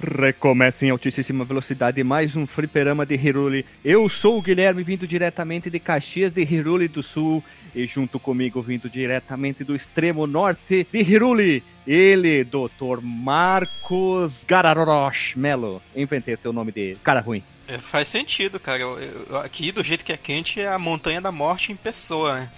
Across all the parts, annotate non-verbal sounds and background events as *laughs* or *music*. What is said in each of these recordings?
Recomeça em altíssima velocidade mais um fliperama de Hiruli. Eu sou o Guilherme, vindo diretamente de Caxias de Hiruli do Sul. E junto comigo, vindo diretamente do extremo norte de Hiruli, ele, Dr. Marcos Gararorosh Melo. Inventei o teu nome de cara ruim. É, faz sentido, cara. Eu, eu, aqui, do jeito que é quente, é a Montanha da Morte em pessoa, né?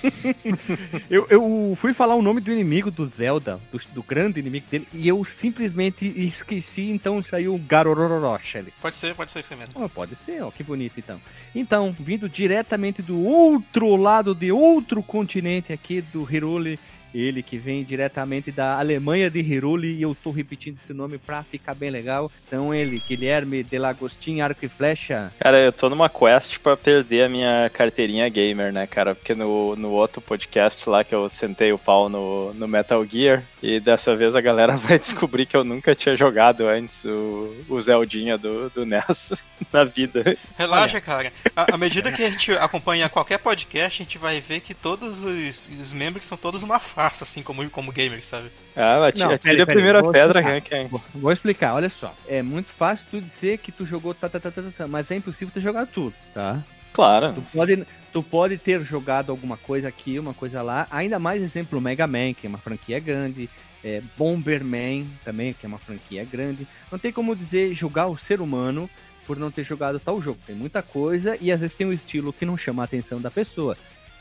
*laughs* eu, eu, fui falar o nome do inimigo do Zelda, do, do, grande inimigo dele, e eu simplesmente esqueci, então saiu Garororosh ali. Pode ser, pode ser isso mesmo. Oh, pode ser, ó, que bonito então. Então, vindo diretamente do outro lado de outro continente aqui do Hiruli, ele que vem diretamente da Alemanha de Hiruli, e eu tô repetindo esse nome pra ficar bem legal. Então ele, Guilherme Delagostin, arco e flecha. Cara, eu tô numa quest pra perder a minha carteirinha gamer, né, cara? Porque no, no outro podcast lá que eu sentei o pau no, no Metal Gear, e dessa vez a galera *laughs* vai descobrir que eu nunca tinha jogado antes o, o Zeldinha do, do NES *laughs* na vida. Relaxa, Olha. cara. À medida que a gente acompanha qualquer podcast, a gente vai ver que todos os, os membros são todos uma farsa, assim, como, como gamer, sabe? Ah, atira, atira a primeira vou pedra, explicar. Vou, vou explicar, olha só. É muito fácil tu dizer que tu jogou tá, tá, tá, tá, tá, mas é impossível ter jogado tudo, tá? Claro. Tu pode, tu pode ter jogado alguma coisa aqui, uma coisa lá. Ainda mais exemplo, Mega Man, que é uma franquia grande. É, Bomberman também, que é uma franquia grande. Não tem como dizer julgar o ser humano por não ter jogado tal jogo. Tem muita coisa e às vezes tem um estilo que não chama a atenção da pessoa.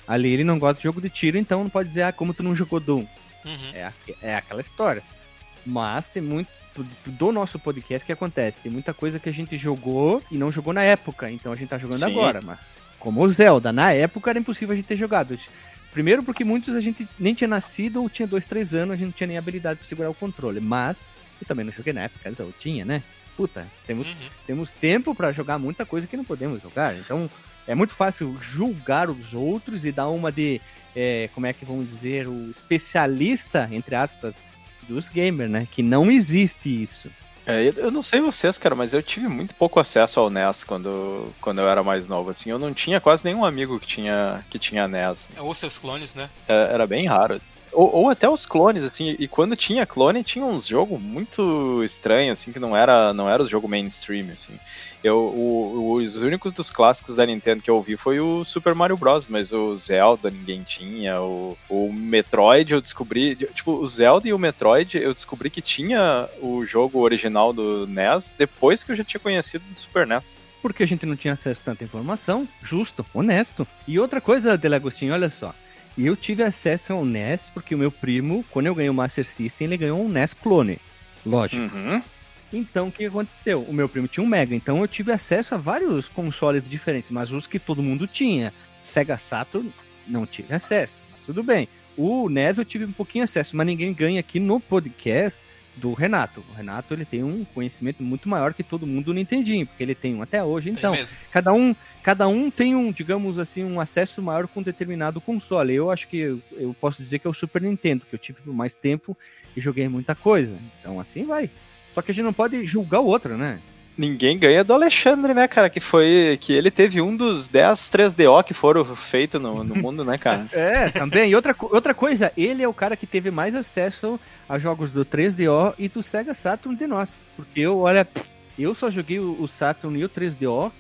Ali ele não gosta de jogo de tiro, então não pode dizer, ah, como tu não jogou Doom. Uhum. É, é aquela história. Mas tem muito do nosso podcast que acontece. Tem muita coisa que a gente jogou e não jogou na época, então a gente tá jogando Sim. agora. Mas como o Zelda, na época era impossível a gente ter jogado. Primeiro porque muitos a gente nem tinha nascido ou tinha dois, três anos, a gente não tinha nem habilidade para segurar o controle. Mas eu também não joguei na época, então eu tinha, né? Puta, temos, uhum. temos tempo para jogar muita coisa que não podemos jogar. Então é muito fácil julgar os outros e dar uma de, é, como é que vamos dizer, o especialista, entre aspas, dos gamers, né? Que não existe isso. É, eu não sei vocês, cara, mas eu tive muito pouco acesso ao NES quando, quando eu era mais novo, assim. Eu não tinha quase nenhum amigo que tinha, que tinha NES. Ou seus clones, né? É, era bem raro. Ou, ou, até os clones, assim, e quando tinha clone, tinha uns jogos muito estranhos, assim, que não era, não era o jogo mainstream, assim. Eu, o, os únicos dos clássicos da Nintendo que eu ouvi foi o Super Mario Bros, mas o Zelda ninguém tinha, o, o Metroid eu descobri, tipo, o Zelda e o Metroid eu descobri que tinha o jogo original do NES depois que eu já tinha conhecido do Super NES porque a gente não tinha acesso a tanta informação, justo, honesto. E outra coisa, Delagostinho, olha só. E eu tive acesso ao NES porque o meu primo, quando eu ganhei o Master System, ele ganhou um NES clone. Lógico. Uhum. Então, o que aconteceu? O meu primo tinha um Mega, então eu tive acesso a vários consoles diferentes, mas os que todo mundo tinha. Sega Saturn, não tive acesso, mas tudo bem. O NES eu tive um pouquinho acesso, mas ninguém ganha aqui no podcast do Renato. O Renato ele tem um conhecimento muito maior que todo mundo no Nintendinho, porque ele tem um até hoje. Então, cada um, cada um tem um, digamos assim, um acesso maior com um determinado console. Eu acho que eu, eu posso dizer que é o Super Nintendo, que eu tive por mais tempo e joguei muita coisa. Então, assim vai. Só que a gente não pode julgar o outro, né? Ninguém ganha do Alexandre, né, cara? Que foi. Que ele teve um dos 10 3DO que foram feitos no, no *laughs* mundo, né, cara? é, também. E outra, outra coisa, ele é o cara que teve mais acesso a jogos do 3DO e do Sega Saturn de nós. Porque eu, olha, eu só joguei o, Saturn e o 3DO.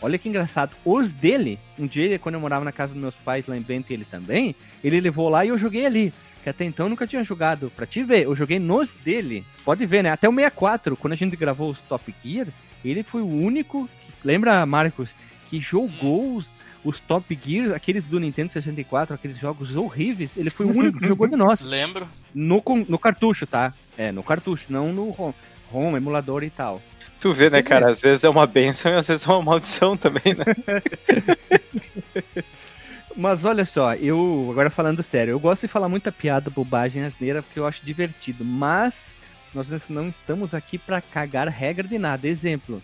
Olha que engraçado. Os dele, um dia, quando eu morava na casa dos meus pais lá em Bento, ele também, ele levou lá e eu joguei ali que até então eu nunca tinha jogado. Pra te ver, eu joguei nos dele. Pode ver, né? Até o 64, quando a gente gravou os Top Gear, ele foi o único. Que, lembra, Marcos? Que jogou os, os Top Gear, aqueles do Nintendo 64, aqueles jogos horríveis. Ele foi o único que jogou de *laughs* nós. Lembro. No, no cartucho, tá? É, no cartucho, não no ROM, ROM emulador e tal. Tu vê, né, cara? Às vezes é uma benção e às vezes é uma maldição também, né? *laughs* Mas olha só, eu, agora falando sério, eu gosto de falar muita piada, bobagem, asneira, porque eu acho divertido, mas nós não estamos aqui para cagar regra de nada. Exemplo,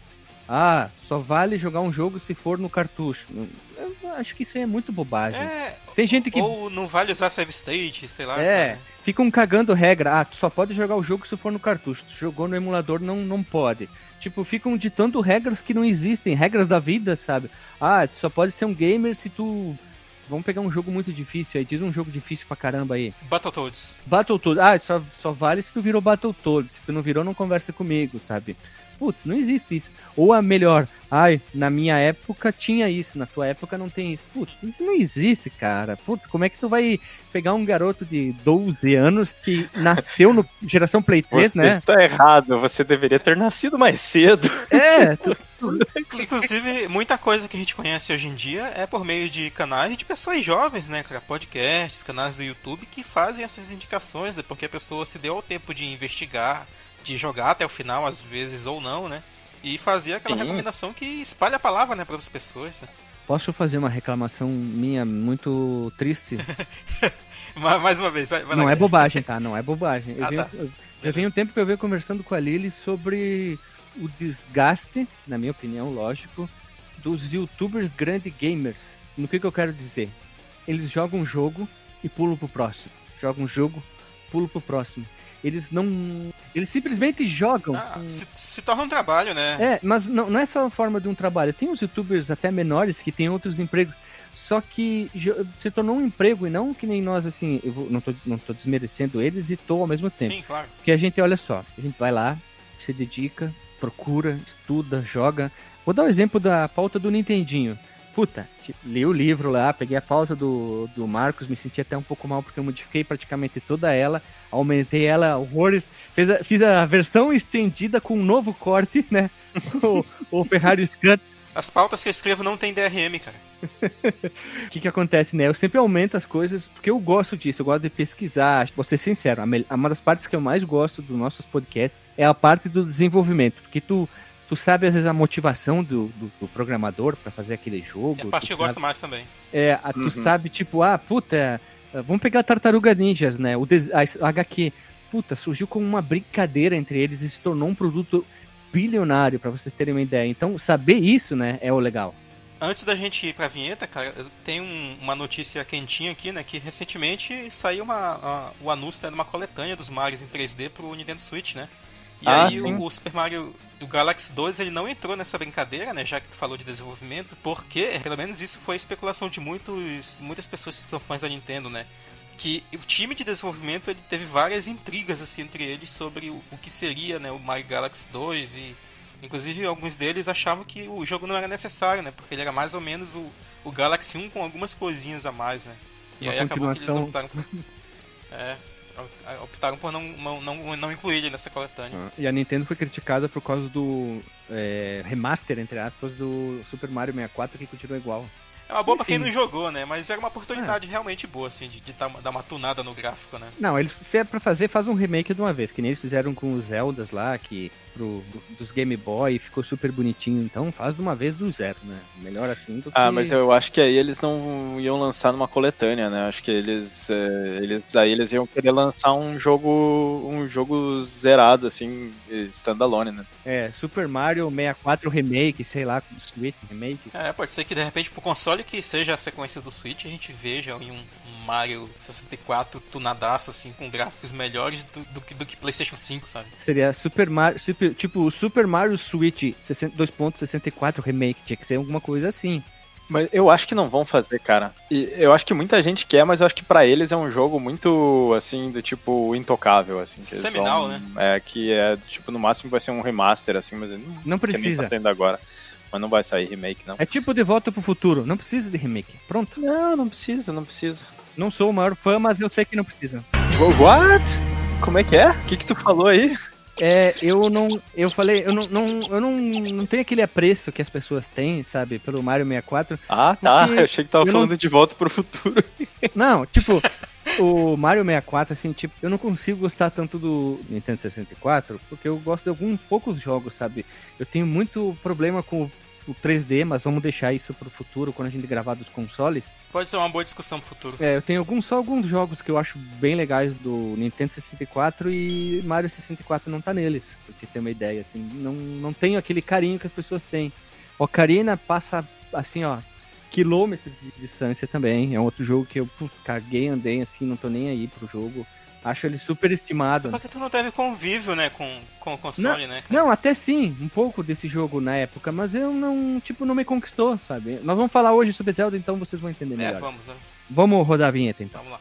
ah, só vale jogar um jogo se for no cartucho. Eu acho que isso aí é muito bobagem. É, Tem gente que. Ou não vale usar save state, sei lá. É, cara. ficam cagando regra. Ah, tu só pode jogar o jogo se for no cartucho. Tu jogou no emulador, não, não pode. Tipo, ficam ditando regras que não existem, regras da vida, sabe? Ah, tu só pode ser um gamer se tu Vamos pegar um jogo muito difícil aí. Diz um jogo difícil pra caramba aí. Battletoads. Battletoads. Ah, só, só vale se tu virou Battletoads. Se tu não virou, não conversa comigo, sabe? Putz, não existe isso. Ou a melhor, ai, na minha época tinha isso, na tua época não tem isso. Putz, isso não existe, cara. Putz, como é que tu vai pegar um garoto de 12 anos que nasceu no *laughs* geração Play 3, Você né? está errado, você deveria ter nascido mais cedo. É, *laughs* tu, Inclusive, muita coisa que a gente conhece hoje em dia é por meio de canais de pessoas jovens, né, cara? Podcasts, canais do YouTube que fazem essas indicações, né? Porque a pessoa se deu ao tempo de investigar, de jogar até o final, às vezes, ou não, né? E fazer aquela Sim. recomendação que espalha a palavra, né, para outras pessoas. Né? posso fazer uma reclamação minha muito triste? *laughs* Ma- Mais uma vez, vai, vai lá, Não é Guilherme. bobagem, tá? Não é bobagem. Eu Ah, venho, tá. eu- já vem um tempo que eu venho conversando com a Lili sobre o desgaste, na minha opinião, lógico, dos youtubers grande gamers. No que, que eu quero dizer? Eles jogam um jogo e pulam pro próximo. Jogam um jogo, pulam pro próximo. Eles não. Eles simplesmente jogam. Ah, com- se, se torna um trabalho, né? É, mas não, não é só a forma de um trabalho. Tem uns youtubers até menores que têm outros empregos. Só que se tornou um emprego e não que nem nós, assim, eu vou- não, tô, não tô desmerecendo eles e tô ao mesmo tempo. Sim, claro. Porque a gente, olha só, a gente vai lá, se dedica, procura, estuda, joga. Vou dar o exemplo da pauta do Nintendinho. Puta, li o livro lá, peguei a pauta do, do Marcos, me senti até um pouco mal porque eu modifiquei praticamente toda ela, aumentei ela horrores, fiz a, fiz a versão estendida com um novo corte, né? *laughs* o, o Ferrari Scan. As pautas que eu escrevo não tem DRM, cara. O *laughs* que que acontece, né? Eu sempre aumento as coisas porque eu gosto disso, eu gosto de pesquisar. Vou ser sincero, uma das partes que eu mais gosto dos nossos podcasts é a parte do desenvolvimento, porque tu, tu sabe às vezes a motivação do, do, do programador pra fazer aquele jogo. É a parte que eu gosto mais também. é, a- tu Uhum. sabe, tipo, ah, puta, eh, vamos pegar a Tartaruga Ninjas, né? O des- a, HQ. Puta, surgiu como uma brincadeira entre eles e se tornou um produto bilionário, pra vocês terem uma ideia. Então, saber isso, né, é o legal. Antes da gente ir pra vinheta, cara, eu tenho um- uma notícia quentinha aqui, né? Que recentemente saiu uma, a- o anúncio né, de uma coletânea dos Marios em 3D pro Nintendo Switch, né? E Ah, aí sim. o, o Super Mario o Galaxy 2 ele não entrou nessa brincadeira, né? Já que tu falou de desenvolvimento, porque pelo menos isso foi especulação de muitos, muitas pessoas que são fãs da Nintendo, né? Que o time de desenvolvimento ele teve várias intrigas assim entre eles sobre o, o que seria, né, o Mario Galaxy 2 e Inclusive, alguns deles achavam que o jogo não era necessário, né? Porque ele era mais ou menos o, o Galaxy 1 com algumas coisinhas a mais, né? E Uma aí acabou que eles optaram por... *laughs* É, optaram por não, não, não, não incluir ele nessa coletânea. E a Nintendo foi criticada por causa do é, remaster, entre aspas, do Super Mario 64, que continua igual. É uma boa pra quem não jogou, né? Mas era uma oportunidade realmente boa, assim, de, de dar, uma- dar uma tunada no gráfico, né? Não, eles, se é pra fazer, faz um remake de uma vez, que nem eles fizeram com os Zeldas lá, que pro, dos Game Boy ficou super bonitinho. Então faz de uma vez do zero, né? Melhor assim do que... Ah, mas eu acho que aí eles não iam lançar numa coletânea, né? Acho que eles, é, eles aí eles iam querer lançar um jogo, um jogo zerado assim, standalone, né? É, Super Mario 64 Remake, sei lá, Switch Remake. É, pode ser que de repente pro console que seja a sequência do Switch a gente veja um, um Mario 64 tunadaço, assim, com gráficos melhores do, do que, do que PlayStation 5, sabe? Seria Super Mario, super- tipo, o Super Mario Switch 60 2.64 Remake, tinha que ser alguma coisa assim. Mas eu acho que não vão fazer, cara. E eu acho que muita gente quer, mas eu acho que pra eles é um jogo muito, assim, do tipo intocável, assim. Seminal, vão- né? É, que é, tipo, no máximo vai ser um remaster, assim, mas não, Não nem precisa. tá saindo agora. Mas não vai sair remake, não. É tipo De Volta pro Futuro, não precisa de remake. Pronto. Não, não precisa, não precisa. Não sou o maior fã, mas eu sei que não precisa. What? Como é que é? O que que tu falou aí? É, eu não. Eu falei, eu não, não, eu não, não tenho aquele apreço que as pessoas têm, sabe, pelo Mario 64. Ah, tá. Eu achei que tava falando de volta pro futuro. *laughs* Não, tipo, o Mario 64, assim, tipo, eu não consigo gostar tanto do Nintendo 64, porque eu gosto de alguns poucos jogos, sabe? Eu tenho muito problema com o, o 3D, mas vamos deixar isso pro futuro, quando a gente gravar dos consoles. Pode ser uma boa discussão pro futuro. É, eu tenho alguns, só alguns jogos que eu acho bem legais do Nintendo 64 e Mario 64 não tá neles, pra te ter uma ideia, assim, não, não tenho aquele carinho que as pessoas têm. Ocarina passa, assim, ó, quilômetros de distância também, é um outro jogo que eu, putz, caguei, andei, assim, não tô nem aí pro jogo. Acho ele super estimado. Porque tu não teve convívio, né, com, com o console, não, né? Cara? Não, até sim, um pouco desse jogo na época, mas eu não, tipo, não me conquistou, sabe? Nós vamos falar hoje sobre Zelda, então vocês vão entender melhor. É, vamos. Né? Vamos rodar a vinheta, então. Vamos lá.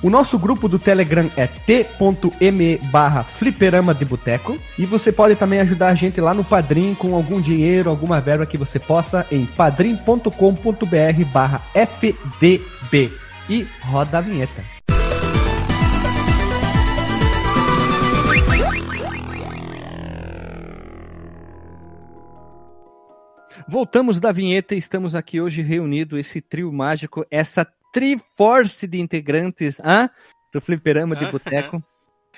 O nosso grupo do Telegram é t.me barra fliperama de boteco. E você pode também ajudar a gente lá no Padrim com algum dinheiro, alguma verba que você possa em padrim.com.br barra fdb. E roda a vinheta. Voltamos da vinheta e estamos aqui hoje reunido esse trio mágico, essa Triforce de integrantes ah, do Fliperama de Boteco.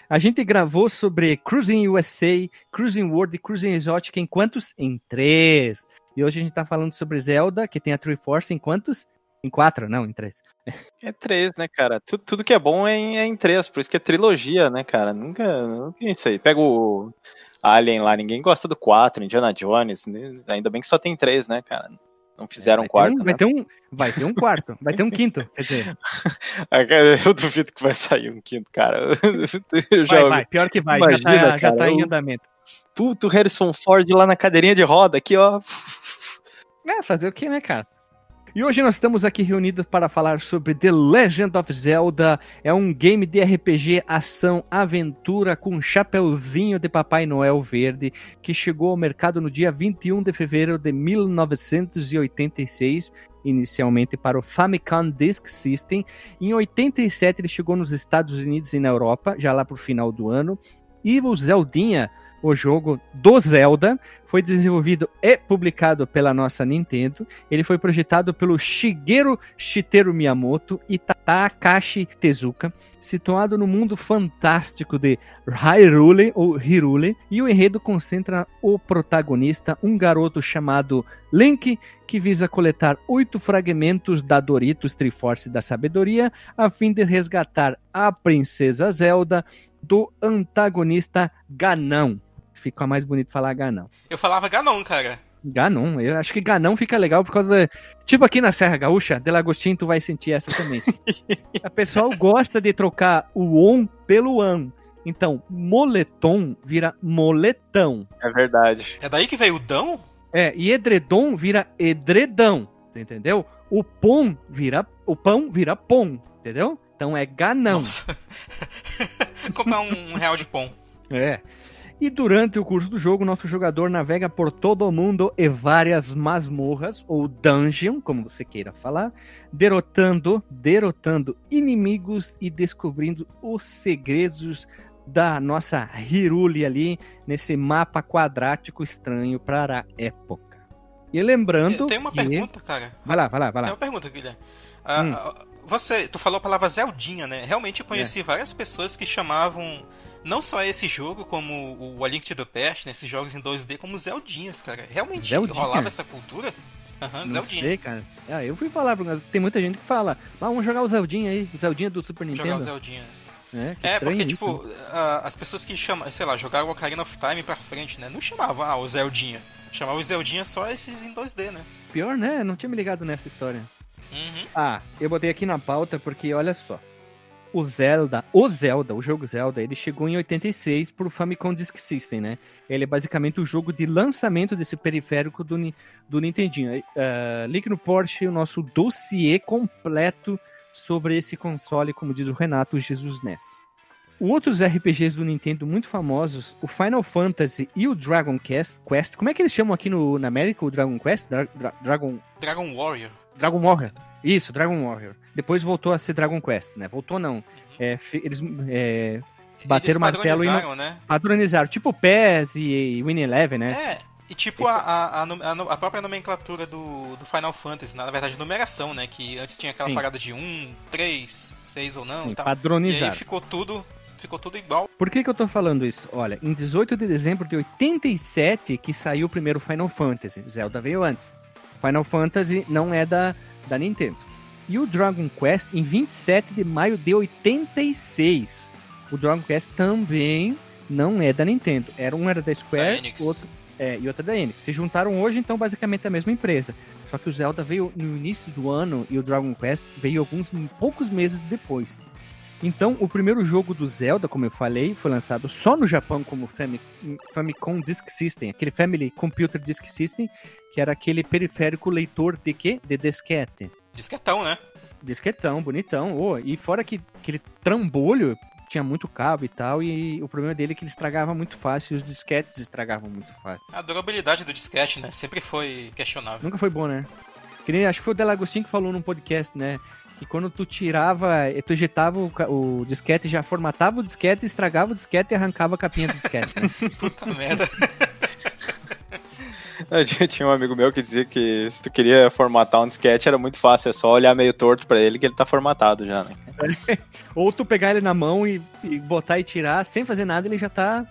A gente gravou sobre Cruising USA, Cruising World e Cruising Exotic em quantos? Em três. E hoje a gente tá falando sobre Zelda, que tem a Triforce em quantos? Em quatro, não, em três. É três, né, cara? Tudo, tudo que é bom é em, é em, três, por isso que é trilogia, né, cara? Nunca. Não tem isso aí. Pega o Alien lá, ninguém gosta do quatro, Indiana Jones. Né? Ainda bem que só tem três, né, cara? Não fizeram vai um quarto. Um, né? vai, ter um, vai ter um quarto, vai ter um quinto, quer dizer. *laughs* Eu duvido que vai sair um quinto, cara. *laughs* Eu vai, vai, pior que vai, Imagina, já, tá, já tá em andamento. Puto Harrison Ford lá na cadeirinha de roda, aqui, ó. É, fazer o que, né, cara? E hoje nós estamos aqui reunidos para falar sobre The Legend of Zelda. É um game de RPG, ação, aventura com um chapeuzinho de Papai Noel verde que chegou ao mercado no dia 21 de fevereiro de 1986, inicialmente para o Famicom Disk System. Em 87 ele chegou nos Estados Unidos e na Europa, já lá para o final do ano. E o Zeldinha o jogo do Zelda. Foi desenvolvido e publicado pela nossa Nintendo. Ele foi projetado pelo Shigeru Shiteru Miyamoto e Takashi Tezuka, situado no mundo fantástico de Hyrule ou Hirule, e o enredo concentra o protagonista, um garoto chamado Link, que visa coletar oito fragmentos da Doritos Triforce da Sabedoria, a fim de resgatar a princesa Zelda do antagonista Ganão. Fica mais bonito falar Ganão. Eu falava Ganon, cara. Ganon, eu acho que Ganão fica legal por causa. De... Tipo aqui na Serra Gaúcha, Delagostinho, tu vai sentir essa também. *laughs* a pessoal gosta de trocar o on pelo an. Então, moletom vira moletão. É verdade. É daí que veio o dão? É, e edredom vira edredão, entendeu? O pom vira. O pão vira pom, entendeu? Então é ganão. Como é um real de pom. É. E durante o curso do jogo, nosso jogador navega por todo o mundo e várias masmorras, ou dungeon, como você queira falar, derrotando, derrotando inimigos e descobrindo os segredos da nossa Hiruli ali, nesse mapa quadrático estranho para a época. E lembrando. Tem uma que... pergunta, cara. Vai lá, vai lá, vai lá. Tem uma pergunta, Guilherme. Uh, hum. Você, tu falou a palavra Zeldinha, né? Realmente eu conheci é. várias pessoas que chamavam não só esse jogo, como o A Link to the Past, né, esses jogos em 2D, como Zeldinhas, cara. Realmente Zeldinha? rolava essa cultura? Aham, uhum, Zeldinha. sei, cara. Ah, eu fui falar, tem muita gente que fala, ah, vamos jogar o Zeldinha aí, o Zeldinha do Super Nintendo. Jogar o Zeldinha. É, é porque, tipo, uh, as pessoas que chamam, sei lá, jogaram o Ocarina of Time pra frente, né? Não chamavam, ah, o Zeldinha. Chamavam o Zeldinha só esses em 2D, né? Pior, né? Não tinha me ligado nessa história. Uhum. Ah, eu botei aqui na pauta porque, olha só o Zelda, o Zelda, o jogo Zelda, ele chegou em 86 pro Famicom Disk System, né? Ele é basicamente o jogo de lançamento desse periférico do, do Nintendinho. Uh, link no Porsche, o nosso dossiê completo sobre esse console, como diz o Renato Jesus Ness. Outros RPGs do Nintendo muito famosos, o Final Fantasy e o Dragon Quest, Quest como é que eles chamam aqui no, na América o Dragon Quest? Dra Dra Dragon... Dragon Warrior. Dragon Warrior. Isso, Dragon Warrior. Depois voltou a ser Dragon Quest, né? Voltou não. Uhum. É, eles é, bateram o martelo e né? padronizaram. Tipo PES e, e Win Eleven, né? É, e tipo a, a, a, a, própria nomenclatura do, do Final Fantasy, na verdade, numeração, né? Que antes tinha aquela Sim. parada de 1, 3, 6 ou não Sim, e tal. Padronizar. E aí ficou tudo ficou tudo igual. Por que, que eu tô falando isso? Olha, em 18 de dezembro de 87 que saiu o primeiro Final Fantasy. Zelda veio antes. Final Fantasy não é da, da Nintendo. E o Dragon Quest em 27 de maio de 86. O Dragon Quest também não é da Nintendo. Era um era da Square, Da outro é, e outra da Enix. Se juntaram hoje, então basicamente é a mesma empresa. Só que o Zelda veio no início do ano e o Dragon Quest veio alguns poucos meses depois. Então, o primeiro jogo do Zelda, como eu falei, foi lançado só no Japão como Fami- Famicom Disk System, aquele Family Computer Disk System, que era aquele periférico leitor de quê? De disquete. Disquetão, né? Disquetão, bonitão. Oh, e fora que aquele trambolho tinha muito cabo e tal, e o problema dele é que ele estragava muito fácil, e os disquetes estragavam muito fácil. A durabilidade do disquete, né? Sempre foi questionável. Nunca foi bom, né? Que nem, acho que foi o Delagostinho que falou num podcast, né? Que quando tu tirava, tu ejetava o, o disquete, já formatava o disquete, estragava o disquete e arrancava a capinha do disquete. Né? *laughs* Puta merda. *laughs* Eu tinha- um amigo meu que dizia que se tu queria formatar um disquete era muito fácil, é só olhar meio torto pra ele que ele tá formatado já, né? *laughs* Ou tu pegar ele na mão e, e botar e tirar, sem fazer nada, ele já tá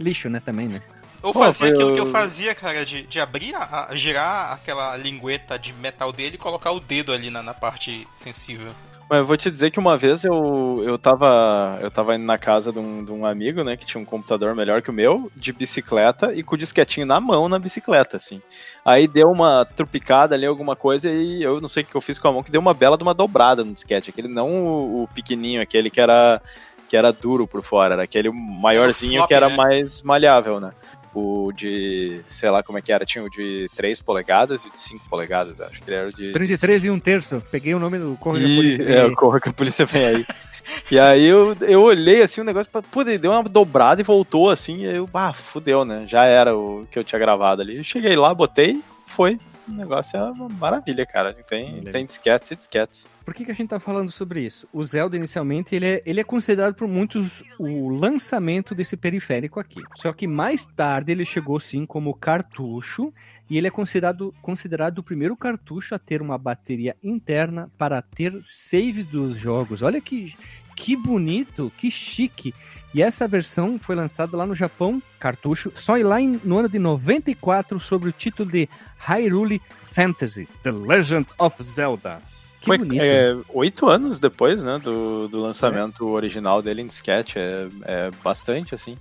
lixo, né? Também, né? Ou Pô, fazia aquilo que eu fazia, cara, de, de abrir, a, a- girar aquela lingueta de metal dele e colocar o dedo ali na, na parte sensível. Mas eu vou te dizer que uma vez eu, eu, tava, eu tava indo na casa de um, de um amigo, né, que tinha um computador melhor que o meu, de bicicleta, e com o disquetinho na mão na bicicleta, assim. Aí deu uma trupicada ali, alguma coisa, e eu não sei o que eu fiz com a mão, que deu uma bela de uma dobrada no disquete. Aquele não o, o pequenininho, aquele que era, que era duro por fora, era aquele maiorzinho flop, que era né? mais maleável, né. O de, sei lá como é que era, tinha o de 3 polegadas e o de 5 polegadas, acho que ele era o de... 33 e um terço. Peguei o nome do correio da Ih, polícia. é, corra que a polícia vem aí. *laughs* e aí eu, eu olhei assim o negócio, pô, ele deu uma dobrada e voltou assim, e eu, ah, fudeu, né? Já era o que eu tinha gravado ali. Eu cheguei lá, botei, foi. O negócio é uma maravilha, cara. Tem, Beleza. tem disquetes e disquetes. Por que, que a gente tá falando sobre isso? O Zelda, inicialmente, ele é, ele é considerado por muitos o lançamento desse periférico aqui. Só que mais tarde ele chegou, sim, como cartucho, e ele é considerado, considerado o primeiro cartucho a ter uma bateria interna para ter save dos jogos. Olha que, que bonito, que chique. E essa versão foi lançada lá no Japão, cartucho, só lá em- no ano de 94, sob o título de Hyrule Fantasy, The Legend of Zelda. Que Foi bonito. é, oito anos depois, né, do, do lançamento original dele em disquete, é, é bastante, assim.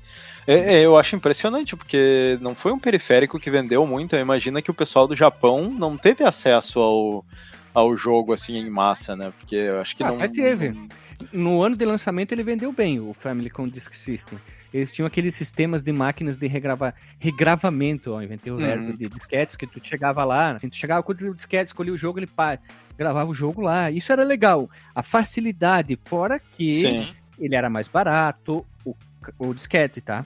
É, é, eu acho impressionante, porque não foi um periférico que vendeu muito, imagina que o pessoal do Japão não teve acesso ao, ao jogo, assim, em massa, né, porque eu acho que Ah, não... até teve. não- No ano de lançamento ele vendeu bem, o Famicom Disk System. Eles tinham aqueles sistemas de máquinas de regrava... regravamento, ó, inventei o Uhum. verbo de disquetes, que tu chegava lá, assim, tu chegava com o disquete, escolhia o jogo, ele pá, gravava o jogo lá. Isso era legal. A facilidade, fora que Sim. ele era mais barato, o, o disquete, tá?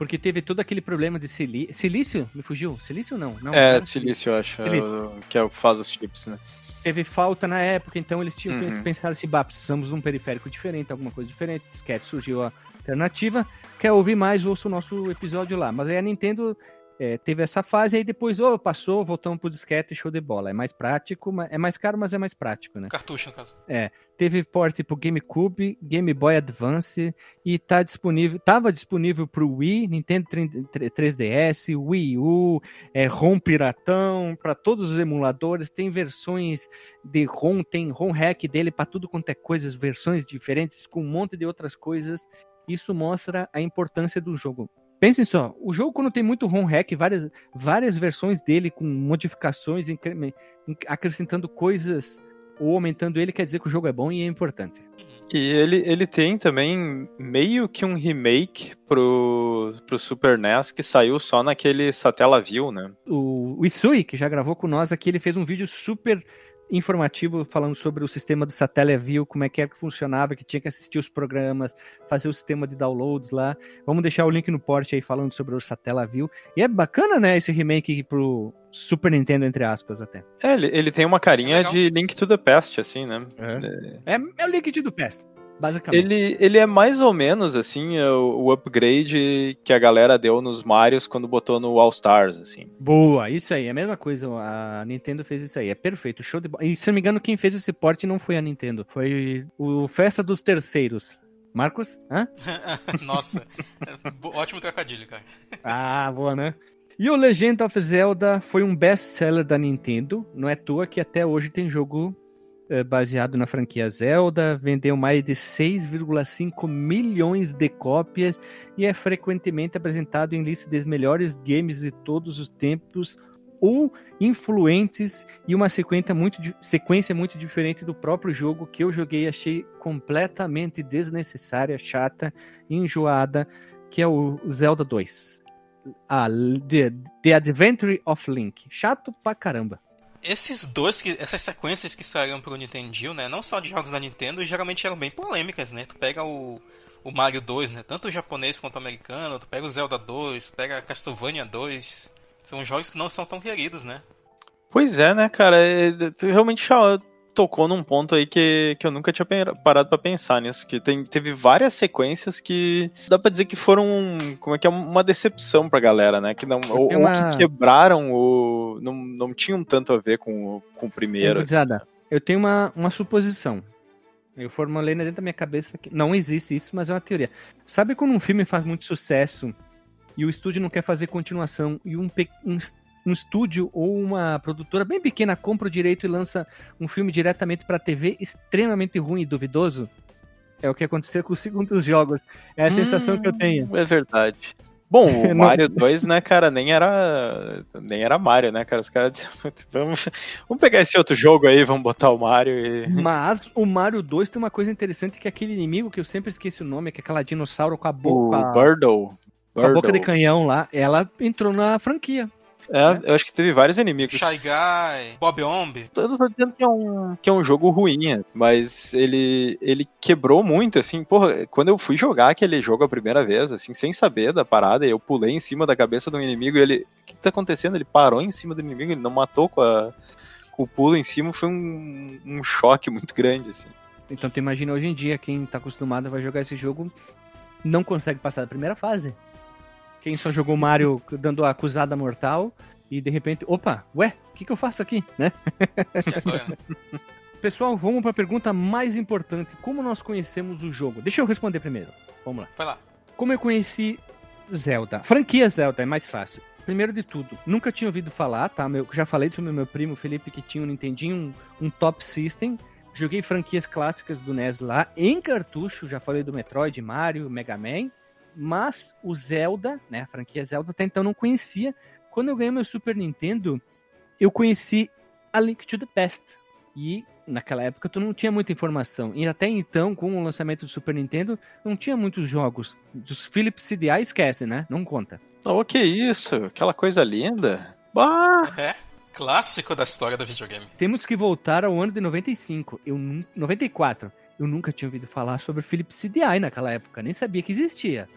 Porque teve todo aquele problema de silício. Silício? Me fugiu? Silício não? não É, silício, eu acho, Silício. que é o que faz os chips, né? teve falta na época, então eles tinham Uhum. pensaram assim, bah, precisamos de um periférico diferente, alguma coisa diferente, disquete surgiu a alternativa, quer ouvir mais, ouça o nosso episódio lá, mas aí a Nintendo é, teve essa fase, aí depois, ô, passou, voltamos pro disquete, show de bola, é mais prático, é mais caro, mas é mais prático, né? Cartucho, no caso. Teve porte pro GameCube, Game Boy Advance e tá disponível, tava disponível pro Wii, Nintendo 3DS, Wii U, é, ROM piratão, para todos os emuladores, tem versões de ROM, tem ROM hack dele para tudo quanto é coisas, versões diferentes com um monte de outras coisas. Isso mostra a importância do jogo. Pensem só, o jogo quando tem muito ROM hack, várias, várias versões dele com modificações, acrescentando coisas ou aumentando ele, quer dizer que o jogo é bom e é importante. E ele, ele tem também meio que um remake pro, pro Super NES que saiu só naquele Satellaview, né? O, o Isui, que já gravou com nós aqui, ele fez um vídeo super informativo falando sobre o sistema do Satellaview, como é que era que funcionava, que tinha que assistir os programas, fazer o sistema de downloads lá. Vamos deixar o link no porte aí falando sobre o Satellaview. E é bacana, né, esse remake pro Super Nintendo, entre aspas, até. É, ele, ele tem uma carinha É de Link to the Past, assim, né? É, é o Link do Past, basicamente. Ele, ele é mais ou menos, assim, o, o upgrade que a galera deu nos Marios quando botou no All Stars, assim. Boa, isso aí, é a mesma coisa. A Nintendo fez isso aí, é perfeito, show de bola. E se não me engano, quem fez esse porte não foi a Nintendo, foi o Festa dos Terceiros. Marcos? Hã? *laughs* Nossa, é, ótimo trocadilho, cara. Ah, boa, né? E o Legend of Zelda foi um best-seller da Nintendo. Não é à toa que até hoje tem jogo é, baseado na franquia Zelda, vendeu mais de 6,5 milhões de cópias e é frequentemente apresentado em lista dos melhores games de todos os tempos ou influentes e uma sequência muito, sequência muito diferente do próprio jogo que eu joguei achei completamente desnecessária, chata, enjoada, que é o Zelda 2. A The, The Adventure of Link. Chato pra caramba esses dois, que, essas sequências que saíram pro Nintendo, né? Não só de jogos da Nintendo, geralmente eram bem polêmicas, né? Tu pega o, o Mario 2, né? Tanto o japonês quanto o americano, tu pega o Zelda 2, pega Castlevania 2. São jogos que não são tão queridos, né? Pois é, né, cara? É, tu realmente tocou num ponto aí que, que eu nunca tinha parado para pensar nisso. Que tem, teve várias sequências que dá pra dizer que foram. Como é que é? Uma decepção pra galera, né? Que não, ou, uma... ou, que quebraram, ou não, não tinham tanto a ver com, o, com o primeiro. Assim. Eu tenho uma, uma suposição. Eu formulei dentro da minha cabeça que não existe isso, mas é uma teoria. Sabe quando um filme faz muito sucesso e o estúdio não quer fazer continuação e um, um um estúdio ou uma produtora bem pequena compra o direito e lança um filme diretamente para TV extremamente ruim e duvidoso? É o que aconteceu com os segundos jogos. É a hum, sensação que eu tenho. É verdade. Bom, *laughs* o Mario 2, né, cara, nem era nem era Mario, né, cara? Os caras diziam, vamos, vamos pegar esse outro jogo aí, vamos botar o Mario e... *laughs* Mas o Mario 2 tem uma coisa interessante que é aquele inimigo que eu sempre esqueci o nome, que é aquela dinossauro com a boca... O Birdle. Com a boca de canhão lá, ela entrou na franquia. É, né? eu acho que teve vários inimigos. Shy Guy, Bob Omb. Eu não tô dizendo que é um, que é um jogo ruim, mas ele, ele quebrou muito, assim. Porra, quando eu fui jogar aquele jogo a primeira vez, assim, sem saber da parada, eu pulei em cima da cabeça do inimigo e ele. O que tá acontecendo? Ele parou em cima do inimigo, ele não matou com, a, com o pulo em cima, foi um, um choque muito grande, assim. Então tu imagina hoje em dia, quem tá acostumado a jogar esse jogo não consegue passar da primeira fase. Quem só jogou Mario dando a acusada mortal e de repente, opa, ué, o que, que eu faço aqui, né? Pessoal, vamos para a pergunta mais importante. Como nós conhecemos o jogo? Deixa eu responder primeiro. Vamos lá. Vai lá. Como eu conheci Zelda? Franquia Zelda é mais fácil. Primeiro de tudo, nunca tinha ouvido falar, tá? Eu já falei sobre meu primo Felipe que tinha um Nintendinho, um, um Top System. Joguei franquias clássicas do NES lá em cartucho, já falei do Metroid, Mario, Mega Man. Mas o Zelda, né, a franquia Zelda, até então não conhecia. Quando eu ganhei meu Super Nintendo, eu conheci a Link to the Past. E naquela época tu não tinha muita informação. E até então, com o lançamento do Super Nintendo, não tinha muitos jogos. Dos Philips CDI esquece, né? Não conta. Oh, que isso? Aquela coisa linda. Bah! É. Clássico da história do videogame. Temos que voltar ao ano de 95. Eu 94. Eu nunca tinha ouvido falar sobre Philips CDI naquela época, nem sabia que existia.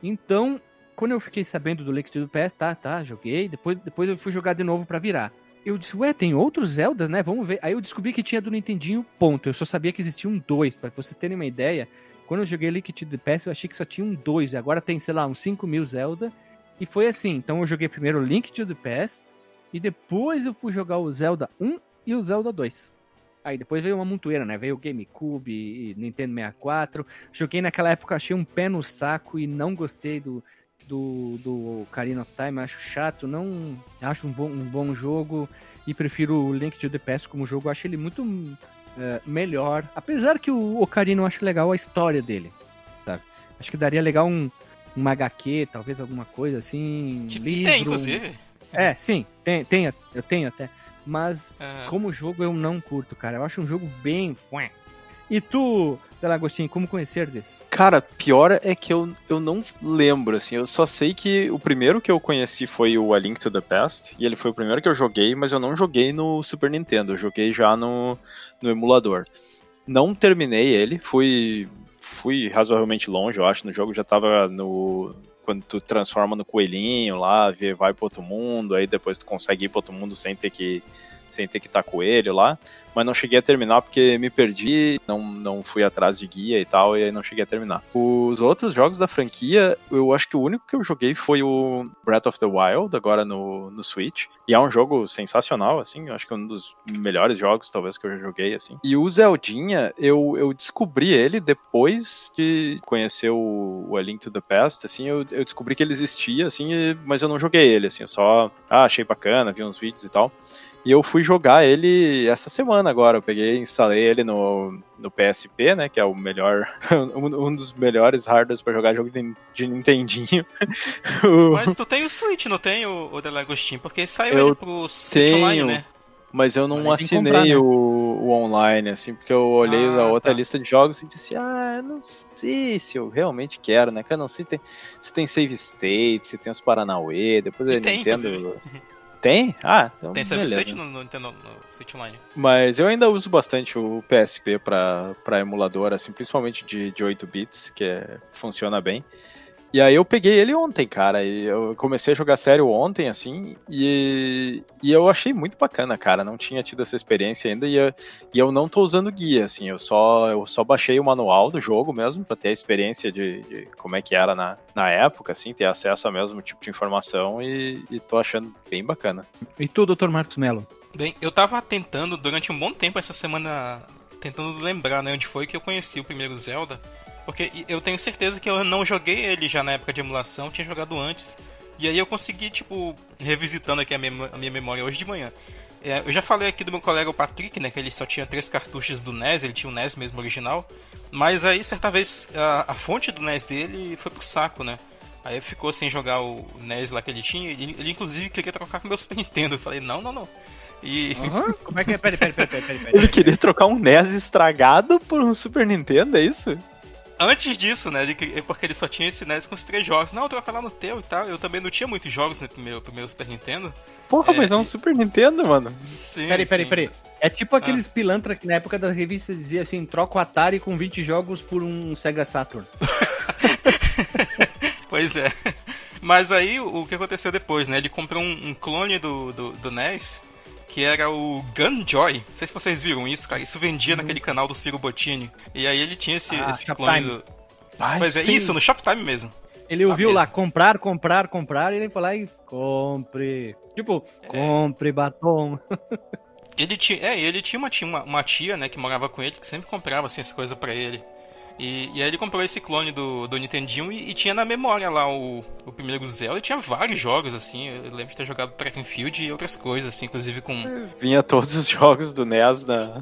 Então, quando eu fiquei sabendo do to the Past, tá, tá, joguei, depois, depois eu fui jogar de novo para virar. Eu disse, ué, tem outros Zeldas, né? Vamos ver. Aí eu descobri que tinha do Nintendinho, ponto. Eu só sabia que existiam um dois, para vocês terem uma ideia. Quando eu joguei to the Past, eu achei que só tinha um dois. E agora tem, sei lá, uns 5 mil Zelda. E foi assim. Então eu joguei primeiro Link to the Past. E depois eu fui jogar o Zelda 1 e o Zelda 2. Aí depois veio uma montoeira, né? Veio o GameCube e Nintendo 64. Joguei naquela época, achei um pé no saco e não gostei do, do, do Ocarina of Time. Acho chato, não acho um bom, um bom jogo e prefiro o Link to the Past como jogo. Acho ele muito uh, melhor. Apesar que o Ocarina eu acho legal a história dele, sabe? Acho que daria legal um, um HQ, talvez alguma coisa assim. Que livro. tem, inclusive. É, sim, tem, tem, eu tenho até. Mas uhum. como jogo eu não curto, cara. Eu acho um jogo bem. E tu, Delagostinho, como conhecer desse? Cara, pior é que eu, eu não lembro, assim. Eu só sei que o primeiro que eu conheci foi o A Link to the Past. E ele foi o primeiro que eu joguei, mas eu não joguei no Super Nintendo. Eu joguei já no, no emulador. Não terminei ele, fui, fui razoavelmente longe, eu acho, no jogo. Já tava no, quando tu transforma no coelhinho lá, vai pro outro mundo, aí depois tu consegue ir pro outro mundo sem ter que estar tá coelho lá, mas não cheguei a terminar porque me perdi, não, não fui atrás de guia e tal, e aí não cheguei a terminar. Os outros jogos da franquia, eu acho que o único que eu joguei foi o Breath of the Wild, agora no, no Switch, e é um jogo sensacional, assim, eu acho que é um dos melhores jogos, talvez, que eu já joguei, assim. E o Zeldinha, eu, eu descobri ele depois de conhecer o, o A Link to the Past, assim, eu, eu descobri que ele existia, assim, mas eu não joguei ele, assim, eu só, ah, achei bacana, vi uns vídeos e tal. E eu fui jogar ele essa semana agora. Eu peguei e instalei ele no, no PSP, né? Que é o melhor. *laughs* Um, um dos melhores hardwares para jogar jogo de, de Nintendinho. *laughs* Mas tu tem o Switch, não tem o, o The Lagostin? Porque saiu Eu ele pro Switch tenho. Online, né? Mas eu não assinei comprar, né? o, o online, assim, porque eu olhei Ah, a outra tá. lista de jogos e disse, ah, eu não sei se eu realmente quero, né? Que eu não sei se tem, se tem save state, se tem os Paranauê, depois E a tem, Nintendo. *laughs* Tem? Ah, então Tem. State no, no Nintendo no Switch Online. Mas eu ainda uso bastante o PSP pra emulador, assim, principalmente de, de 8 bits, que é- funciona bem. E aí eu peguei ele ontem, cara, e eu comecei a jogar sério ontem, assim, e, e eu achei muito bacana, cara, não tinha tido essa experiência ainda, e eu, e eu não tô usando guia, assim, eu só, eu só baixei o manual do jogo mesmo, pra ter a experiência de, de como é que era na, na época, assim, ter acesso ao mesmo tipo de informação, e, e tô achando bem bacana. E tu, Dr. Marcos Mello? Bem, eu tava tentando durante um bom tempo essa semana, tentando lembrar, né, onde foi que eu conheci o primeiro Zelda. Porque eu tenho certeza que eu não joguei ele já na época de emulação, tinha jogado antes. E aí eu consegui, tipo, revisitando aqui a, mem- a minha memória hoje de manhã. É, eu já falei aqui do meu colega o Patrick, né, que ele só tinha três cartuchos do NES, ele tinha o NES mesmo original. Mas aí, certa vez, a, a fonte do NES dele foi pro saco, né. Aí ficou sem jogar o NES lá que ele tinha. Ele, ele inclusive queria trocar com o meu Super Nintendo. Eu falei, não, não, não. E Como é que é? Peraí, peraí, peraí, peraí, peraí. Ele queria trocar um NES estragado por um Super Nintendo, é isso? Antes disso, né? Que- porque ele só tinha esse NES com os três jogos. Não, troca lá no teu e tal. Eu também não tinha muitos jogos no primeiro, primeiro Super Nintendo. Porra, É, mas é um e- Super Nintendo, mano. Sim. Peraí, peraí, peraí. É tipo aqueles pilantra que na época das revistas dizia assim, troca o Atari com 20 jogos por um Sega Saturn. *laughs* Pois é. Mas aí o, o que aconteceu depois, né? Ele comprou um, um clone do, do, do NES. Que era o Gunjoy. Não sei se vocês viram isso, cara. Isso vendia naquele canal do Ciro Bottini. E aí ele tinha esse, Ah, esse clone do. Ah, Pois é, tem- isso, no Shoptime mesmo. Ele ouviu mesmo. lá, comprar, comprar, comprar, e ele foi lá e compre. Tipo, compre batom. Ele tinha, é, ele tinha uma, tinha uma, uma tia, né, que morava com ele, que sempre comprava assim, as coisas pra ele. E, e aí ele comprou esse clone do, do Nintendinho e, e tinha na memória lá o, o primeiro Zelda e tinha vários jogos, assim. Eu lembro de ter jogado Track and Field e outras coisas, assim, inclusive com. Vinha todos os *laughs* jogos do NES na,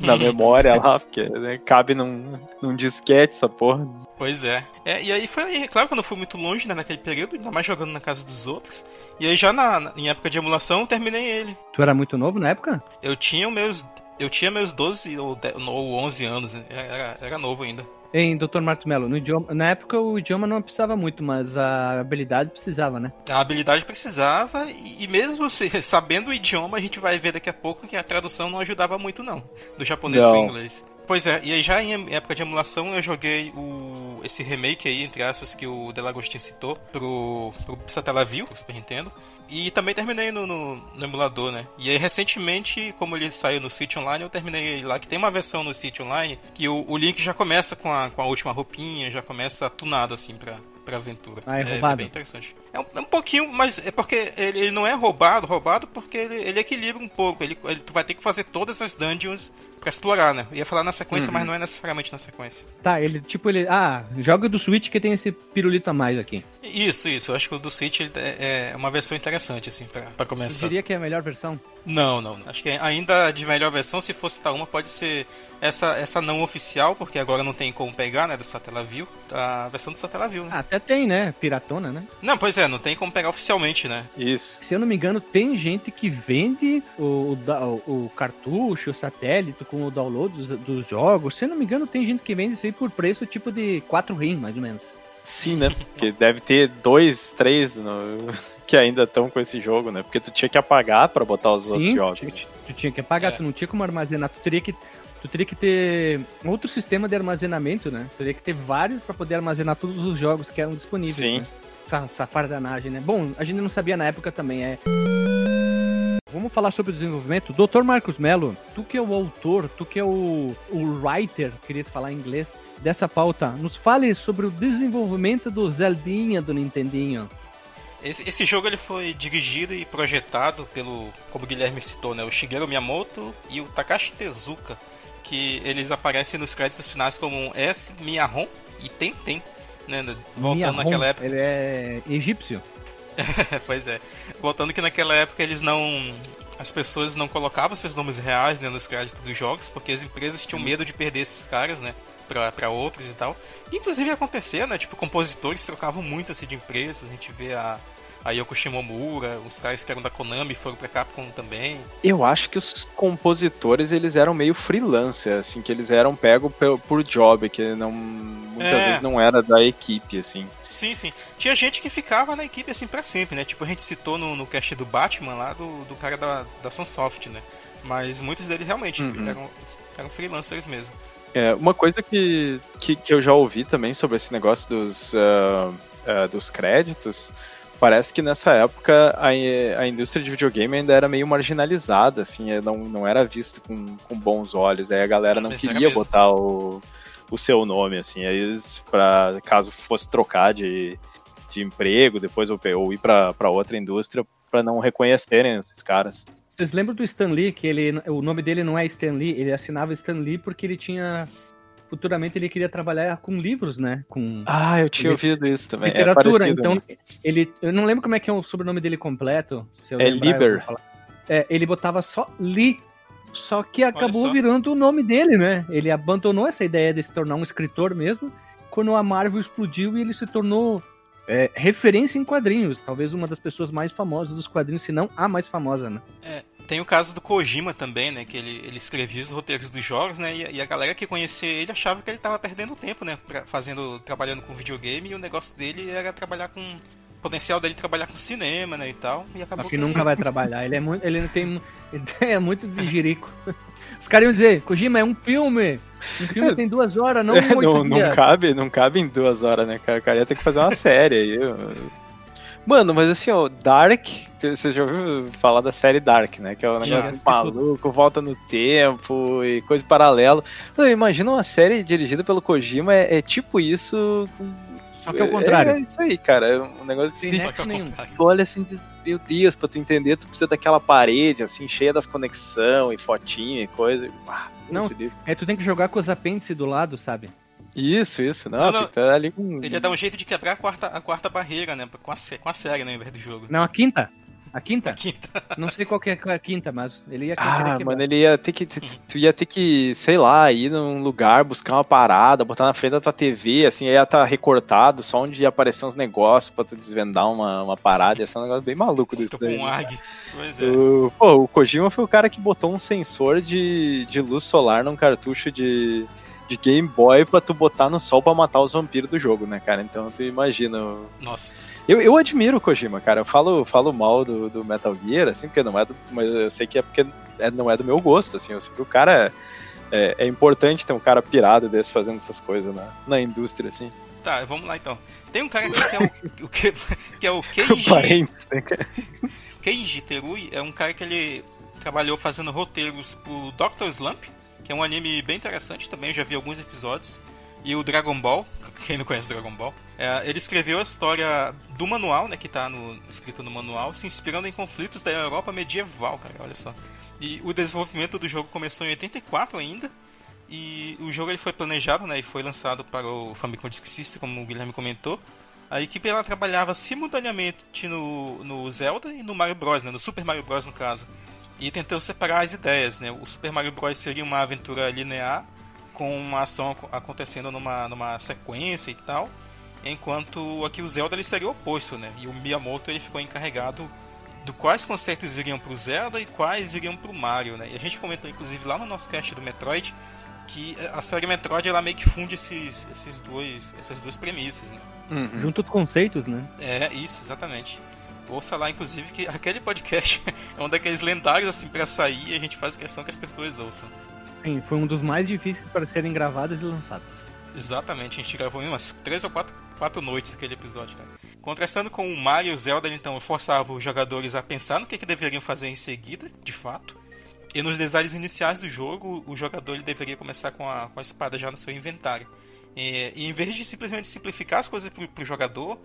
na memória lá, porque né, cabe num, num disquete essa porra. Pois é. é. E aí foi, claro que eu não fui muito longe né, naquele período, ainda mais jogando na casa dos outros. E aí já na, na- em época de emulação eu terminei ele. Tu era muito novo na época? Eu tinha meus. Eu tinha meus 12 ou, 10 ou 11 anos, né? era, era novo ainda. Em Dr. Marcos Mello, no idioma, na época o idioma não precisava muito, mas a habilidade precisava, né? A habilidade precisava, e, e mesmo se- *laughs* sabendo o idioma, a gente vai ver daqui a pouco que a tradução não ajudava muito, não. Do japonês Não. pro inglês. Pois é, e aí já em época de emulação eu joguei o, esse remake aí, entre aspas, que o Delagostin citou, pro, pro Satellaview, pro Super Nintendo. E também terminei no, no, no emulador, né? E aí recentemente, como ele saiu no Switch Online, eu terminei ele lá, que tem uma versão no Switch Online, que o, o Link já começa com a, com a última roupinha, já começa tunado assim pra, pra aventura. Ah, é roubado? bem interessante. É um, é um pouquinho, mas é porque ele, ele não é roubado, roubado porque ele, ele equilibra um pouco. Ele, ele- tu vai ter que fazer todas as dungeons pra explorar, né? Eu ia falar na sequência, mas não é necessariamente na sequência. Tá, ele, tipo, ele. Ah, joga do Switch que tem esse pirulito a mais aqui. Isso, isso. Eu acho que o do Switch ele é, é uma versão interessante, assim, pra, pra Eu começar. diria que é a melhor versão. Não, não. Acho que ainda de melhor versão, se fosse citar uma, pode ser essa, essa não oficial, porque agora não tem como pegar, né? Do Satellaview. A versão do Satellaview, né? Ah, até tem, né? Piratona, né? Não, pois é, não tem como pegar oficialmente, né? Isso. Se eu não me engano, tem gente que vende o, o, da- o- o cartucho, o satélite com o download dos, dos jogos. Se eu não me engano, tem gente que vende isso aí por preço tipo de 4 rim, mais ou menos. Sim, né? Porque deve ter dois, três no- *laughs* que ainda estão com esse jogo, né? Porque tu tinha que apagar pra botar os outros Sim, jogos. tu, tu tinha que apagar, É. tu não tinha como armazenar, tu teria que tu teria que ter outro sistema de armazenamento, né? Tu teria que ter vários pra poder armazenar todos os jogos que eram disponíveis. Sim. Né? Essa, essa fardanagem, né? Bom, a gente não sabia na época também, é. Vamos falar sobre o desenvolvimento. Dr. Marcos Mello, tu que é o autor, tu que é o, o writer, queria falar em inglês, dessa pauta, nos fale sobre o desenvolvimento do Zeldinha do Nintendinho. Esse, esse jogo ele foi dirigido e projetado pelo, como o Guilherme citou, né, o Shigeru Miyamoto e o Takashi Tezuka, que eles aparecem nos créditos finais como S, Miyahon e Tenten, né, voltando Miyahon, naquela época. Ele é egípcio. *laughs* pois é. Voltando que naquela época eles não as pessoas não colocavam seus nomes reais né, nos créditos dos jogos, porque as empresas tinham medo de perder esses caras, né? Pra, pra outros e tal. Inclusive acontecia, né? Tipo, compositores trocavam muito assim de empresas. A gente vê a, a Yoko Shimomura, os caras que eram da Konami foram pra Capcom também. Eu acho que os compositores, eles eram meio freelancer, assim, que eles eram pegos por, por job, que não muitas É. vezes não era da equipe, assim. Sim, sim. Tinha gente que ficava na equipe assim pra sempre, né? Tipo, a gente citou no, no cast do Batman lá, do, do cara da, da Sunsoft, né? Mas muitos deles realmente Uhum. eram, eram freelancers mesmo. É, uma coisa que, que, que eu já ouvi também sobre esse negócio dos, ah, ah, dos créditos, parece que nessa época a, a indústria de videogame ainda era meio marginalizada, assim, é, não, não era visto com, com bons olhos, aí a galera não Mas queria botar o, o seu nome, assim, aí eles, pra, caso fosse trocar de, de emprego depois ou, ou ir pra pra outra indústria, pra não reconhecerem esses caras. Vocês lembram do Stan Lee, que ele, o nome dele não é Stan Lee, ele assinava Stan Lee porque ele tinha. Futuramente ele queria trabalhar com livros, né? Com Ah, eu tinha Ele- ouvido isso também. é literatura. parecido, então, né? ele. Eu não lembro como é que é o sobrenome dele completo. Se eu É lembrar, falar. É, ele botava só Lee. Só que acabou só. virando o nome dele, né? Ele abandonou essa ideia de se tornar um escritor mesmo quando a Marvel explodiu e ele se tornou é, referência em quadrinhos. Talvez uma das pessoas mais famosas dos quadrinhos, se não a mais famosa, né? Tem o caso do Kojima também, né? Que ele, ele escrevia os roteiros dos jogos, né? E, e a galera que conhecia ele achava que ele tava perdendo tempo, né? Pra, fazendo, trabalhando com videogame e o negócio dele era trabalhar com. Potencial dele trabalhar com cinema, né? E tal. E acabou Só que nunca vai trabalhar. Ele é muito. Ele tem. *laughs* Ele é muito de jirico. Os caras iam dizer, Kojima é um filme. Um filme tem duas horas, não *laughs* É, oito não, não cabe, não cabe em duas horas, né, cara? O cara ia ter que fazer uma série aí. Mano, mas assim, ó, Dark, você já ouviu falar da série Dark, né? Que é um Já. negócio maluco, volta no tempo e coisa paralela. Imagina uma série dirigida pelo Kojima, é, é tipo isso. com- Só que é o contrário. É, isso aí, cara. É um negócio que Tem que ao nenhum. tu olha assim e diz, meu Deus, pra tu entender, tu precisa daquela parede, assim, cheia das conexão e fotinha e coisa. Ah, Não. É, tu tem que jogar com os apêndices do lado, sabe? Isso, isso. Não, Não, não. tá ali com. Ele ia dar um jeito de quebrar a quarta, a quarta barreira, né? Com a, com a série, né? Ao invés do jogo. Não, a quinta. A quinta? A quinta. Não sei qual que é a quinta, mas ele ia Ah, mano, ele ia ter que. Tu ia ter que, sei lá, ir num lugar, buscar uma parada, botar na frente da tua TV, assim, aí ia estar recortado, só onde ia aparecer uns negócios pra tu desvendar uma, uma parada. Ia ser um negócio bem maluco desse daí. com um ARG. Pois é. O, pô, o Kojima foi o cara que botou um sensor de, de luz solar num cartucho de, de Game Boy pra tu botar no sol pra matar os vampiros do jogo, né, cara? Então tu imagina. Nossa. Eu, eu admiro o Kojima, cara. Eu falo, falo mal do, do Metal Gear, assim, porque não é do. Mas eu sei que é porque é- não é do meu gosto, assim. Eu sei que o cara. É, é importante ter um cara pirado desse fazendo essas coisas na, na indústria, assim. Tá, vamos lá então. Tem um cara aqui que é o, que, *laughs* que é o *laughs* Keiji, Parentes, né, cara? Keiji Terui. É um cara que ele trabalhou fazendo roteiros pro Dr. Slump, que é um anime bem interessante também. Eu já vi alguns episódios. E o Dragon Ball, *laughs* quem não conhece Dragon Ball, é, ele escreveu a história do manual, né, que tá no, escrito no manual, se inspirando em conflitos da Europa medieval, cara, olha só. E o desenvolvimento do jogo começou em 84 ainda, e o jogo ele foi planejado, né, e foi lançado para o Famicom Disk System, como o Guilherme comentou. A equipe ela trabalhava simultaneamente no, no Zelda e no Mario Bros, né, no Super Mario Bros no caso. E tentou separar as ideias, né? O Super Mario Bros seria uma aventura linear com uma ação ac- acontecendo numa, numa sequência e tal, enquanto aqui o Zelda ele seria o oposto, né? E o Miyamoto ele ficou encarregado do quais conceitos iriam pro Zelda e quais iriam pro Mario, né? E a gente comentou inclusive lá no nosso cast do Metroid que a série Metroid ela meio que funde esses, esses dois, essas duas premissas, né? Uhum. Junto os conceitos, né? É, isso, exatamente. Ouça lá, inclusive, que *laughs* aquele podcast *laughs* é um daqueles lendários, assim, pra sair e a gente faz questão que as pessoas ouçam. Sim, foi um dos mais difíceis para serem gravadas e lançadas. Exatamente, a gente gravou em umas três ou quatro, quatro noites aquele episódio, cara. Contrastando com o Mario e o Zelda, então, forçava os jogadores a pensar no que, que deveriam fazer em seguida, de fato. E nos detalhes iniciais do jogo, o jogador ele deveria começar com a, com a espada já no seu inventário. E, e em vez de simplesmente simplificar as coisas pro, pro jogador,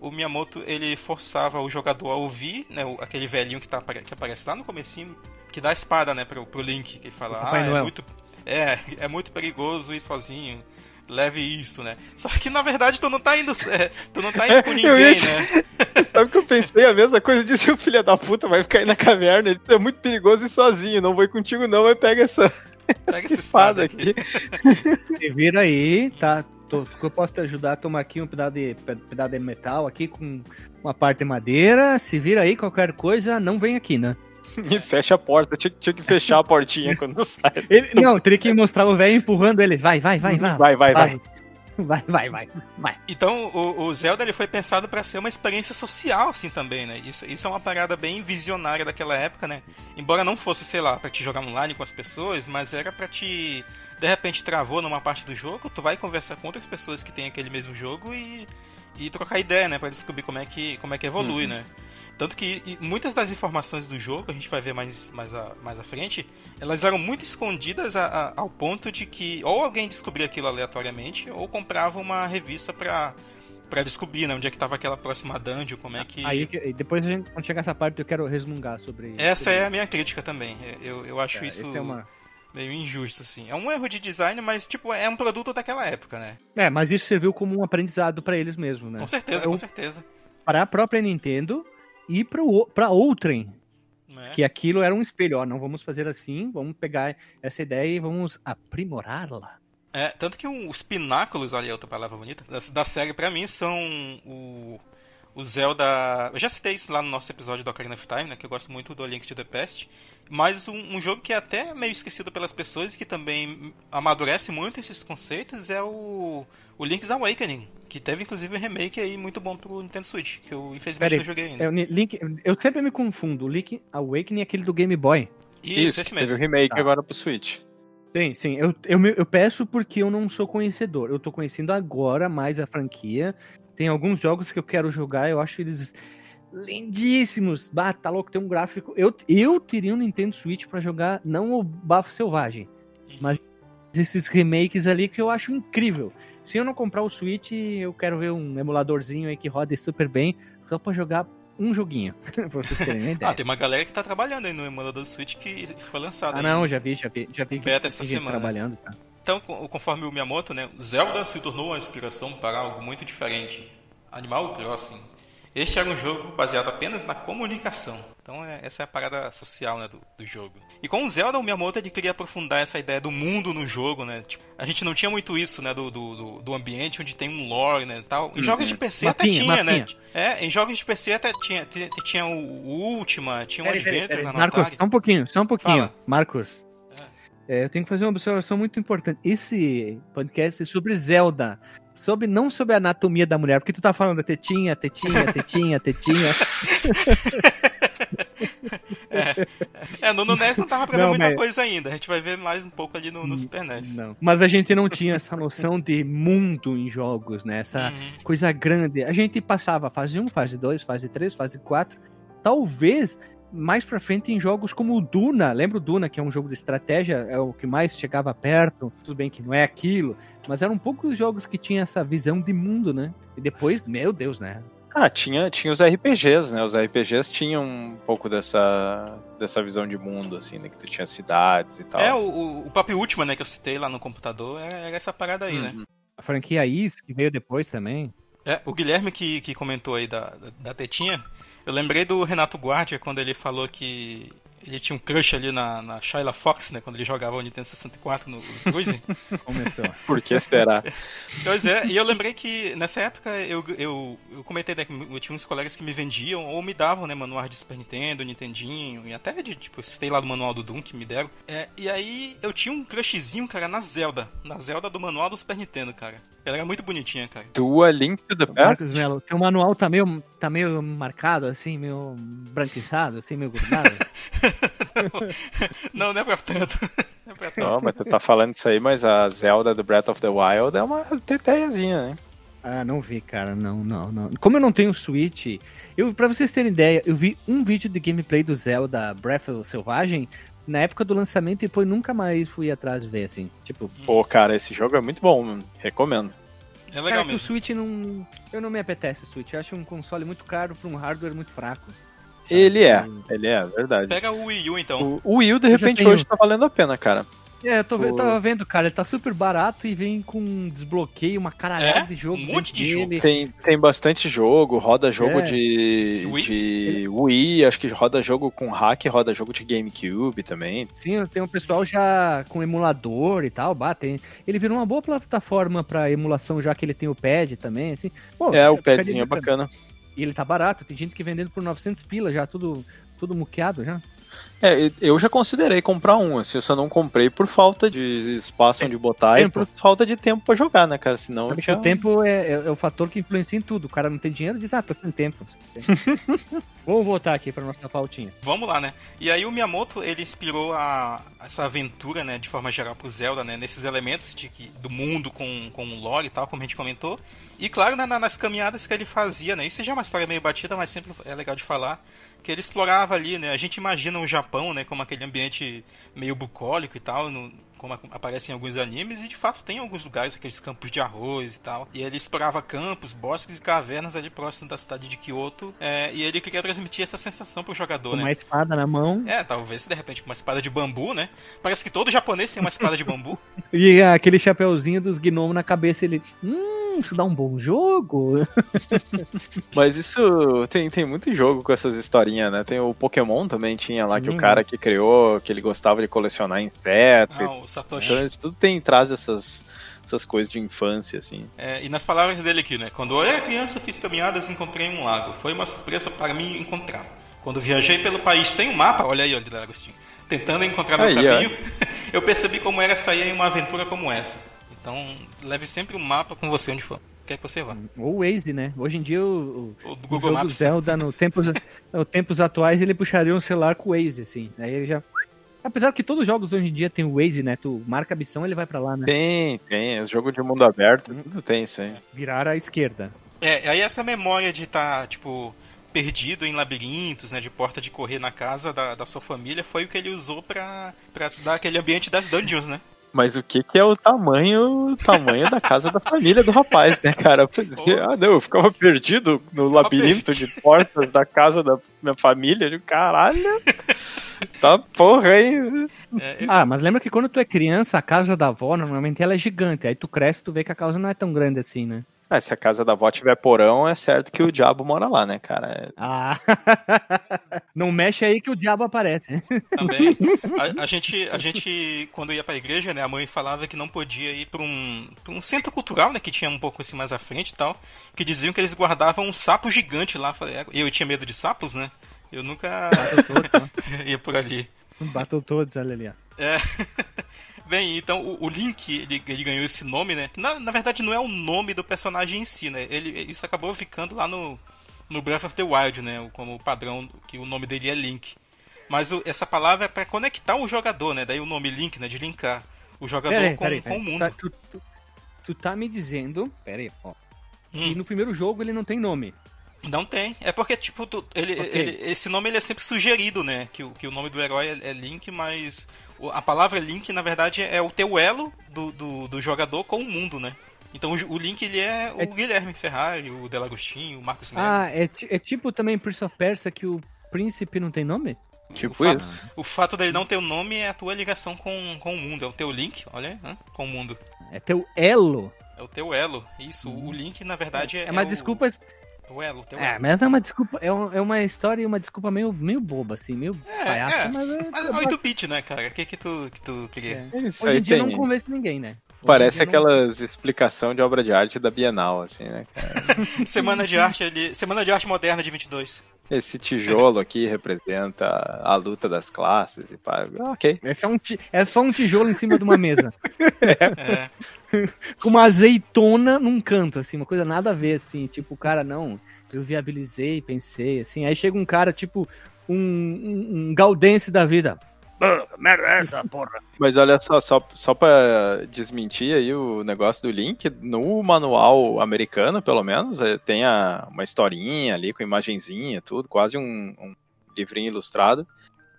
o Miyamoto ele forçava o jogador a ouvir, né, o- aquele velhinho que, tá, que aparece lá no comecinho, que dá a espada, né, pro, pro Link, que ele fala, ah, é Noel." muito, é, é muito perigoso ir sozinho. leve isso, né? Só que na verdade tu não tá indo, é, tu não tá indo com *laughs* ninguém, ia- né? *laughs* Sabe que eu pensei a mesma coisa? Eu disse, o filho da puta vai ficar aí na caverna, ele é muito perigoso ir sozinho, não vou ir contigo não, mas pega essa, Pega essa espada aqui. Se vira aí, tá? Tô- eu posso te ajudar, toma aqui um pedaço de, pe- pedaço de metal aqui com uma parte de madeira. Se vira aí, qualquer coisa, não vem aqui, né? *laughs* E fecha a porta, tinha, tinha que fechar a portinha quando *laughs* sai. Ele, não, teria que mostrar o velho empurrando ele. Vai, vai, vai, vai. Vai, vai, vai. Vai, vai, vai. vai. Então, o, o Zelda ele foi pensado para ser uma experiência social, assim, também, né? Isso, isso é uma parada bem visionária daquela época, né? Embora não fosse, sei lá, pra te jogar online com as pessoas, mas era pra te... De repente travou numa parte do jogo, tu vai conversar com outras pessoas que têm aquele mesmo jogo e, e trocar ideia, né? Pra descobrir como é que, como é que evolui, né? Tanto que muitas das informações do jogo, a gente vai ver mais, mais, a, mais à frente, elas eram muito escondidas a- a- ao ponto de que ou alguém descobria aquilo aleatoriamente, ou comprava uma revista pra, pra descobrir né, onde é que tava aquela próxima dungeon, como é que... Aí, depois, a gente, quando chegar essa parte, eu quero resmungar sobre Essa sobre é a minha crítica também. Eu, eu acho É, isso é uma- meio injusto, assim. É um erro de design, mas, tipo, é um produto daquela época, né? É, mas isso serviu como um aprendizado pra eles mesmos, né? Com certeza, Eu- com certeza. Para a própria Nintendo e para outrem, Né? que aquilo era um espelho. Ó, não vamos fazer assim, vamos pegar essa ideia e vamos aprimorá-la. É, tanto que os pináculos, olha outra palavra bonita, da, da série pra mim são o, o Zelda. Eu já citei isso lá no nosso episódio do Ocarina of Time, né? Que eu gosto muito do Link to the Past. Mas um, um jogo que é até meio esquecido pelas pessoas e que também amadurece muito esses conceitos é o, o Link's Awakening. Que teve inclusive um remake aí muito bom pro Nintendo Switch, que eu infelizmente Peraí, não joguei ainda. É, Link, eu sempre me confundo. O Link Awakening é aquele do Game Boy. Isso, esse teve o mesmo. remake Tá. agora pro Switch. Sim, sim. Eu, eu, eu peço porque eu não sou conhecedor. Eu tô conhecendo agora mais a franquia. Tem alguns jogos que eu quero jogar, eu acho eles lindíssimos. Bah, tá louco, tem um gráfico. Eu, eu teria um Nintendo Switch pra jogar, não o Bafo Selvagem, mas esses remakes ali que eu acho incrível. Se eu não comprar o Switch, eu quero ver um emuladorzinho aí que roda super bem, só pra jogar um joguinho. *laughs* pra vocês terem uma ideia. Ah, tem uma galera que tá trabalhando aí no emulador do Switch que foi lançado. Ah, aí. não, já vi, já vi, já vi que Beta essa semana. trabalhando. Tá? Então, co- conforme o Miyamoto, né, Zelda se tornou uma inspiração para algo muito diferente. Animal Crossing. Este era um jogo baseado apenas na comunicação. Então, é- essa é a parada social né, do, do jogo. E com o Zelda, o Miyamoto ele queria aprofundar essa ideia do mundo no jogo, né? Tipo, a gente não tinha muito isso, né? Do, do, do- do ambiente onde tem um lore, né? Tal. Em jogos de PC até Mapinha, tinha, né? mapinha. É, em jogos de PC até tinha, tinha, tinha o, o Ultima, tinha o peraí, Adventure Marcos, Atari. só um pouquinho, só um pouquinho. Fala. Marcos, é, eu tenho que fazer uma observação muito importante. Esse podcast é sobre Zelda. Sobre, não sobre a anatomia da mulher, porque tu tá falando tetinha, tetinha, *laughs* tetinha, tetinha. *laughs* É, no, no NES não tava Não, muita mas- coisa ainda. A gente vai ver mais um pouco ali no, no Super NES. Não. Mas a gente não tinha essa noção de mundo em jogos, né? Essa Uhum. coisa grande. A gente passava fase 1, fase 2, fase 3, fase 4. Talvez mais pra frente em jogos como o Duna. Lembra o Duna, que é um jogo de estratégia? É o que mais chegava perto. Tudo bem que não é aquilo. Mas eram poucos jogos que tinham essa visão de mundo, né? E depois, meu Deus, né? Ah, tinha, tinha os RPGs, né? Os RPGs tinham um pouco dessa, dessa visão de mundo, assim, né? Que tu tinha cidades e tal. É, o, o- próprio Ultima, né, que eu citei lá no computador, era, era essa parada aí, né? Uhum. A franquia Is, que veio depois também. É, o Guilherme que, que comentou aí da, da, da tetinha, eu lembrei do Renato Guardia quando ele falou que ele tinha um crush ali na, na Shyla Fox, né, quando ele jogava o Nintendo 64 no Cruising. *laughs* Começou. Por que será? Pois é, e eu lembrei que nessa época eu, eu, eu comentei né, que eu tinha uns colegas que me vendiam ou me davam, né, manuais de Super Nintendo, Nintendinho, e até de, tipo, eu citei lá do manual do Doom que me deram. É, e aí eu tinha um crushzinho, cara, na Zelda, na Zelda do manual do Super Nintendo, cara. Ela era muito bonitinha, cara. Tua Link to the Past? Marcos Melo, teu manual tá meio, tá meio marcado, assim, meio branquiçado, assim, meio grudado. *laughs* *laughs* Não, não é pra tanto. Não é pra tanto. Não, mas tu tá falando isso aí, mas a Zelda do Breath of the Wild é uma teteiazinha, né? Ah, não vi, cara, não, não, não. Como eu não tenho Switch, eu, pra vocês terem ideia, eu vi um vídeo de gameplay do Zelda Breath of the Selvagem na época do lançamento e depois nunca mais fui atrás de ver, assim. Tipo, Pô, cara, esse jogo é muito bom, mano. recomendo. É cara, legal que o mesmo. Switch não... Eu não me apetece o Switch, eu acho um console muito caro pra um hardware muito fraco. Ele é, ele é, verdade. Pega o Wii U então. O, o Wii U, de Eu repente, tenho. hoje tá valendo a pena, cara. É, eu tô, eu tava vendo, cara, ele tá super barato e vem com desbloqueio, uma caralhada É, de jogo. um monte de dele. Tem, tem bastante jogo, roda jogo É. de, Wii? de Wii, acho que roda jogo com hack, roda jogo de GameCube também. Sim, tem um pessoal já com emulador e tal, bah, tem- Ele virou uma boa plataforma pra emulação, já que ele tem o pad também, assim. Pô, É, o padzinho é bacana. E ele tá barato, tem gente que vendendo por 900 pila já, tudo, tudo muqueado já. É, eu já considerei comprar um, assim, eu só não comprei por falta de espaço onde botar Tempo. e por falta de tempo pra jogar, né, cara? Senão Sabe tinha... o tempo é, é- é o fator que influencia em tudo. O cara não tem dinheiro, diz, ah, tô sem tempo. *laughs* Vamos voltar aqui pra nossa pautinha. Vamos lá, né? E aí o Miyamoto, ele inspirou a, essa aventura, né, de forma geral pro Zelda, né, nesses elementos de do mundo com, com o lore e tal, como a gente comentou. E claro, né, na- nas caminhadas que ele fazia, né, isso já é uma história meio batida, mas sempre é legal de falar, que ele explorava ali, né, a gente imagina o Japão, né, como aquele ambiente meio bucólico e tal, no- como aparece em alguns animes, e de fato tem alguns lugares, aqueles campos de arroz e tal. E ele explorava campos, bosques e cavernas ali próximo da cidade de Kyoto, é, e ele queria transmitir essa sensação pro jogador, Com né? uma espada na mão. É, talvez de repente com uma espada de bambu, né? Parece que todo japonês tem uma espada de bambu. *laughs* E aquele chapeuzinho dos gnomos na cabeça, ele. Hum, isso dá um bom jogo. *laughs* Mas isso tem, tem muito jogo com essas historinhas, né? Tem o Pokémon também tinha lá, que Sim. o cara que criou, que ele gostava de colecionar inseto. Ah, o Satoshi. Então isso tudo tem, traz essas, essas coisas de infância, assim. É, e nas palavras dele aqui, né? Quando eu era criança, fiz caminhadas e encontrei um lago. Foi uma surpresa para mim encontrar. Quando viajei pelo país sem um mapa, olha aí, olha, Agostinho, tentando encontrar meu Aí, caminho, *laughs* eu percebi como era sair em uma aventura como essa. Então, leve sempre um mapa com você onde for. Quer que você vá. Ou o Waze, né? Hoje em dia o, o, O do o Google jogo Maps. Zelda, no tempos, no *laughs* tempos atuais, ele puxaria um celular com o Waze, assim. Aí ele já. Apesar que todos os jogos hoje em dia tem o Waze, né? Tu marca a missão ele vai pra lá, né? Tem, tem. Os jogos de mundo aberto, tudo tem isso aí. Virar à esquerda. É, aí essa memória de estar, tipo, perdido em labirintos, né, de porta de correr na casa da, da sua família, foi o que ele usou pra, pra dar aquele ambiente das dungeons, né? Mas o que que é o tamanho, o tamanho da casa da família do rapaz, né, cara? Pra dizer, ah, não, eu ficava perdido no labirinto de portas da casa da minha família. Digo, Caralho, tá porra aí. É, eu- Ah, mas lembra que quando tu é criança, a casa da avó, normalmente ela é gigante. Aí tu cresce, tu vê que a casa não é tão grande assim, né? Ah, se a casa da avó tiver porão, é certo que o diabo mora lá, né, cara? Ah, *laughs* não mexe aí que o diabo aparece. também. *laughs* A, a gente, a gente, quando ia pra igreja, né, a mãe falava que não podia ir pra um, pra um centro cultural, né, que tinha um pouco assim mais à frente e tal, que diziam que eles guardavam um sapo gigante lá. "É, eu tinha medo de sapos, né? Eu nunca Bateu todos, *laughs* ó. ia por ali. Bateu todos, olha ali, ó. É. *laughs* Bem, então o, o Link, ele, ele ganhou esse nome, né? Na, na verdade, não é o nome do personagem em si, né? Ele, isso acabou ficando lá no, no Breath of the Wild, né? O- Como padrão, que o nome dele é Link. Mas o- essa palavra é pra conectar o jogador, né? Daí o nome Link, né? De linkar o jogador Peraí, com, peraí, com peraí. o mundo. Tá, tu, tu- tu tá me dizendo. Pera aí, ó. Que Hum. no primeiro jogo ele não tem nome. Não tem. É porque, tipo, tu- ele, Ok. ele- esse nome ele é sempre sugerido, né? Que, o- que o nome do herói é, é Link, mas o- a palavra Link, na verdade, é o teu elo do, do, do jogador com o mundo, né? Então o, o Link, ele é o É- Guilherme Ferrari, o Delagostinho, o Marcos Melo. Ah, é, é tipo também Prince of Persia que o príncipe não tem nome? Tipo fato- isso. O fato dele não ter o nome é a tua ligação com, com o mundo. É o teu link, olha com o mundo. É teu elo. É o teu elo. Isso, o link, na verdade, é, É, mas o, desculpa. o elo. O teu É, elo. mas é uma desculpa. É, um- é uma história e uma desculpa meio, meio boba, assim, meio É, palhaça, é. mas é. Mas é 8-bit, né, cara? O que que tu, que tu queria? é. Isso Hoje em dia tem. não convence ninguém, né? Hoje Parece dia não- aquelas explicação de obra de arte da Bienal, assim, né? *laughs* Semana de arte ali. Semana de arte moderna de 22. Esse tijolo aqui representa a luta das classes e pá. Ah, Ok. É só, um ti- é só um tijolo em cima de uma mesa. *laughs* É. *laughs* com uma azeitona num canto, assim, uma coisa nada a ver, assim. Tipo, o cara, não, eu viabilizei, pensei, assim. Aí chega um cara, tipo, um, um, um gaudense da vida. Merda é essa, porra. Mas olha só, só, só pra desmentir aí o negócio do Link, no manual americano, pelo menos, eh, tem a- uma historinha ali com imagenzinha, tudo, quase um, um livrinho ilustrado.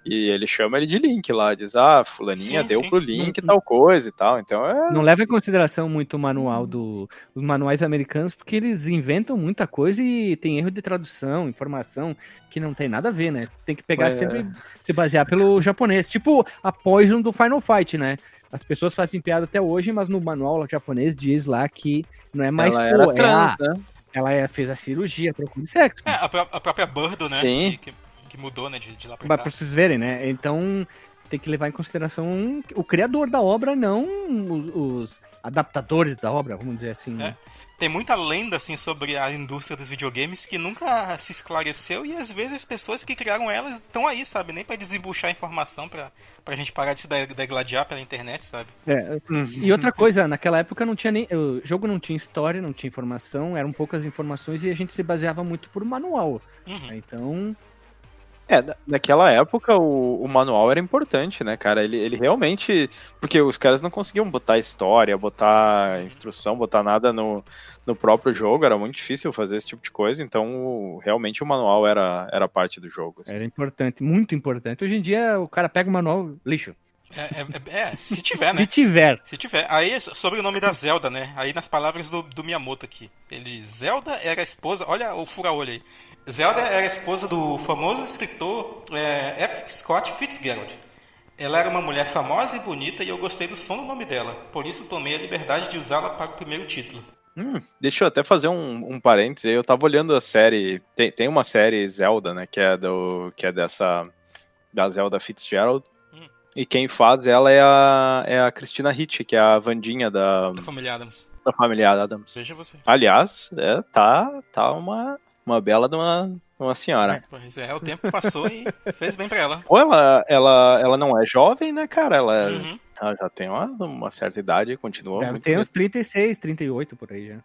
E ele chama ele de Link lá, diz, ah, fulaninha Sim, deu sim. pro Link Não- tal coisa e tal. Então é. Não leva em consideração muito o manual do, os manuais americanos, porque eles inventam muita coisa e tem erro de tradução, informação que não tem nada a ver, né? Tem que pegar É. sempre, se basear pelo japonês. Tipo a Poison do Final Fight, né? as pessoas fazem piada até hoje, mas no manual japonês diz lá que não é mais Ela era pô, é trans, a- né? ela é- fez a cirurgia, trocou de sexo. É, a própria Birdo, né? Sim. Que, que- que mudou, né? De, de lá pra Pra, cá. pra vocês verem, né? Então tem que levar em consideração o criador da obra, não os, os adaptadores da obra, vamos dizer assim. né? Tem muita lenda, assim, sobre a indústria dos videogames que nunca se esclareceu e às vezes as pessoas que criaram elas estão aí, sabe? Nem pra desembuchar informação pra, pra gente parar de se de- degladiar pela internet, sabe? É, E outra coisa, naquela época não tinha nem. O jogo não tinha história, não tinha informação, eram poucas informações e a gente se baseava muito por manual. Uhum. Então, É, na- naquela época o, o manual era importante, né, cara? Ele, ele realmente. Porque os caras não conseguiam botar história, botar instrução, botar nada no, no próprio jogo, era muito difícil fazer esse tipo de coisa, então o- realmente o manual era, era parte do jogo. assim. era importante, muito importante. Hoje em dia o cara pega o manual, lixo. É, é- é, se tiver, né? *laughs* Se tiver. Se tiver. Aí, sobre o nome da Zelda, né? Aí nas palavras do, do Miyamoto aqui. Ele diz, Zelda era a esposa... Olha o fura-olho aí. Zelda era a esposa do famoso escritor é, F. Scott Fitzgerald. Ela era uma mulher famosa e bonita e eu gostei do som do nome dela. Por isso tomei a liberdade de usá-la para o primeiro título. Hum, deixa eu até fazer um, um parêntese. aí. Eu tava olhando a série. Tem, tem uma série Zelda, né? Que é, do, que é dessa. Da Zelda Fitzgerald. Hum. E quem faz ela é a, é a Christina Ricci, que é a Vandinha da, Da família Adams. da família Adams. Veja você. Aliás, é, tá, tá uma, uma bela de uma, de uma senhora. Pois é, o tempo passou e fez bem pra ela. Pô, ela, ela, ela não é jovem, né, cara? Ela, é- Uhum. ela já tem uma, uma certa idade e continua Deve muito ter uns 36, 38 por aí já.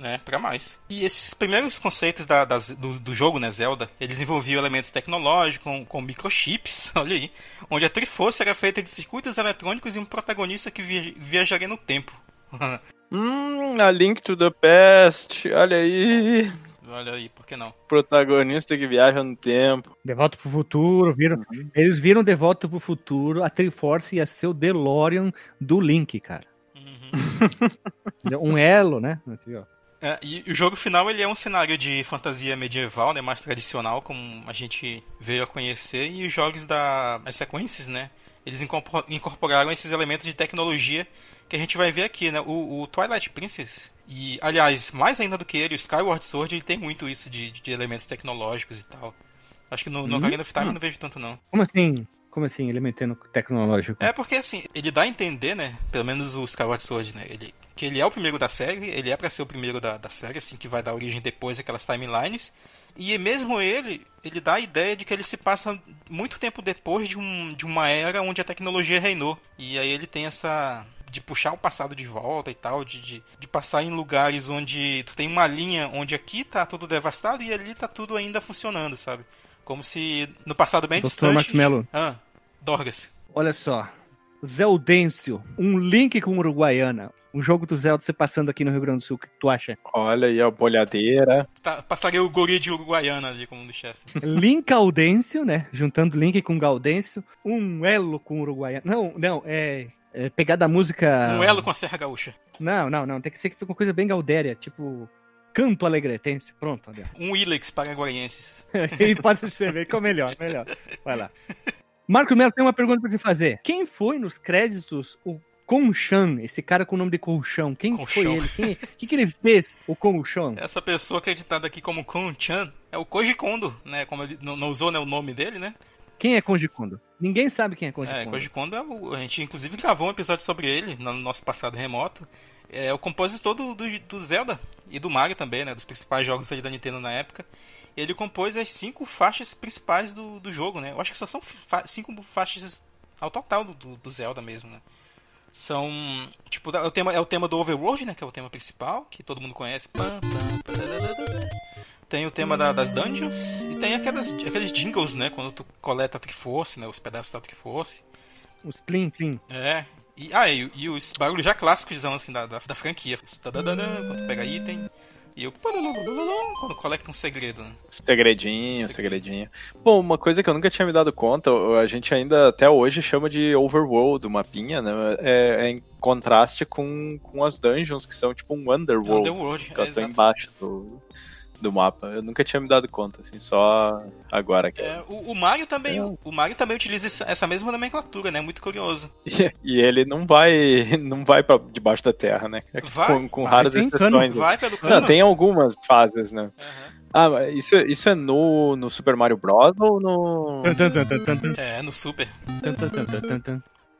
É, pra mais. E esses primeiros conceitos da- das- do, do jogo, né, Zelda, eles envolviam elementos tecnológicos, com, com microchips, *laughs* olha aí, onde a Triforce era feita de circuitos eletrônicos e um protagonista que via- viajaria no tempo. *laughs* Hum, a Link to the Past, olha aí. Olha aí, por que não? Protagonista que viaja no tempo. De volta pro futuro, viram. Eles viram De volta pro futuro, a Triforce ia ser o DeLorean do Link, cara. Uhum. *laughs* Um elo, né? Aqui, ó. É, e o jogo final ele é um cenário de fantasia medieval, né, mais tradicional, como a gente veio a conhecer, e os jogos da as sequências, né, eles incorpor- incorporaram esses elementos de tecnologia que a gente vai ver aqui, né, o, o Twilight Princess e, aliás, mais ainda do que ele, o Skyward Sword, ele tem muito isso de, de elementos tecnológicos e tal. Acho que no, no Hum? Ocarina of Time eu não vejo tanto não. Como assim? Como assim, elementando tecnológico? É porque assim, ele dá a entender, né? Pelo menos o Skyward Sword, né? Ele, que ele é o primeiro da série, ele é pra ser o primeiro da, da série, assim, que vai dar origem depois àquelas timelines. E mesmo ele, ele dá a ideia de que ele se passa muito tempo depois de, um, de uma era onde a tecnologia reinou. E aí ele tem essa. De puxar o passado de volta e tal, de, de, de passar em lugares onde tu tem uma linha onde aqui tá tudo devastado e ali tá tudo ainda funcionando, sabe? Como se no passado bem Dr. distante. Max Mello. Ah, Dorgas. Olha só. Zeldêncio, um link com Uruguaiana. Um jogo do Zelda você passando aqui no Rio Grande do Sul, o que tu acha? Olha aí a bolhadeira. Tá, passaria o guri de Uruguaiana ali como um do chefe. *laughs* Link Gaudêncio, né? Juntando Link com Gaudêncio. Um elo com Uruguaiana. Não, não, é. É pegar da música. Um elo com a Serra Gaúcha. Não, não, não. Tem que ser uma coisa bem gaudéria, tipo. Canto alegretense. Pronto, olha. Um Ilex paraguaienses. *laughs* E pode ser é o melhor, melhor. Vai lá. Marco Melo tem uma pergunta pra te fazer. Quem foi nos créditos o Conchan, esse cara com o nome de Colchão? Quem que foi ele? Quem, o que, que ele fez, o Colchão? Essa pessoa acreditada aqui como Kon-chan é o Koji Kondo, né? Como ele não, não usou né, o nome dele, né? Quem é Konji Kondo? Ninguém sabe quem é Konji É, Kondo. Koji Kondo, é o, a gente inclusive gravou um episódio sobre ele no nosso passado remoto. É o compositor do, do, do Zelda e do Mario também, né? Dos principais jogos da Nintendo na época. Ele compôs as cinco faixas principais do, do jogo, né? Eu acho que só são fa cinco faixas ao total do, do, do Zelda mesmo, né? São. Tipo, é o, tema, é o tema do Overworld, né? Que é o tema principal, que todo mundo conhece. Pam, pam. Tem o tema da- das dungeons e tem aquelas, aqueles jingles, né? Quando tu coleta a Triforce, né? Os pedaços da Triforce. Os Plim Plim. É. E, ah, e, e os barulhos já clássicos assim, da, da, da franquia. Quando tu pega item. E o quando coleta um segredo. Né? Segredinho, segredinho. Bom, uma coisa que eu nunca tinha me dado conta, a gente ainda até hoje chama de overworld, o mapinha, né? É, é em contraste com, com as dungeons, que são tipo um underworld. Underworld, que é, estão embaixo do, do mapa. Eu nunca tinha me dado conta, assim, só agora. Que... É, o, o Mario também, é. o Mario também utiliza essa mesma nomenclatura, né? Muito curioso. E, e ele não vai, não vai para debaixo da terra, né? Vai, com, com raras exceções. Vai pelo cano. Não, tem algumas fases, né? Uhum. Ah, isso, isso é no, no Super Mario Bros. ou no. É, no Super.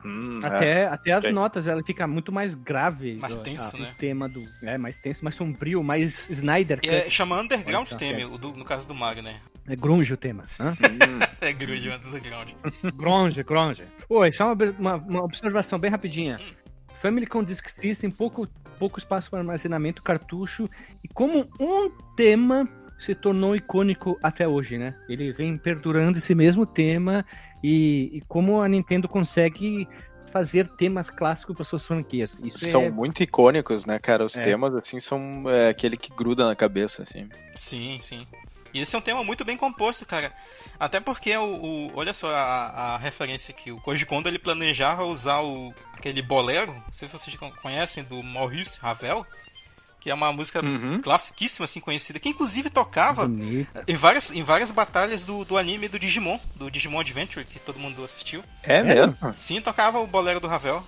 Hum, até, é. até as okay. notas, ela fica muito mais grave. Mais tenso, a, né? O tema do. É, mais tenso, mais sombrio, mais Snyder. É, chama Underground Theme, do, no caso do Mario, né? É grunge o tema. *laughs* é grunge, underground. grunge, grunge. Oi, só uma, uma, uma observação bem rapidinha. Hum. Family com Disk System, pouco, pouco espaço para armazenamento, cartucho, e como um tema se tornou icônico até hoje, né? Ele vem perdurando esse mesmo tema e, e como a Nintendo consegue fazer temas clássicos para suas franquias. Isso são é... muito icônicos, né, cara? Os é. temas, assim, são é, aquele que gruda na cabeça, assim. Sim, sim. E esse é um tema muito bem composto, cara. Até porque o, o olha só a, a, referência que o Koji Kondo ele planejava usar o aquele bolero, não sei se vocês conhecem do Maurice Ravel, que é uma música uhum. classiquíssima, assim, conhecida, que inclusive tocava em várias, em várias batalhas do, do anime do Digimon, do Digimon Adventure, que todo mundo assistiu. É mesmo? Sim, tocava o bolero do Ravel.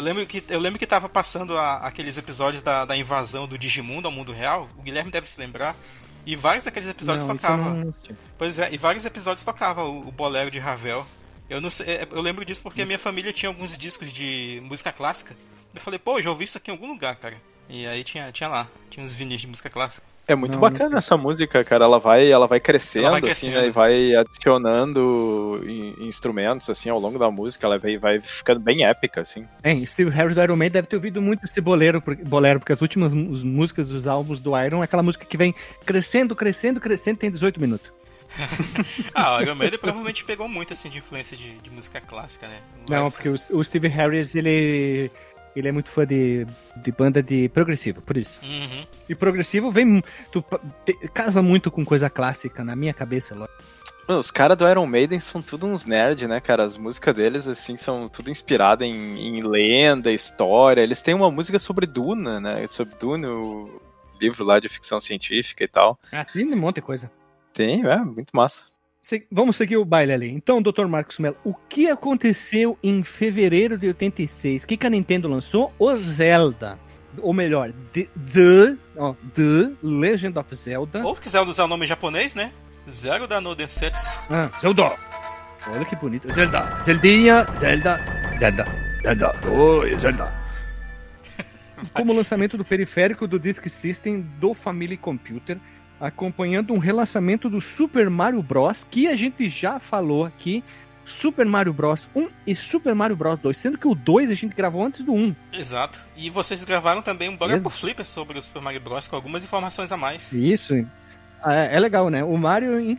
Eu lembro que, eu lembro que tava passando a, aqueles episódios da, da invasão do Digimundo ao mundo real. O Guilherme deve se lembrar. E vários daqueles episódios não, tocavam. Pois é, e vários episódios tocava o, o bolero de Ravel. Eu não sei, é, eu lembro disso porque a minha família tinha alguns discos de música clássica. Eu falei, pô, já ouvi isso aqui em algum lugar, cara. E aí tinha, tinha lá, tinha uns vinis de música clássica. É muito não, bacana não essa música, cara. Ela vai, ela vai crescendo, ela vai crescendo. assim, né? E vai adicionando instrumentos, assim, ao longo da música. Ela vai, vai ficando bem épica, assim. É, Steve Harris do Iron Man deve ter ouvido muito esse bolero, bolero porque as últimas músicas dos álbuns do Iron é aquela música que vem crescendo, crescendo, crescendo, tem 18 minutos. *laughs* ah, o Iron Maiden provavelmente pegou muito, assim, de influência de, de música clássica, né? Não, porque o, o Steve Harris, ele ele é muito fã de, de banda de progressivo, por isso. Uhum. E progressivo vem. Tu, te, casa muito com coisa clássica, na minha cabeça, Mano, os caras do Iron Maiden são tudo uns nerds, né, cara? As músicas deles, assim, são tudo inspiradas em, em, lenda, história. Eles têm uma música sobre Duna, né? Sobre Duna, o livro lá de ficção científica e tal. Ah, tem um monte de coisa. Tem, é, muito massa. Vamos seguir o baile ali. Então, Dr. Marcos Mello, o que aconteceu em fevereiro de 86? O que, que a Nintendo lançou? O Zelda. Ou melhor, The, the, oh, the Legend of Zelda. Ou se quiser usar o nome japonês, né? Zelda no Densetsu. Ah, Zelda. Olha que bonito. Zelda. Zeldinha. Zelda. Zelda. Zelda. Oi, Zelda. *laughs* Como lançamento do periférico do Disk System do Family Computer acompanhando um relançamento do Super Mario Bros. que a gente já falou aqui. Super Mario Bros 1 e Super Mario Bros 2, sendo que o 2 a gente gravou antes do 1. Exato. E vocês gravaram também um blog por Flipper sobre o Super Mario Bros com algumas informações a mais. Isso. É, é, legal, né? O Mario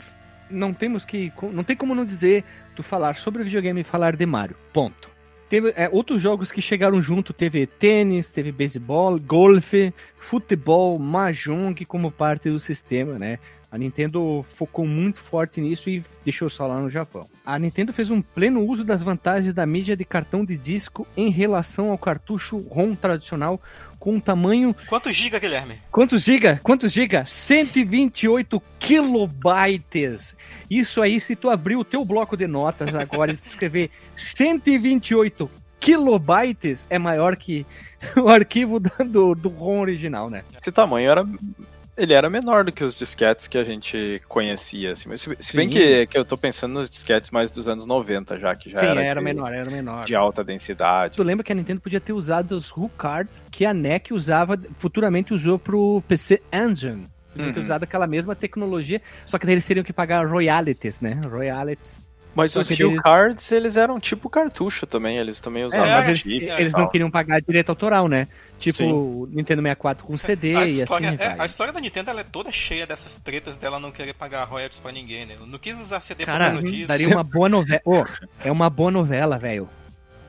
não temos que não tem como não dizer tu falar sobre videogame e falar de Mario. Ponto. Teve é, outros jogos que chegaram junto, teve tênis, teve beisebol, golfe, futebol, mahjong como parte do sistema, né? A Nintendo focou muito forte nisso e deixou só lá no Japão. A Nintendo fez um pleno uso das vantagens da mídia de cartão de disco em relação ao cartucho ROM tradicional, com um tamanho. Quantos giga, Guilherme? Quantos giga? Quantos giga? 128 kilobytes. Isso aí, se tu abrir o teu bloco de notas agora e escrever 128 kilobytes, é maior que *laughs* o arquivo do, do ROM original, né? Esse tamanho era ele era menor do que os disquetes que a gente conhecia, assim. Mas se, se bem que, que eu tô pensando nos disquetes mais dos anos 90 já, que já Sim, era, era de, menor, era menor. De alta densidade. Tu lembra que a Nintendo podia ter usado os Who Cards que a NEC usava, futuramente usou pro PC Engine. Podia uhum. ter usado aquela mesma tecnologia, só que eles teriam que pagar royalties, né? Royalties mas os Hue eles... Cards, eles eram tipo cartucho também, eles também usavam. É, mas eles, eles não queriam pagar direito autoral, né? Tipo Sim. Nintendo 64 com CD a e história, assim. É, a história da Nintendo ela é toda cheia dessas tretas dela não querer pagar royalties pra ninguém, né? Não quis usar CD Cara, por causa disso. Daria uma boa novela. Oh, é uma boa novela, velho.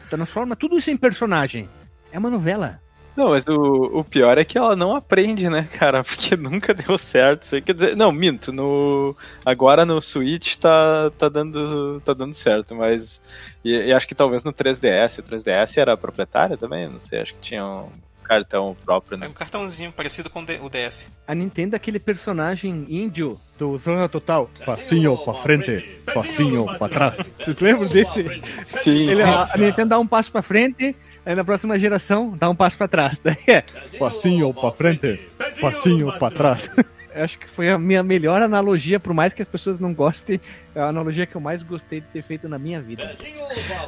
Transforma tudo isso em personagem. É uma novela. Não, mas o, o pior é que ela não aprende, né, cara? Porque *laughs* nunca deu certo. Isso aí quer dizer, não, minto. No, agora no Switch tá, tá, dando, tá dando certo, mas. E, e acho que talvez no 3DS. O 3DS era proprietária também? Não sei, acho que tinha um cartão próprio, É né? um cartãozinho parecido com o DS. A Nintendo é aquele personagem índio do Zona Total. Passinho pra frente, passinho pra trás. Vocês lembram desse? Sim. Ele, a, a Nintendo dá um passo pra frente, aí na próxima geração dá um passo pra trás. *laughs* Daí é, Passinho pra frente, passinho pra trás. *laughs* acho que foi a minha melhor analogia, por mais que as pessoas não gostem, é a analogia que eu mais gostei de ter feito na minha vida.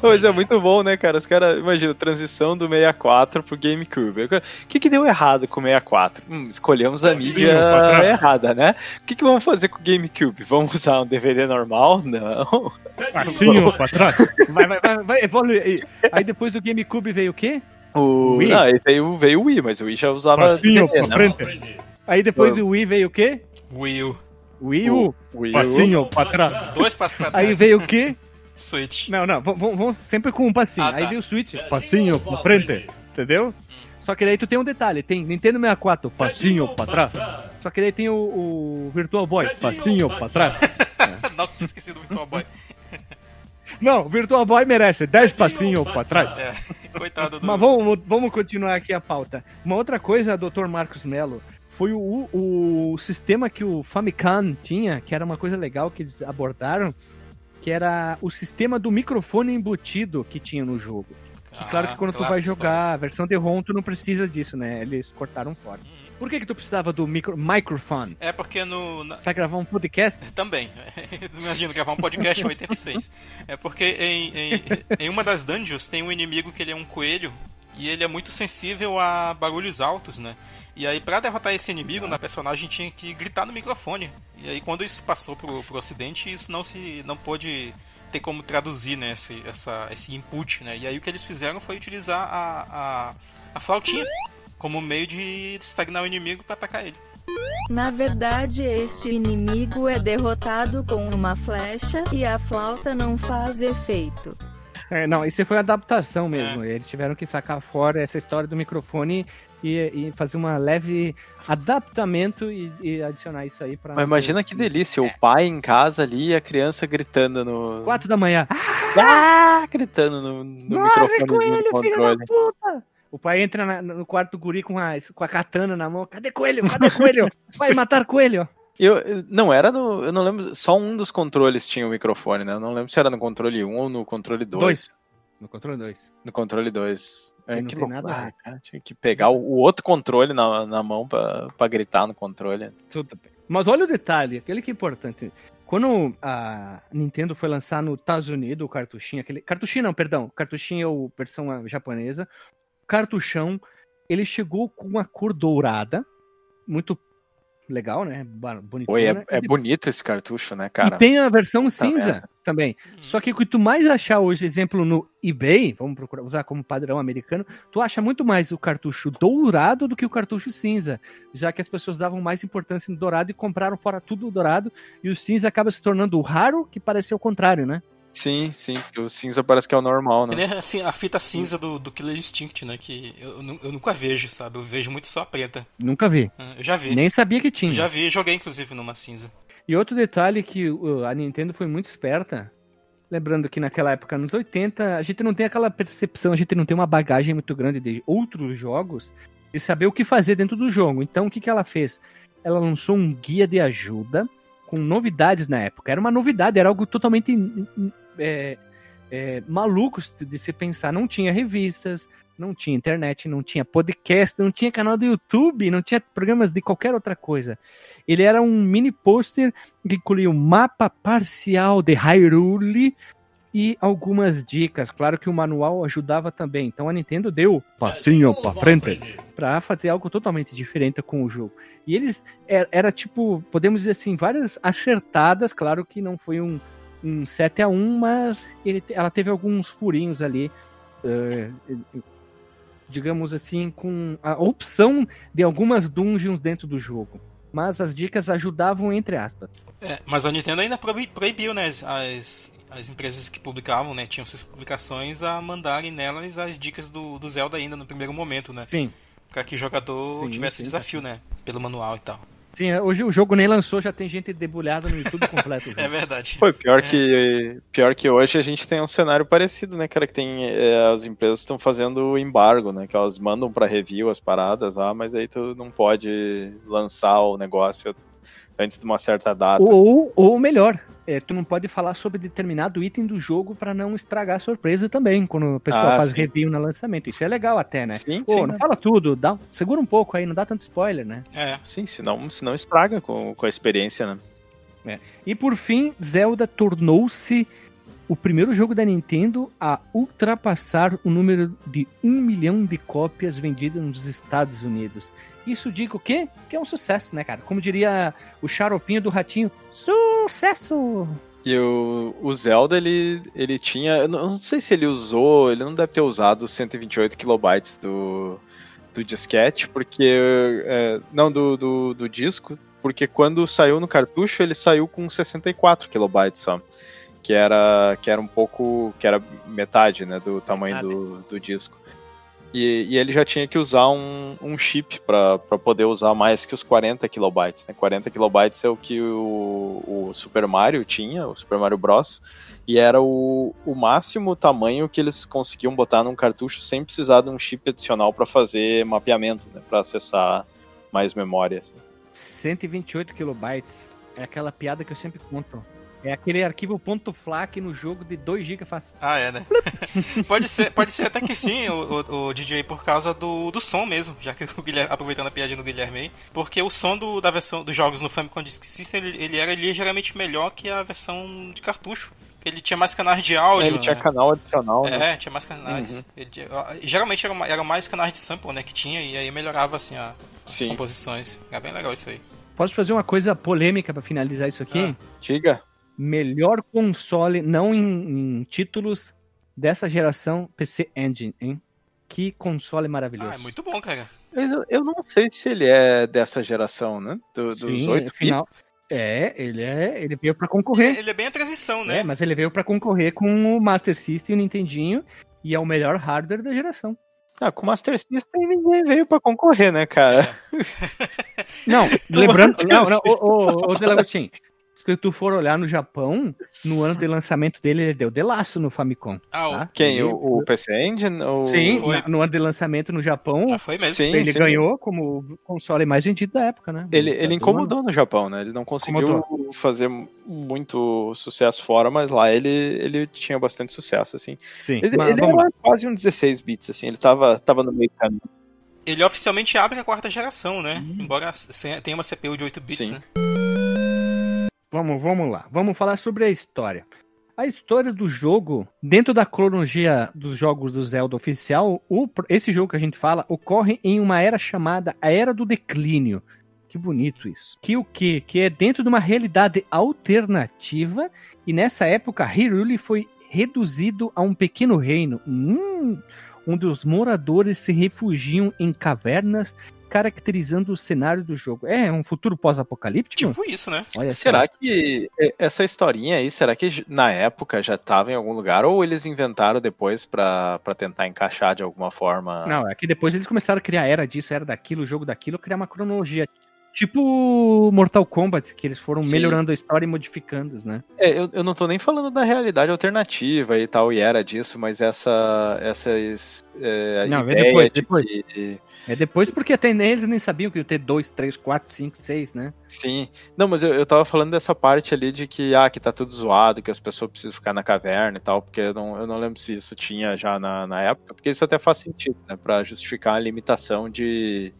Mas é muito bom, né, cara? Os caras, imagina, transição do 64 pro GameCube. O que, que deu errado com o 64? Hum, escolhemos a mídia pra errada, né? O que, que vamos fazer com o GameCube? Vamos usar um DVD normal? Não. Passinho pra trás. Vai, vai, vai, vai evolui. Aí, aí depois do GameCube veio o quê? O... Wii? Não, aí veio, veio o Wii, mas o Wii já usava Passinho DVD, pra não? frente, Aí depois do Wii veio o quê? Wii U. Wii U. Wii U. passinho pra trás. Dois passos pra trás. Aí veio o quê? Switch. Não, não, vamos, sempre com um passinho. Ah, tá. Aí veio o Switch, Passinho pra frente, entendeu? Só que daí tu tem um detalhe, tem Nintendo 64, passinho pra trás, só que daí tem o, o Virtual Boy. passinho pra trás. *laughs* Nossa, tinha esquecido do Virtual Boy. *laughs* Não, o Virtual Boy merece 10 Passinho pra trás. É, coitado do. Mas vamos, vamos continuar aqui a pauta. Uma outra coisa, Dr. Marcos Mello, foi o, o sistema que o Famicom tinha, que era uma coisa legal que eles abordaram, que era o sistema do microfone embutido que tinha no jogo. Que claro que quando tu vai Ah, jogar a versão de ROM, tu não precisa disso, né? Eles cortaram fora. Por que que tu precisava do micro, história. É porque no. na- Vai gravar um podcast? *laughs* Também. *laughs* Imagina gravar um podcast em 86. É porque em, em, em uma das dungeons tem um inimigo que ele é um coelho e ele é muito sensível a barulhos altos, né? E aí, pra derrotar esse inimigo, na personagem tinha que gritar no microfone. E aí, quando isso passou pro, pro ocidente, isso não se não pôde ter como traduzir, né, esse, essa, esse input, né? E aí, o que eles fizeram foi utilizar a, a, a flautinha como meio de estagnar o inimigo pra atacar ele. Na verdade, este inimigo é derrotado com uma flecha e a flauta não faz efeito. É, não, isso foi adaptação mesmo. Eles tiveram que sacar fora essa história do microfone e, e fazer uma leve adaptamento e, e adicionar isso aí pra. Mas imagina que delícia, o pai em casa ali e a criança gritando no. Quatro da manhã. Ah! Gritando no, no Morre microfone com filho da puta! O pai entra na- no quarto do guri com a, com a katana na mão. Cadê coelho? Cadê coelho? *laughs* Vai matar coelho! Eu, eu- não, era no. Eu não lembro. Só um dos controles tinha o microfone, né? Eu não lembro se era no controle 1 ou no controle 2. Dois. No controle 2. No controle 2. É, não tem loucura, nada a ver. cara. Tinha que pegar o, o outro controle na, na mão pra, pra gritar no controle. Tudo bem. Mas olha o detalhe, aquele que é importante. Quando a Nintendo foi lançar no Estados Unidos o cartuchinho, aquele. Cartuchinho não, perdão. Cartuchinho é o versão ah, japonesa. O cartuchão, ele chegou com uma cor dourada. Muito legal, né? Bonitona. Oi, é, né? é bonito esse cartucho, né, E cara? tem a versão cinza também. Uhum. Só que o que tu mais achar hoje, exemplo, no eBay, vamos procurar usar como padrão americano, tu acha muito mais o cartucho dourado do que o cartucho cinza. Já que as pessoas davam mais importância no dourado e compraram fora tudo o dourado, e o cinza acaba se tornando o raro, que parece o contrário, né? Sim, sim, porque o cinza parece que é o normal, né? nem assim, a fita cinza do, do Killer Instinct, né? Que eu, eu nunca vejo, sabe? Eu vejo muito só a preta. Nunca vi. Ah, Eu já vi. Nem sabia que Eu tinha. já vi, joguei inclusive numa cinza. E outro detalhe que a Nintendo foi muito esperta, lembrando que naquela época, nos 80, a gente não tem aquela percepção, a gente não tem uma bagagem muito grande de outros jogos, de saber o que fazer dentro do jogo. Então, o que, que ela fez? Ela lançou um guia de ajuda com novidades na época. Era uma novidade, era algo totalmente é, é, maluco de se pensar. Não tinha revistas, não tinha internet, não tinha podcast, não tinha canal do YouTube, não tinha programas de qualquer outra coisa. Ele era um mini pôster que incluía o mapa parcial de Hyrule e algumas dicas. Claro que o manual ajudava também. Então a Nintendo deu Passinho pra frente. para fazer algo totalmente diferente com o jogo. E eles era, era tipo, podemos dizer assim, várias acertadas. Claro que não foi um, um 7 a 1 mas ele, ela teve alguns furinhos ali. eh, digamos assim, com a opção de algumas dungeons dentro do jogo. mas as dicas ajudavam entre aspas. É, mas a Nintendo ainda proibi- proibiu, né, as, as, as empresas que publicavam, né, tinham suas publicações a mandarem nelas as dicas do, do Zelda ainda no primeiro momento, né? Sim. Pra que o jogador Sim, tivesse sim, desafio, né? Pelo manual e tal. Sim, hoje o jogo nem lançou, já tem gente debulhada no YouTube completo. *laughs* É verdade. Foi pior que pior que hoje a gente tem um cenário parecido, né, cara? Que tem é, as empresas estão fazendo embargo, né? Que elas mandam pra review as paradas, ah, mas aí tu não pode lançar o negócio antes de uma certa data. assim. Ou, ou melhor, é, tu não pode falar sobre determinado item do jogo pra não estragar a surpresa também, quando o pessoal Ah, faz sim. review no lançamento. Isso é legal até, né? Sim, Pô, sim, não fala tudo, dá, segura um pouco aí, não dá tanto spoiler, né? É. sim, senão, senão estraga com, com a experiência, né? E por fim, Zelda tornou-se o primeiro jogo da Nintendo a ultrapassar o número de um milhão de cópias vendidas nos Estados Unidos. Isso diga o quê? Que é um sucesso, né, cara? Como diria o xaropinho do ratinho, sucesso! E o, o Zelda, ele, ele tinha. Eu não, sei se ele usou. Ele não deve ter usado os 128 kilobytes do, do disquete, porque. é, não, do, do, do disco, porque quando saiu no cartucho, ele saiu com 64 kilobytes só. Que era, que era um pouco. que era metade né, do tamanho do, do disco. E, e ele já tinha que usar um, um chip para poder usar mais que os 40 kilobytes. Né? 40 kilobytes é o que o, o Super Mario tinha, o Super Mario Bros. E era o, o máximo tamanho que eles conseguiam botar num cartucho sem precisar de um chip adicional para fazer mapeamento, né? para acessar mais memória. assim. 128 kilobytes. É aquela piada que eu sempre conto. É aquele arquivo ponto .flac no jogo de 2 GB fácil. Ah, é, né? *laughs* pode, ser, pode ser até que sim, o, o, o DJ, por causa do, do som mesmo, já que o Guilherme, aproveitando a piadinha do Guilherme aí, porque o som do, da versão dos jogos no Famicom Disk System, ele, ele era ligeiramente melhor que a versão de cartucho. Ele tinha mais canais de áudio, ele tinha né? canal adicional, né? É, tinha mais canais. Uhum. Ele tinha- geralmente eram, eram mais canais de sample, né, que tinha, e aí melhorava, assim, a- as Sim. composições. Era bem legal isso aí. Posso fazer uma coisa polêmica pra finalizar isso aqui? Ah. Diga. Melhor console, não em, em títulos dessa geração, PC Engine, hein? Que console maravilhoso. Ah, é muito bom, cara. Mas eu, eu não sei se ele é dessa geração, né? Do- dos Sim, 8 final. É, ele é, ele veio pra concorrer. Ele é bem a transição, né? É, mas ele veio pra concorrer com o Master System e o Nintendinho e é o melhor hardware da geração. Ah, com o Master System ninguém veio pra concorrer, né, cara? Não, *laughs* lembrando, não, não, System ô, ô, ô, Delagostin, se tu for olhar no Japão, no ano de lançamento dele, ele deu delaço no Famicom. Ah, tá? Quem? Ele- O, o PC Engine? Ou... Sim, Foi. no ano de lançamento no Japão, já foi mesmo. Sim, ele sim. ganhou como o console mais vendido da época, né? Ele, Da ele incomodou no Japão, né? Ele não conseguiu fazer muito sucesso fora, mas lá ele, ele tinha bastante sucesso, assim. Sim, Ele, mas ele vamos lá. era quase um 16 bits, assim. Ele tava, tava no meio do caminho. Ele oficialmente abre a quarta geração, né? Uhum. Embora tenha uma CPU de 8 bits, Sim. né? Vamos, vamos lá. Vamos falar sobre a história. A história do jogo, dentro da cronologia dos jogos do Zelda oficial, o- esse jogo que a gente fala ocorre em uma era chamada a Era do Declínio. Que bonito isso. Que o quê? Que é dentro de uma realidade alternativa e nessa época Hyrule foi reduzido a um pequeno reino, hum, onde os moradores se refugiam em cavernas, caracterizando o cenário do jogo. É um futuro pós-apocalíptico? Tipo isso, né? Olha só. Será que e- essa historinha aí, será que na época já tava em algum lugar? Ou eles inventaram depois pra, pra tentar encaixar de alguma forma? Não, é que depois eles começaram a criar era disso, era daquilo, jogo daquilo, criar uma cronologia. Tipo Mortal Kombat, que eles foram Sim. melhorando a história e modificando, né? É, eu, eu não tô nem falando da realidade alternativa e tal, e era disso, mas essa. essas. É, Não, é depois, de depois. que- É depois porque até eles nem sabiam que ia ter 2, 3, 4, 5, 6, né? Sim. Não, mas eu, eu tava falando dessa parte ali de que, ah, que tá tudo zoado, que as pessoas precisam ficar na caverna e tal, porque eu não, eu não lembro se isso tinha já na, na época, porque isso até faz sentido, né? Pra justificar a limitação de,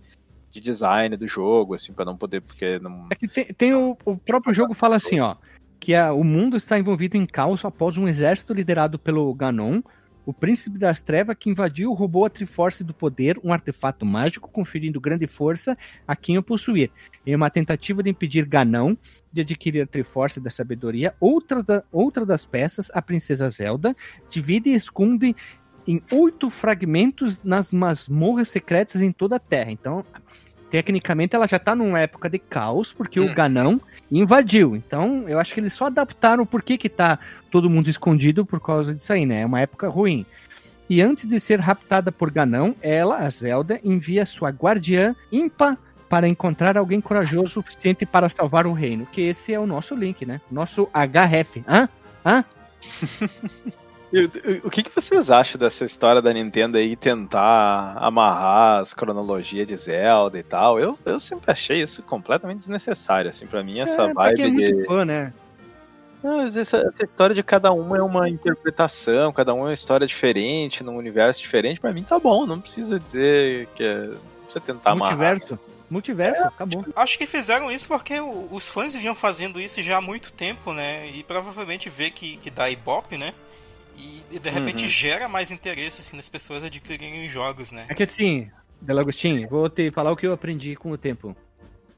de design do jogo, assim, pra não poder, porque não. É que tem, tem o, o próprio jogo fala assim, ó, que a- o mundo está envolvido em caos após um exército liderado pelo Ganon, o príncipe das trevas que invadiu roubou a Triforce do poder, um artefato mágico conferindo grande força a quem o possuir. Em uma tentativa de impedir Ganon de adquirir a Triforce da sabedoria, outra, da- outra das peças, a princesa Zelda, divide e esconde em oito fragmentos nas masmorras secretas em toda a Terra. Então, tecnicamente ela já tá numa época de caos, porque Hum. o Ganão invadiu. Então, eu acho que eles só adaptaram por que que tá todo mundo escondido por causa disso aí, né? É uma época ruim. E antes de ser raptada por Ganão, ela, a Zelda, envia sua guardiã Impa para encontrar alguém corajoso o suficiente para salvar o reino. Que esse é o nosso Link, né? Nosso HF. Hã? Hã? *laughs* O- que, que vocês acham dessa história da Nintendo aí tentar amarrar as cronologias de Zelda e tal? Eu, eu sempre achei isso completamente desnecessário, assim, pra mim essa é, vibe é de... muito fã, né? Não, mas essa, essa história de cada um é uma interpretação, cada um é uma história diferente, num universo diferente, pra mim tá bom, não precisa dizer que é... Não precisa tentar amarrar. Multiverso. Multiverso, acabou. Acho que fizeram isso porque os fãs vinham fazendo isso já há muito tempo, né? E provavelmente vê que, que dá ibope, né? E de repente Uhum. gera mais interesse assim, nas pessoas adquirirem os jogos, né? É que assim, Delagostinho, vou te falar o que eu aprendi com o tempo.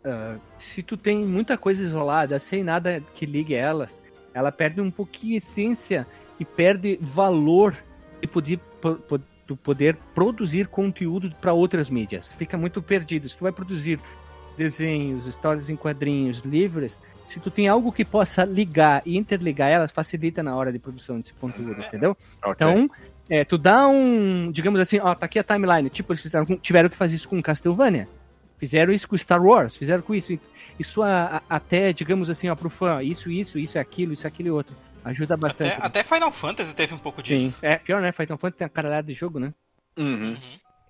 Ah, se tu tem muita coisa isolada, sem nada que ligue elas, ela perde um pouquinho a essência e perde valor de poder, po- po- do poder produzir conteúdo para outras mídias. Fica muito perdido. Se tu vai produzir desenhos, histórias em quadrinhos, livros, se tu tem algo que possa ligar e interligar elas, facilita na hora de produção desse conteúdo, entendeu? Ok. Então, é, tu dá um. Digamos assim, ó, tá aqui a timeline. Tipo, eles tiveram que fazer isso com Castlevania. Fizeram isso com Star Wars, fizeram com isso. Isso a- a- até, digamos assim, ó, pro fã, isso, isso, isso, aquilo, isso, aquilo e outro. Ajuda bastante. Até, até Final Fantasy teve um pouco Sim. disso. É, pior, né? Final Fantasy tem uma caralhada de jogo, né? Uhum.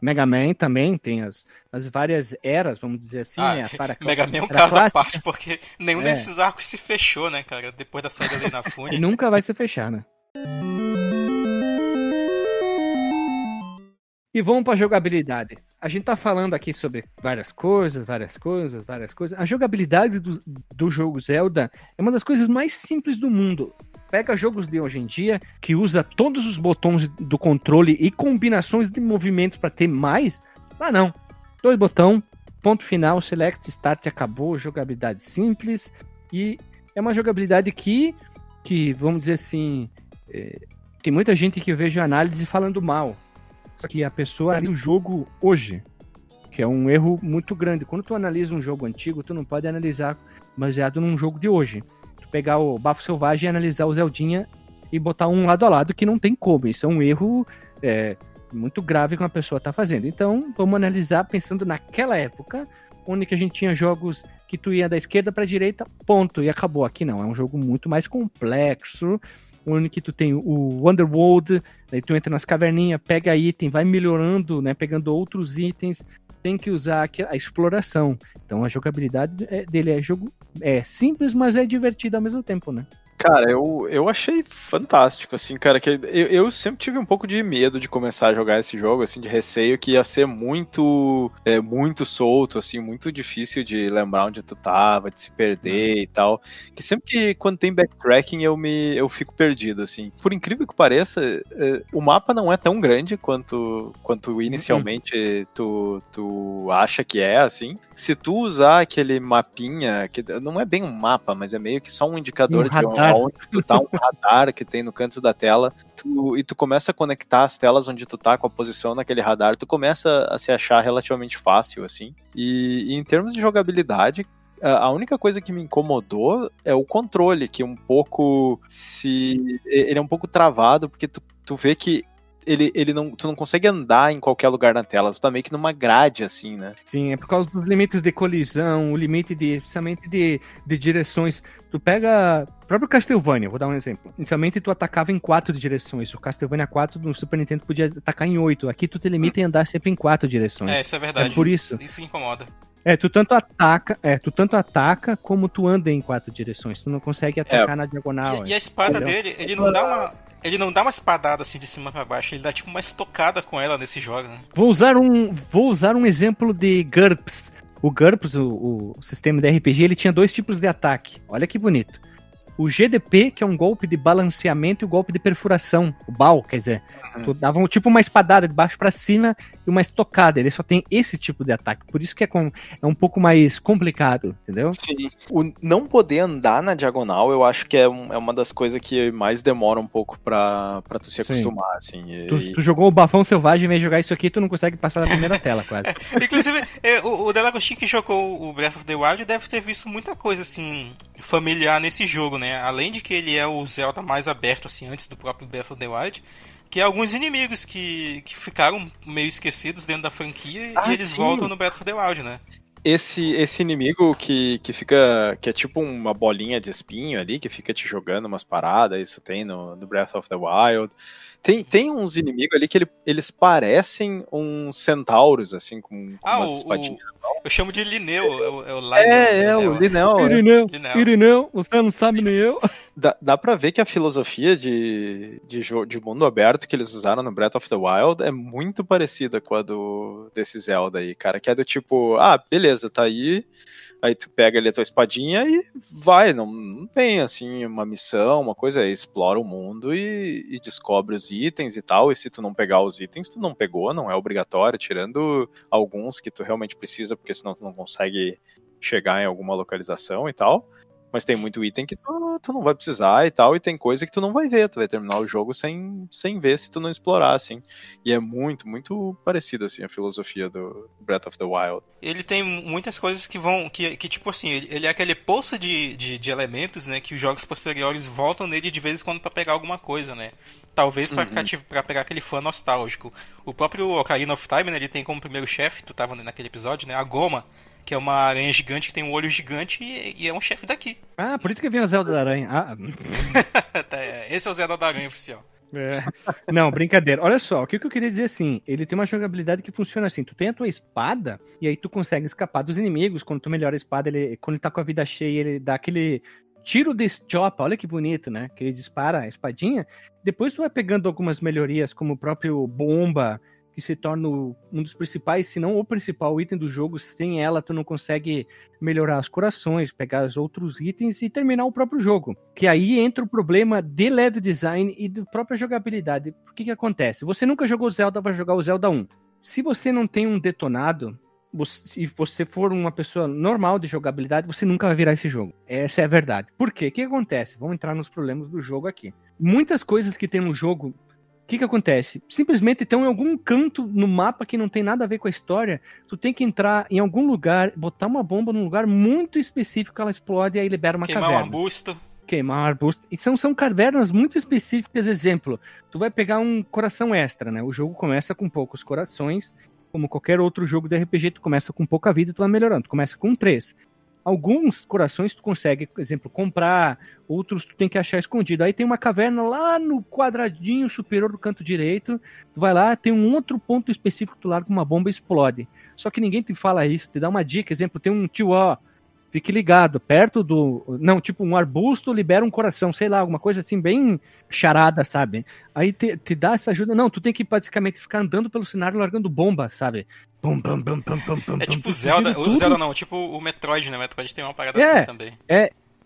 Mega Man também tem as, as várias eras, vamos dizer assim, Ah, né? A Fara- *laughs* Mega Man é um caso à clássica. parte, porque nenhum É. desses arcos se fechou, né, cara? Depois da saída ali na E nunca vai se fechar, né? E vamos para jogabilidade. A gente tá falando aqui sobre várias coisas, várias coisas, várias coisas. A jogabilidade do, do jogo Zelda é uma das coisas mais simples do mundo. Pega jogos de hoje em dia que usa todos os botões do controle e combinações de movimentos para ter mais. Ah, não. Dois botão, ponto final, select, start, acabou. Jogabilidade simples e é uma jogabilidade que, que vamos dizer assim, é, tem muita gente que eu vejo análise falando mal. Que a pessoa analisa o jogo hoje, que é um erro muito grande. Quando tu analisa um jogo antigo, tu não pode analisar baseado num jogo de hoje. Pegar o Bafo Selvagem e analisar o Zeldinha e botar um lado a lado que não tem como. Isso é um erro é, muito grave que uma pessoa está fazendo. Então, vamos analisar pensando naquela época, onde que a gente tinha jogos que tu ia da esquerda para direita, ponto, e acabou. Aqui não, é um jogo muito mais complexo, onde que tu tem o Underworld, daí tu entra nas caverninhas, pega item, vai melhorando, né, pegando outros itens, tem que usar a exploração. Então a jogabilidade é- dele é jogo é simples, mas é divertido ao mesmo tempo, né? Cara, eu, eu achei fantástico, assim, cara, que eu, eu sempre tive um pouco de medo de começar a jogar esse jogo, assim, de receio que ia ser muito, é, muito solto, assim, muito difícil de lembrar onde tu tava, de se perder e tal, que sempre que, quando tem backtracking, eu me, eu fico perdido, assim. Por incrível que pareça, é, o mapa não é tão grande quanto, quanto inicialmente tu, tu acha que é, assim. Se tu usar aquele mapinha, que não é bem um mapa, mas é meio que só um indicador Um de radar. onde tu tá, um radar que tem no canto da tela, tu- e tu começa a conectar as telas onde tu tá com a posição naquele radar, tu começa a se achar relativamente fácil, assim. E, e em termos de jogabilidade, a única coisa que me incomodou é o controle, que um pouco se. Ele é um pouco travado, porque tu, tu vê que ele, ele não, tu não consegue andar em qualquer lugar na tela, tu tá meio que numa grade, assim, né? Sim, é por causa dos limites de colisão, o limite de, especialmente de, de direções. Tu pega o próprio Castlevania, vou dar um exemplo. Inicialmente tu atacava em quatro direções. O Castlevania 4 no Super Nintendo podia atacar em oito. Aqui tu te limita em andar sempre em quatro direções. É, isso é verdade. É por isso. Isso incomoda. É, tu tanto ataca, é, tu tanto ataca como tu anda em quatro direções. Tu não consegue atacar na diagonal. E, e a espada Entendeu? dele, ele não dá uma. Ele não dá uma espadada assim de cima pra baixo, ele dá tipo uma estocada com ela nesse jogo, né? Vou usar um, vou usar um exemplo de GURPS. O GURPS, o, o sistema de RPG, ele tinha dois tipos de ataque. Olha que bonito. O GDP, que é um golpe de balanceamento e o golpe de perfuração. O BAL, quer dizer, Uhum. tu dava um, tipo uma espadada de baixo pra cima e uma estocada. Ele só tem esse tipo de ataque. Por isso que é, com, é um pouco mais complicado, entendeu? Sim. O não poder andar na diagonal, eu acho que é, um- é uma das coisas que mais demora um pouco pra, pra tu se Sim. acostumar, assim. E- Tu, tu jogou o bafão selvagem, vem jogar isso aqui, tu não consegue passar da primeira tela, quase. *laughs* Inclusive, é, o, o Delagostin que jogou o Breath of the Wild deve ter visto muita coisa assim familiar nesse jogo, né? Além de que ele é o Zelda mais aberto assim antes do próprio Breath of the Wild, que é alguns inimigos que, que ficaram meio esquecidos dentro da franquia Ah, e eles sim. voltam no Breath of the Wild, né? Esse, esse inimigo que, que fica. que é tipo uma bolinha de espinho ali, que fica te jogando umas paradas, isso tem no, no Breath of the Wild. Tem, tem uns inimigos ali que ele- eles parecem uns centauros, assim, com, com Ah, umas o, espadinhas. o- eu chamo de Lineu, é o, é o Lionel, É, é, o Lineu, Linel. é. Irineu, Lineu. Irineu, você não sabe nem eu. *laughs* Dá, dá pra ver que a filosofia de, de, de mundo aberto que eles usaram no Breath of the Wild é muito parecida com a do, desse Zelda aí, cara. Que é do tipo, ah, beleza, tá aí. Aí tu pega ali a tua espadinha e vai. Não, não tem, assim, uma missão, uma coisa. É explora o mundo e, e descobre os itens e tal. E se tu não pegar os itens, tu não pegou, não é obrigatório. Tirando alguns que tu realmente precisa, porque senão tu não consegue chegar em alguma localização e tal. Mas tem muito item que tu, tu não vai precisar e tal, e tem coisa que tu não vai ver, tu vai terminar o jogo sem, sem ver se tu não explorar, assim. E é muito, muito parecido, assim, a filosofia do Breath of the Wild. Ele tem muitas coisas que vão. que, que tipo assim, ele, ele é aquele poço de, de, de elementos, né? Que os jogos posteriores voltam nele de vez em quando pra pegar alguma coisa, né? Talvez pra, Uhum. pegar aquele fã nostálgico. O próprio Ocarina of Time, né? Ele tem como primeiro chefe, tu tava naquele episódio, né? A Goma, que é uma aranha gigante que tem um olho gigante e, e é um chefe daqui. Ah, por isso que vem o Zelda da Aranha. Ah, *laughs* Tá, Esse é o Zelda da Aranha oficial. É. Não, brincadeira. Olha só, o que que eu queria dizer assim, ele tem uma jogabilidade que funciona assim, tu tem a tua espada e aí tu consegue escapar dos inimigos, quando tu melhora a espada, ele, quando ele tá com a vida cheia, ele dá aquele tiro de chopa, olha que bonito, né? Que ele dispara a espadinha, depois tu vai pegando algumas melhorias, como o próprio bomba, que se torna o- um dos principais, se não o principal item do jogo, sem ela tu não consegue melhorar os corações, pegar os outros itens e terminar o próprio jogo. Que aí entra o problema de level design e da própria jogabilidade. Por que que acontece? Você nunca jogou Zelda, vai jogar o Zelda 1. Se você não tem um detonado, e você for uma pessoa normal de jogabilidade, você nunca vai virar esse jogo. Essa é a verdade. Por quê? O que acontece? Vamos entrar nos problemas do jogo aqui. Muitas coisas que tem no jogo o que que acontece? Simplesmente estão em algum canto no mapa que não tem nada a ver com a história. Tu tem que entrar em algum lugar, botar uma bomba num lugar muito específico, ela explode e aí libera uma Queimar um caverna. arbusto. Queimar um arbusto. E são, são cavernas muito específicas. Exemplo, tu vai pegar um coração extra, né? O jogo começa com poucos corações. Como qualquer outro jogo de RPG, tu começa com pouca vida e tu vai melhorando. Tu começa com três. Alguns corações tu consegue, por exemplo, comprar, outros tu tem que achar escondido. Aí tem uma caverna lá no quadradinho superior do canto direito. Tu vai lá, tem um outro ponto específico, tu larga uma bomba explode. Só que ninguém te fala isso, te dá uma dica. Exemplo, tem um tio, ó, fique ligado, perto do. Não, tipo, um arbusto libera um coração, sei lá, alguma coisa assim, bem charada, sabe? Aí te, te dá essa ajuda. Não, tu tem que basicamente ficar andando pelo cenário largando bomba, sabe? Bum, bum, bum, É tipo Zelda. O. Zelda não, tipo o Metroid, né? O Metroid tem uma parada É. assim também.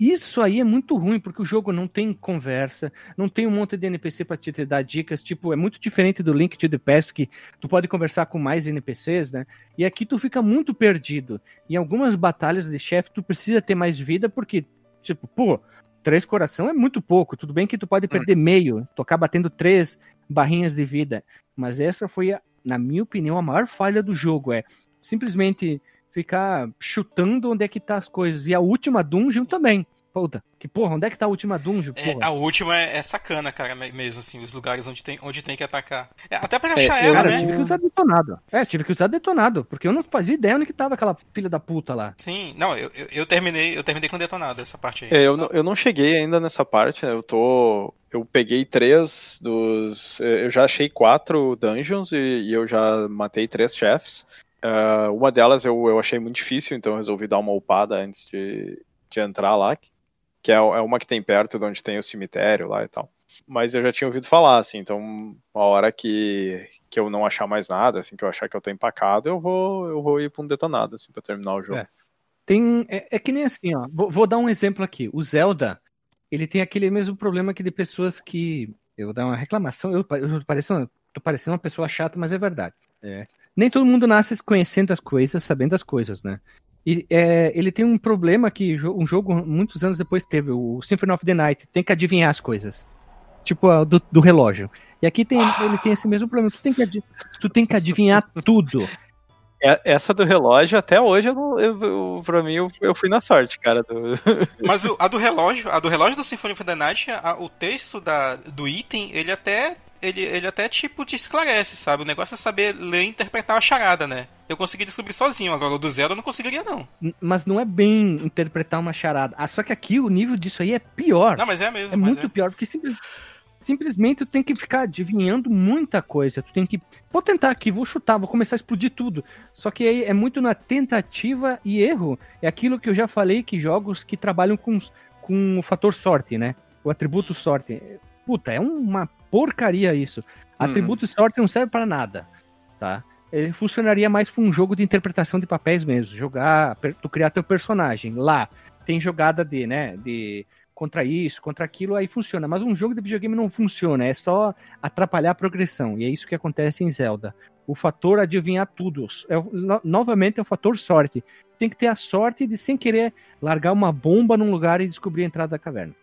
Isso aí é muito ruim, porque o jogo não tem conversa, não tem um monte de NPC pra te, dar dicas, tipo, é muito diferente do Link to the Past, que tu pode conversar com mais NPCs, né? E aqui tu fica muito perdido. Em algumas batalhas de chefe, tu precisa ter mais vida, porque, tipo, pô, três coração é muito pouco. Tudo bem que tu pode perder meio, tocar batendo três barrinhas de vida. Mas essa foi, a- na minha opinião, a maior falha do jogo. É simplesmente ficar chutando onde é que tá as coisas. E a última dungeon também. Puta, que porra, onde é que tá a última dungeon? É, a última é, é sacana, cara, me- mesmo, assim, os lugares onde tem, onde tem que atacar. É, até pra É, achar ela, Cara, eu né? tive que usar detonado. É, tive que usar detonado, porque eu não fazia ideia onde que tava aquela filha da puta lá. Sim, não, eu, eu, eu terminei, eu terminei com detonado essa parte aí. É, eu, não- eu não cheguei ainda nessa parte, né? Eu tô. Eu peguei três dos. eh, Eu já achei quatro dungeons e, e eu já matei três chefes. Ah, uma delas eu, eu achei muito difícil, então resolvi dar uma upada antes de, de entrar lá. Que é, é uma que tem perto de onde tem o cemitério lá e tal. Mas eu já tinha ouvido falar, assim, então uma hora que, que eu não achar mais nada, assim, que eu achar que eu tô empacado, eu vou, eu vou ir pra um detonado, assim, pra terminar o jogo. É. Tem. É, é que nem assim, ó. Vou, vou dar um exemplo aqui. O Zelda, ele tem aquele mesmo problema que de pessoas que. Eu vou dar uma reclamação, eu, eu pareço tô parecendo uma pessoa chata, mas é verdade. É. Nem todo mundo nasce conhecendo as coisas, sabendo as coisas, né? E é, ele tem um problema que um jogo muitos anos depois teve, o Symphony of the Night, tem que adivinhar as coisas. Tipo, do, do relógio. E aqui tem, ele tem esse mesmo problema. Tu tem que, tu tem que adivinhar tudo. *laughs* É, essa do relógio, até hoje, eu não, eu, eu, pra mim, eu, eu fui na sorte, cara. Do... *laughs* Mas o, a do relógio, a do relógio do Symphony of the Night, a, o texto da, do item, ele até. Ele, ele até, tipo, te esclarece, sabe? O negócio é saber ler e interpretar a charada, né? Eu consegui descobrir sozinho, agora o do zero eu não conseguiria, não. Mas não é bem interpretar uma charada. Ah, só que aqui o nível disso aí é pior. Não, mas é mesmo. É muito é. pior, porque simplesmente simplesmente tu tem que ficar adivinhando muita coisa. Tu tem que. Vou tentar aqui, vou chutar, vou começar a explodir tudo. Só que aí é muito na tentativa e erro. É aquilo que eu já falei que jogos que trabalham com, com o fator sorte, né? O atributo sorte. Puta, é uma porcaria isso. Uhum. Atributo sorte não serve para nada, tá? Ele funcionaria mais para um jogo de interpretação de papéis mesmo. Jogar, tu criar teu personagem. Lá tem jogada de, né? De contra isso, contra aquilo, aí funciona. Mas um jogo de videogame não funciona, é só atrapalhar a progressão. E é isso que acontece em Zelda. O fator adivinhar tudo. É, no, novamente é o fator sorte. Tem que ter a sorte de, sem querer, largar uma bomba num lugar e descobrir a entrada da caverna.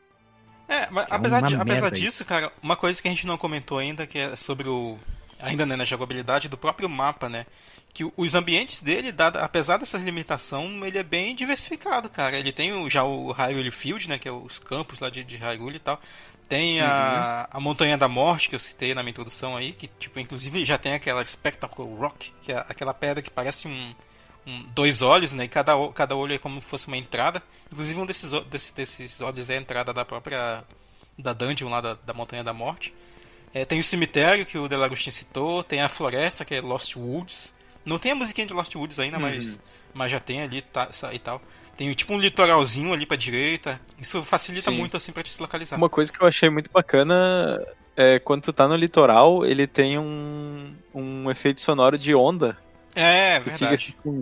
É, mas é apesar, de, apesar disso, cara, uma coisa que a gente não comentou ainda, que é sobre o. Ainda né, na jogabilidade do próprio mapa, né? que os ambientes dele, dado, apesar dessa limitação, ele é bem diversificado, cara. Ele tem o, já o Hyrule Field, né, que é os campos lá de, de Hyrule e tal. Tem a, uhum. a Montanha da Morte, que eu citei na minha introdução aí, que, tipo, inclusive já tem aquela Spectacle Rock, que é aquela pedra que parece um, um, dois olhos, né, e cada, cada olho é como se fosse uma entrada. Inclusive um desses, desses, desses olhos é a entrada da própria, da dungeon lá da, da Montanha da Morte. É, tem o cemitério, que o Delagostin citou, tem a floresta, que é Lost Woods, não tem a musiquinha de Lost Woods ainda, uhum. mas, mas já tem ali tá, e tal. Tem tipo um litoralzinho ali pra direita. Isso facilita Sim. muito assim pra te se localizar. Uma coisa que eu achei muito bacana é quando tu tá no litoral, ele tem um, um efeito sonoro de onda. É, tu verdade. Fica, tipo, um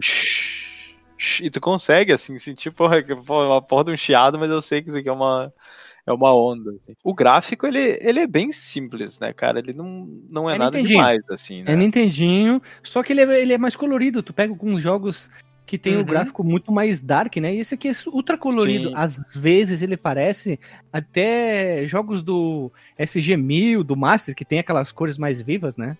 e tu consegue, assim, sentir, porra, uma porra de um chiado, mas eu sei que isso aqui é uma, é uma onda. Assim. O gráfico, ele, ele é bem simples, né, cara? Ele não, não é, é nada Nintendinho. demais, assim, né? É Nintendinho, só que ele é, ele é mais colorido. Tu pega alguns jogos que tem o uhum. gráfico muito mais dark, né? E esse aqui é ultra colorido. Sim. Às vezes ele parece até jogos do SG-1000, do Master, que tem aquelas cores mais vivas, né?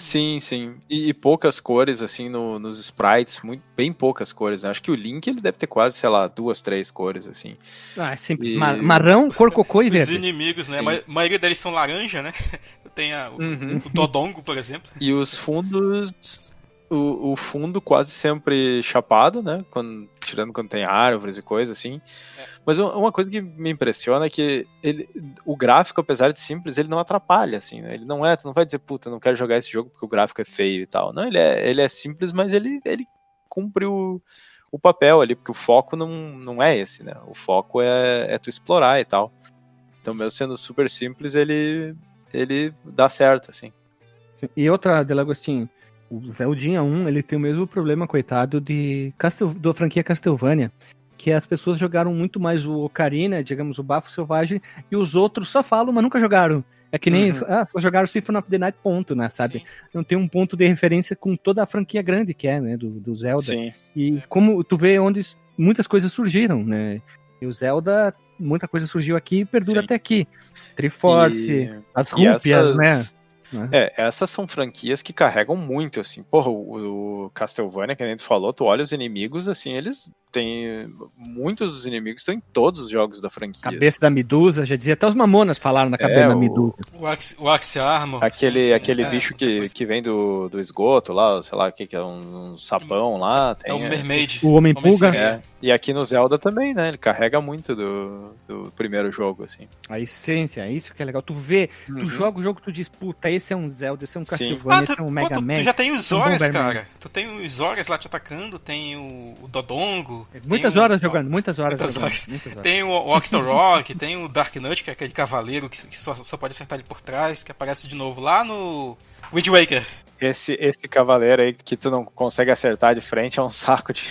Sim, sim. E, e, poucas cores, assim, no, nos sprites, muito, bem poucas cores. Né? Acho que o Link ele deve ter quase, sei lá, duas, três cores, assim. Ah, é sempre. E... marrão, cor cocô e verde. Os inimigos, né? A maioria deles são laranja, né? *laughs* Tem a, o, uhum. o Dodongo, por exemplo. E os fundos o, o, fundo quase sempre chapado, né? Quando, tirando quando tem árvores e coisas assim. É. Mas uma coisa que me impressiona é que ele, o gráfico, apesar de simples, ele não atrapalha, assim, né? Ele não é, tu não vai dizer, puta, não quero jogar esse jogo porque o gráfico é feio e tal. Não, ele é, ele é simples, mas ele, ele cumpre o, o papel ali, porque o foco não, não é esse, né? O foco é, é tu explorar e tal. Então, mesmo sendo super simples, ele, ele dá certo, assim. E outra, Delagostinho, o Zeldinha 1, ele tem o mesmo problema, coitado, de Castel, da franquia Castlevania, que as pessoas jogaram muito mais o Ocarina, digamos, o Bafo Selvagem, e os outros só falam, mas nunca jogaram. É que nem, uhum. ah, só jogaram Symphony of the Night, ponto, né, sabe? Sim. Não tem um ponto de referência com toda a franquia grande que é, né, do, do Zelda. Sim. E como tu vê onde muitas coisas surgiram, né? E o Zelda, muita coisa surgiu aqui e perdura Sim. até aqui. Triforce, e... as rúpias, essas... né? Né? É, essas são franquias que carregam muito, assim. Porra, o, o Castlevania, que a gente falou, tu olha os inimigos, assim, eles têm. Muitos dos inimigos estão em todos os jogos da franquia. Cabeça da Medusa, já dizia, até os Mamonas falaram na cabeça é, da Medusa. O, Axe, o Axe Armor. Aquele, sim, aquele é, bicho que, que vem do, do esgoto lá, sei lá o que, que é, um, um sapão lá. Tem, é o Mermaid. O Homem-Pulga. É. E aqui no Zelda também, né? Ele carrega muito do, do primeiro jogo, assim. A essência, é isso que é legal. Tu vê, uhum. tu joga o jogo, tu diz, puta, esse é um Zelda, esse é um Castlevania, ah, esse é um Mega Man. Tu já tem os Zoras, um cara. Tu tem os Zoras lá te atacando, tem o, o Dodongo. Muitas horas jogando, muitas horas muitas jogando. Horas. Muitas horas. Tem o Octorok, *laughs* tem o Dark Knight, que é aquele cavaleiro que, que só, só pode acertar ele por trás, que aparece de novo lá no Wind Waker. Esse, esse cavaleiro aí que tu não consegue acertar de frente é um saco de.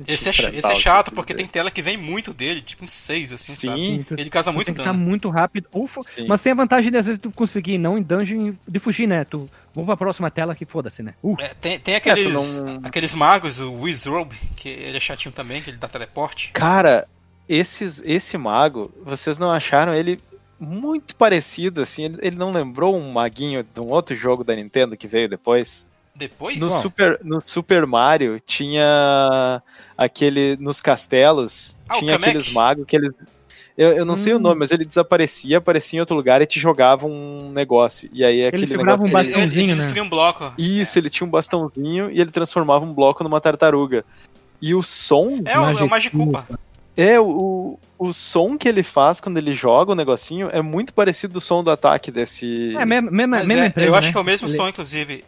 de Esse é, esse é chato, porque tem tela que vem muito dele, tipo um 6, assim, Sim. sabe? Ele causa muito tem que estar dano. muito rápido. Ou. Mas tem a vantagem de às vezes tu conseguir não em dungeon de fugir, né? Tu vamos pra próxima tela que foda-se, né? Uh, É, tem, tem aqueles, não- aqueles magos, o Wizrobe, que ele é chatinho também, que ele dá teleporte. Cara, esses, esse mago, vocês não acharam ele muito parecido, assim? Ele, ele não lembrou um maguinho de um outro jogo da Nintendo que veio depois? Depois, No Super, no Super Mario tinha aquele. Nos castelos, Ah, tinha aqueles magos que eles. Eu, eu não sei o Hum. nome, mas ele desaparecia, aparecia em outro lugar e te jogava um negócio. E aí aquele segurava negócio. um ele, ele, bastãozinho, ele né? um bloco. Isso, ele tinha um bastãozinho e ele transformava um bloco numa tartaruga. E o som. É, o, é o Magicupa. É, o, o som que ele faz quando ele joga o negocinho é muito parecido do som do ataque desse. é, mesma, mesma, Mas mesma é, empresa, eu acho né? que é o mesmo Le- som, inclusive.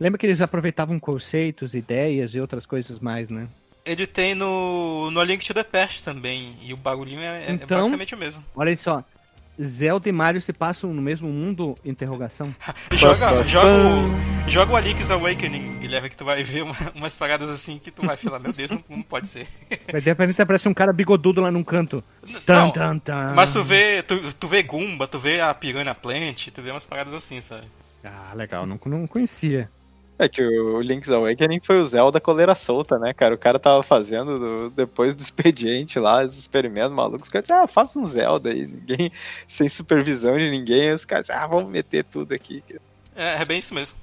Lembra que eles aproveitavam conceitos, ideias e outras coisas mais, né? Ele tem no, no A Link to the Past também. E o bagulhinho é, é Então- basicamente o mesmo. Olha só. Zelda e Mario se passam no mesmo mundo? Interrogação. *laughs* Joga, joga, o, joga o A Link's Awakening, Guilherme, que tu vai ver uma- umas paradas assim que tu vai falar, meu Deus, não, não pode ser. De repente aparece um cara bigodudo lá num canto. Tan, Não, tan, tan. Mas tu vê, tu, tu vê Goomba, tu vê a Piranha Plant, tu vê umas paradas assim, sabe? Ah, legal, não, não conhecia. É que o Link's Awakening foi o Zelda coleira solta, né, cara? O cara tava fazendo do- depois do expediente lá, os experimentos malucos. Os caras disseram, ah, faça um Zelda aí, ninguém, *laughs* sem supervisão de ninguém. Os caras, ah, vamos meter tudo aqui. É, é bem isso mesmo.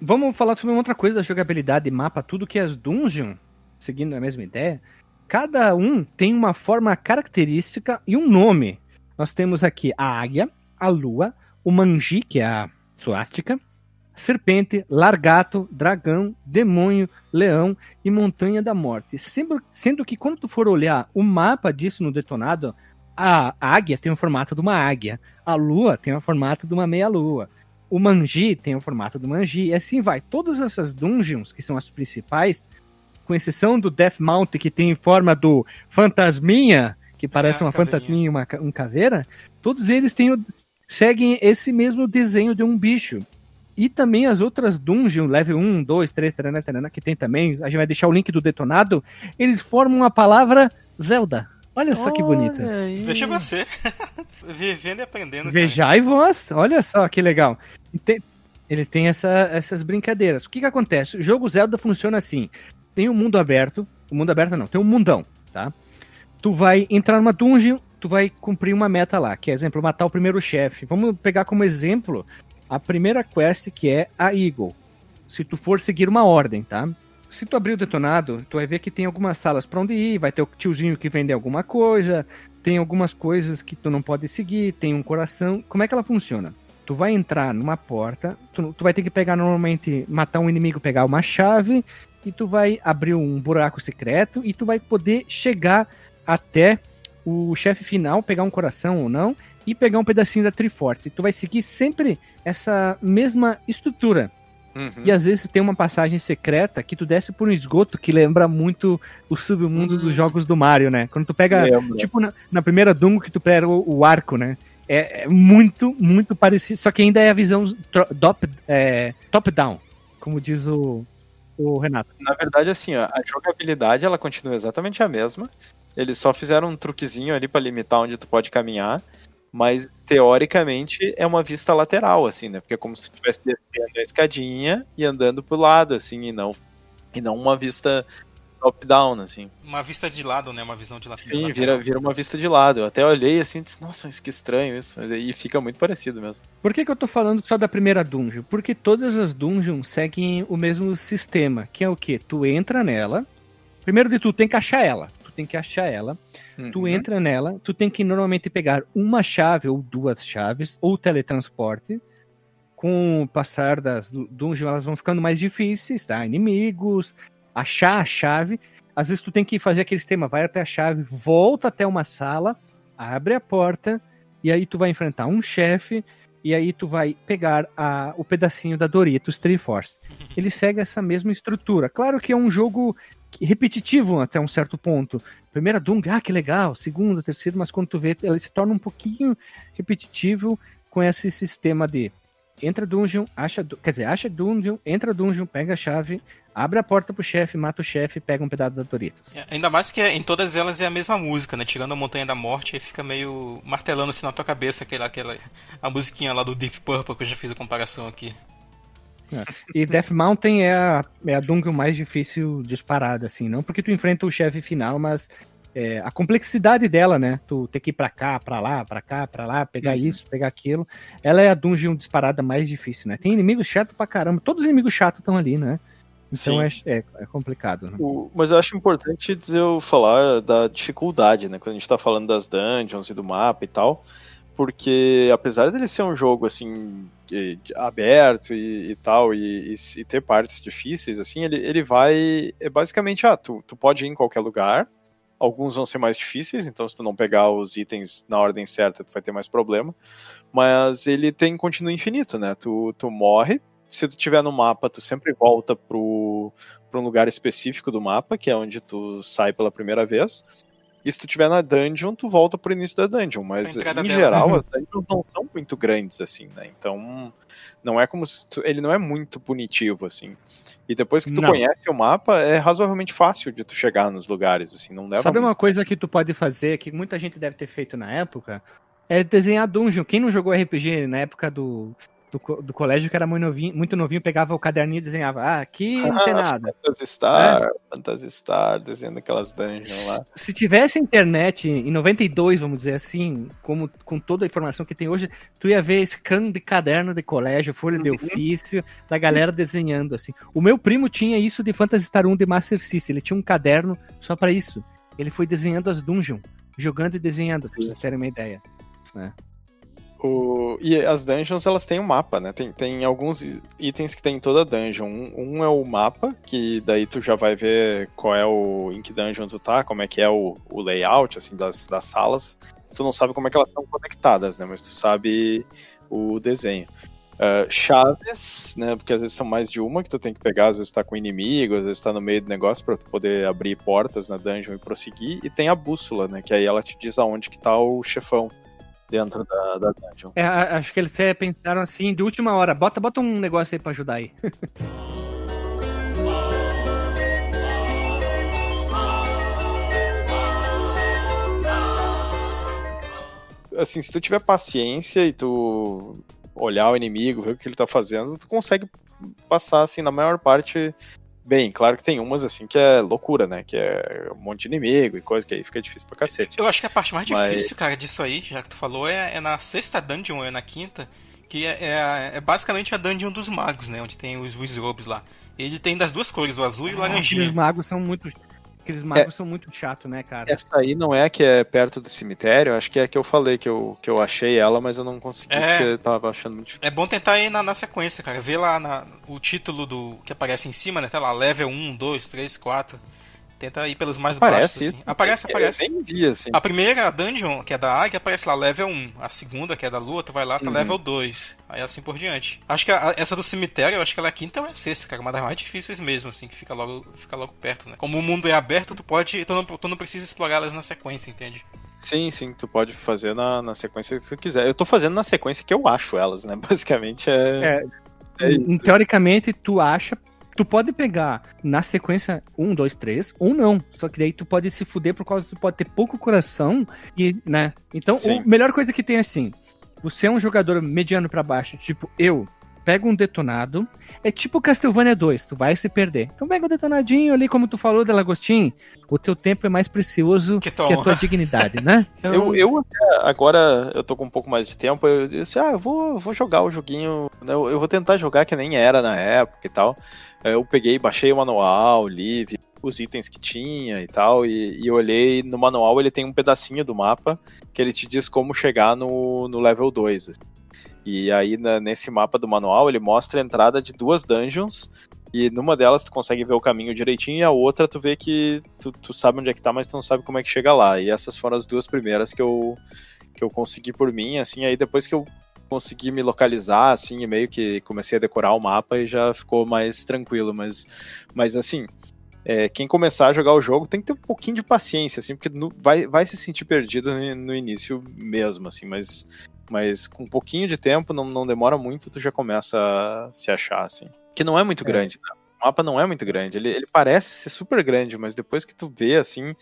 Vamos falar sobre uma outra coisa da jogabilidade mapa, tudo que as dungeons, seguindo a mesma ideia, cada um tem uma forma característica e um nome. Nós temos aqui a águia, a lua, o manji, que é a suástica, serpente, largato, dragão, demônio, leão e montanha da morte. Sendo, sendo que quando tu for olhar o mapa disso no detonado, a águia tem o formato de uma águia, a lua tem o formato de uma meia-lua, o Manji tem o formato do Manji, e assim vai. Todas essas dungeons, que são as principais, com exceção do Death Mount, que tem forma do Fantasminha, que parece É, uma fantasminha e uma, um caveira, todos eles têm o- seguem esse mesmo desenho de um bicho. E também as outras dungeons, level 1, 2, 3, tarana, tarana, que tem também, a gente vai deixar o link do detonado, eles formam a palavra Zelda. Olha só que bonita. Olha aí. Veja você. *laughs* Vivendo e aprendendo. Vejai vós, olha só que legal. Tem- eles têm essa- essas brincadeiras. O que que acontece? O jogo Zelda funciona assim. Tem um mundo aberto, o mundo aberto não, tem um mundão, tá? Tu vai entrar numa dungeon, tu vai cumprir uma meta lá, que é, exemplo, matar o primeiro chefe. Vamos pegar como exemplo a primeira quest que é a Eagle. Se tu for seguir uma ordem, tá? Se tu abrir o detonado, tu vai ver que tem algumas salas pra onde ir, vai ter o tiozinho que vende alguma coisa, tem algumas coisas que tu não pode seguir, tem um coração. Como é que ela funciona? Tu vai entrar numa porta, tu, tu vai ter que pegar normalmente, matar um inimigo, pegar uma chave, e tu vai abrir um buraco secreto e tu vai poder chegar até o chefe final, pegar um coração ou não, e pegar um pedacinho da Triforce. Tu vai seguir sempre essa mesma estrutura. Uhum. E às vezes tem uma passagem secreta que tu desce por um esgoto que lembra muito o submundo dos jogos do Mario, né? Quando tu pega Lembra. Tipo na, na primeira Dungo que tu pega o, o arco, né? É, é muito, muito parecido. Só que ainda é a visão top, é, top-down, como diz o, o Renato. Na verdade, assim, ó, a jogabilidade ela continua exatamente a mesma. Eles só fizeram um truquezinho ali pra limitar onde tu pode caminhar. Mas teoricamente é uma vista lateral, assim, né? Porque é como se tu estivesse descendo a escadinha e andando pro lado, assim, e não, e não uma vista top-down, assim. Uma vista de lado, né? Uma visão de lado. Sim, vira, vira uma vista de lado. Eu até olhei assim e disse, nossa, mas que estranho isso. Mas aí fica muito parecido mesmo. Por que, que eu tô falando só da primeira dungeon? Porque todas as dungeons seguem o mesmo sistema, que é o quê? Tu entra nela, primeiro de tudo, tem que achar ela. Tu tem que achar ela, tu Uhum. entra nela, tu tem que normalmente pegar uma chave ou duas chaves, ou teletransporte. Com o passar das dungeons, elas vão ficando mais difíceis, tá? Inimigos, achar a chave. Às vezes tu tem que fazer aquele sistema, vai até a chave, volta até uma sala, abre a porta, e aí tu vai enfrentar um chefe, e aí tu vai pegar a, o pedacinho da Doritos Triforce. Ele segue essa mesma estrutura. Claro que é um jogo repetitivo até um certo ponto. Primeira Dung, ah, que legal. Segunda, terceira, mas quando tu vê, ele se torna um pouquinho repetitivo com esse sistema de entra dungeon, acha, quer dizer, acha dungeon, entra dungeon, pega a chave, abre a porta pro chefe, mata o chefe, pega um pedaço da Doritos. É, Ainda mais que em todas elas é a mesma música, né? Tirando a Montanha da Morte, aí fica meio martelando assim na tua cabeça aquela, aquela a musiquinha lá do Deep Purple que eu já fiz a comparação aqui. E Death Mountain é a, é a dungeon mais difícil disparada, assim, não porque tu enfrenta o chefe final, mas é, a complexidade dela, né? Tu ter que ir pra cá, pra lá, pra cá, pra lá, pegar isso, pegar aquilo. Ela é a dungeon disparada mais difícil, né? Tem inimigos chatos pra caramba. Todos os inimigos chatos estão ali, né? Então é, é, é complicado. Né? O- mas eu acho importante dizer, eu falar da dificuldade, né? Quando a gente tá falando das dungeons e do mapa e tal. Porque apesar dele ser um jogo assim aberto e, e tal, e- e ter partes difíceis, assim, ele, ele vai. É basicamente, ah, tu, tu pode ir em qualquer lugar. Alguns vão ser mais difíceis, então se tu não pegar os itens na ordem certa, tu vai ter mais problema. Mas ele tem continuo infinito, né? Tu, tu morre. Se tu tiver no mapa, tu sempre volta pro, para um lugar específico do mapa, que é onde tu sai pela primeira vez. E se tu tiver na dungeon, tu volta pro início da dungeon. Mas em dela. geral, as *laughs* dungeons não são muito grandes assim, né? Então, não é como se tu- ele não é muito punitivo assim. E depois que tu Não. conhece o mapa, é razoavelmente fácil de tu chegar nos lugares, assim, não leva Sabe uma muito. coisa que tu pode fazer, que muita gente deve ter feito na época? É desenhar dungeon. Quem não jogou RPG na época do, do, do colégio, que era muito novinho, muito novinho, pegava o caderninho e desenhava. Ah, aqui não tem Ah, nada. Phantasy Star, Phantasy Star, desenhando aquelas dungeons lá. Se tivesse internet em 92, vamos dizer assim, como com toda a informação que tem hoje, tu ia ver scan de caderno de colégio, folha de ofício, da galera desenhando assim. O meu primo tinha isso de Phantasy Star 1 de Master System, ele tinha um caderno só pra isso. Ele foi desenhando as dungeons, jogando e desenhando, pra vocês terem uma ideia. O- e as dungeons elas têm um mapa, né? Tem, tem alguns itens que tem em toda dungeon. Um, um é o mapa, que daí tu já vai ver qual é o. em que dungeon tu tá, como é que é o, o layout assim, das, das salas. Tu não sabe como é que elas estão conectadas, né? Mas tu sabe o desenho. Ah, chaves, né? Porque às vezes são mais de uma que tu tem que pegar, às vezes tá com inimigo, às vezes tá no meio do negócio pra tu poder abrir portas na dungeon e prosseguir. E tem a bússola, né? Que aí ela te diz aonde que tá o chefão dentro da, da dungeon. É, acho que eles pensaram assim, de última hora, bota, bota um negócio aí pra ajudar aí. *laughs* assim, se tu tiver paciência e tu olhar o inimigo, ver o que ele tá fazendo, tu consegue passar, assim, na maior parte bem. Claro que tem umas, assim, que é loucura, né? Que é um monte de inimigo e coisa que aí fica difícil pra cacete. Eu acho que a parte mais Mas- difícil, cara, disso aí, já que tu falou, é, é na sexta dungeon, ou é na quinta, que é, é, a- é basicamente a dungeon dos magos, né? Onde tem os wizards lá. Ele tem das duas cores, o azul e o Aqueles laranjinha. magos são muito. Aqueles É. magos são muito chato, né, cara? Essa aí não é a que é perto do cemitério, acho que é a que eu falei, que eu, que eu achei ela, mas eu não consegui, É. porque eu tava achando muito difícil. É bom tentar ir na, na sequência, cara. Ver lá na- o título do que aparece em cima, né? Tá lá, level 1, 2, 3, 4. Tenta ir pelos mais Aparece baixos. Assim. Aparece, aparece. Eu nem vi, assim. A primeira dungeon, que é da águia, aparece lá, level 1. A segunda, que é da lua, tu vai lá, tá Uhum. level 2. Aí assim por diante. Acho que a- a- essa do cemitério, eu acho que ela é a quinta ou é a sexta, cara. Uma das mais difíceis mesmo, assim, que fica logo, fica logo perto, né? Como o mundo é aberto, tu pode. Tu não, tu não precisa explorar elas na sequência, entende? Sim, sim, tu pode fazer na, na sequência que tu quiser. Eu tô fazendo na sequência que eu acho elas, né? *laughs* Basicamente é. É, é Teoricamente, tu acha. Tu pode pegar na sequência 1, 2, 3, ou não. Só que daí tu pode se fuder por causa que tu pode ter pouco coração e, né? Então, Sim. a melhor coisa que tem é assim: você é um jogador mediano pra baixo, tipo eu, pega um detonado, é tipo Castlevania 2, tu vai se perder. Então pega um detonadinho ali, como tu falou, Delagostin, o teu tempo é mais precioso Que que, a tua dignidade, né? Então, *laughs* Eu, eu agora eu tô com um pouco mais de tempo, eu disse, ah, eu vou, vou jogar o joguinho, né, eu, eu vou tentar jogar que nem era na época e tal. Eu peguei, baixei o manual, li, os itens que tinha e tal, e, e olhei no manual, ele tem um pedacinho do mapa que ele te diz como chegar no, no level 2. assim. E aí na- nesse mapa do manual ele mostra a entrada de duas dungeons. E numa delas tu consegue ver o caminho direitinho, e a outra tu vê que tu, tu sabe onde é que tá, mas tu não sabe como é que chega lá. E essas foram as duas primeiras que eu, que eu consegui por mim, assim, aí depois que eu consegui me localizar, assim, e meio que comecei a decorar o mapa e já ficou mais tranquilo, mas, mas assim, é, quem começar a jogar o jogo tem que ter um pouquinho de paciência, assim, porque no- vai, vai se sentir perdido no, no início mesmo, assim, mas Mas com um pouquinho de tempo, não, não demora muito, tu já começa a se achar, assim. Que não é muito É. grande, né? O mapa não é muito grande. Ele, ele parece ser super grande, mas depois que tu vê, assim.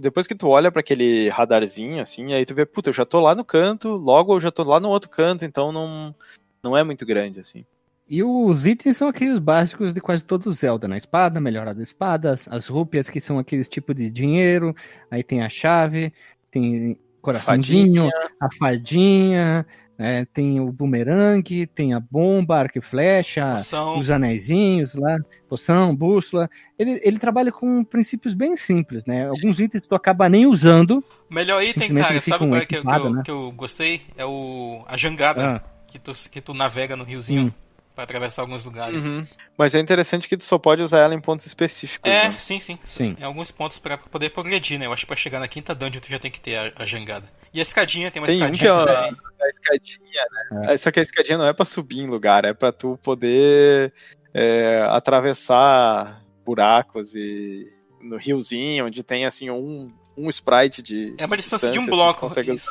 Depois que tu olha pra aquele radarzinho, assim, aí tu vê, puta, eu já tô lá no canto, logo eu já tô lá no outro canto, então não, não é muito grande, assim. E os itens são aqueles básicos de quase todo Zelda, né? Espada, melhorada espadas, as rúpias que são aqueles tipo de dinheiro, aí tem a chave, tem coraçãozinho, a fadinha, né? tem o bumerangue, tem a bomba, arco e flecha, Poção. os anéisinhos lá, poção, bússola. Ele, ele trabalha com princípios bem simples, né? Alguns itens tu acaba nem usando. O melhor item, cara, sabe qual é que, eu- que, equipado, eu, né? que eu gostei? É o a jangada, Ah, que, tu, que tu navega no riozinho Hum. Pra atravessar alguns lugares. Uhum. Mas é interessante que tu só pode usar ela em pontos específicos. É, né? sim, sim. sim. Em alguns pontos pra poder progredir, né? Eu acho que pra chegar na quinta dungeon tu já tem que ter a, a jangada. E a escadinha, tem uma Tem um escadinha que é a- também. a escadinha, né? Só que a escadinha não é pra subir em lugar, é pra tu poder é, atravessar buracos e no riozinho, onde tem assim um, um sprite de. É uma distância de um assim, bloco. consegue isso.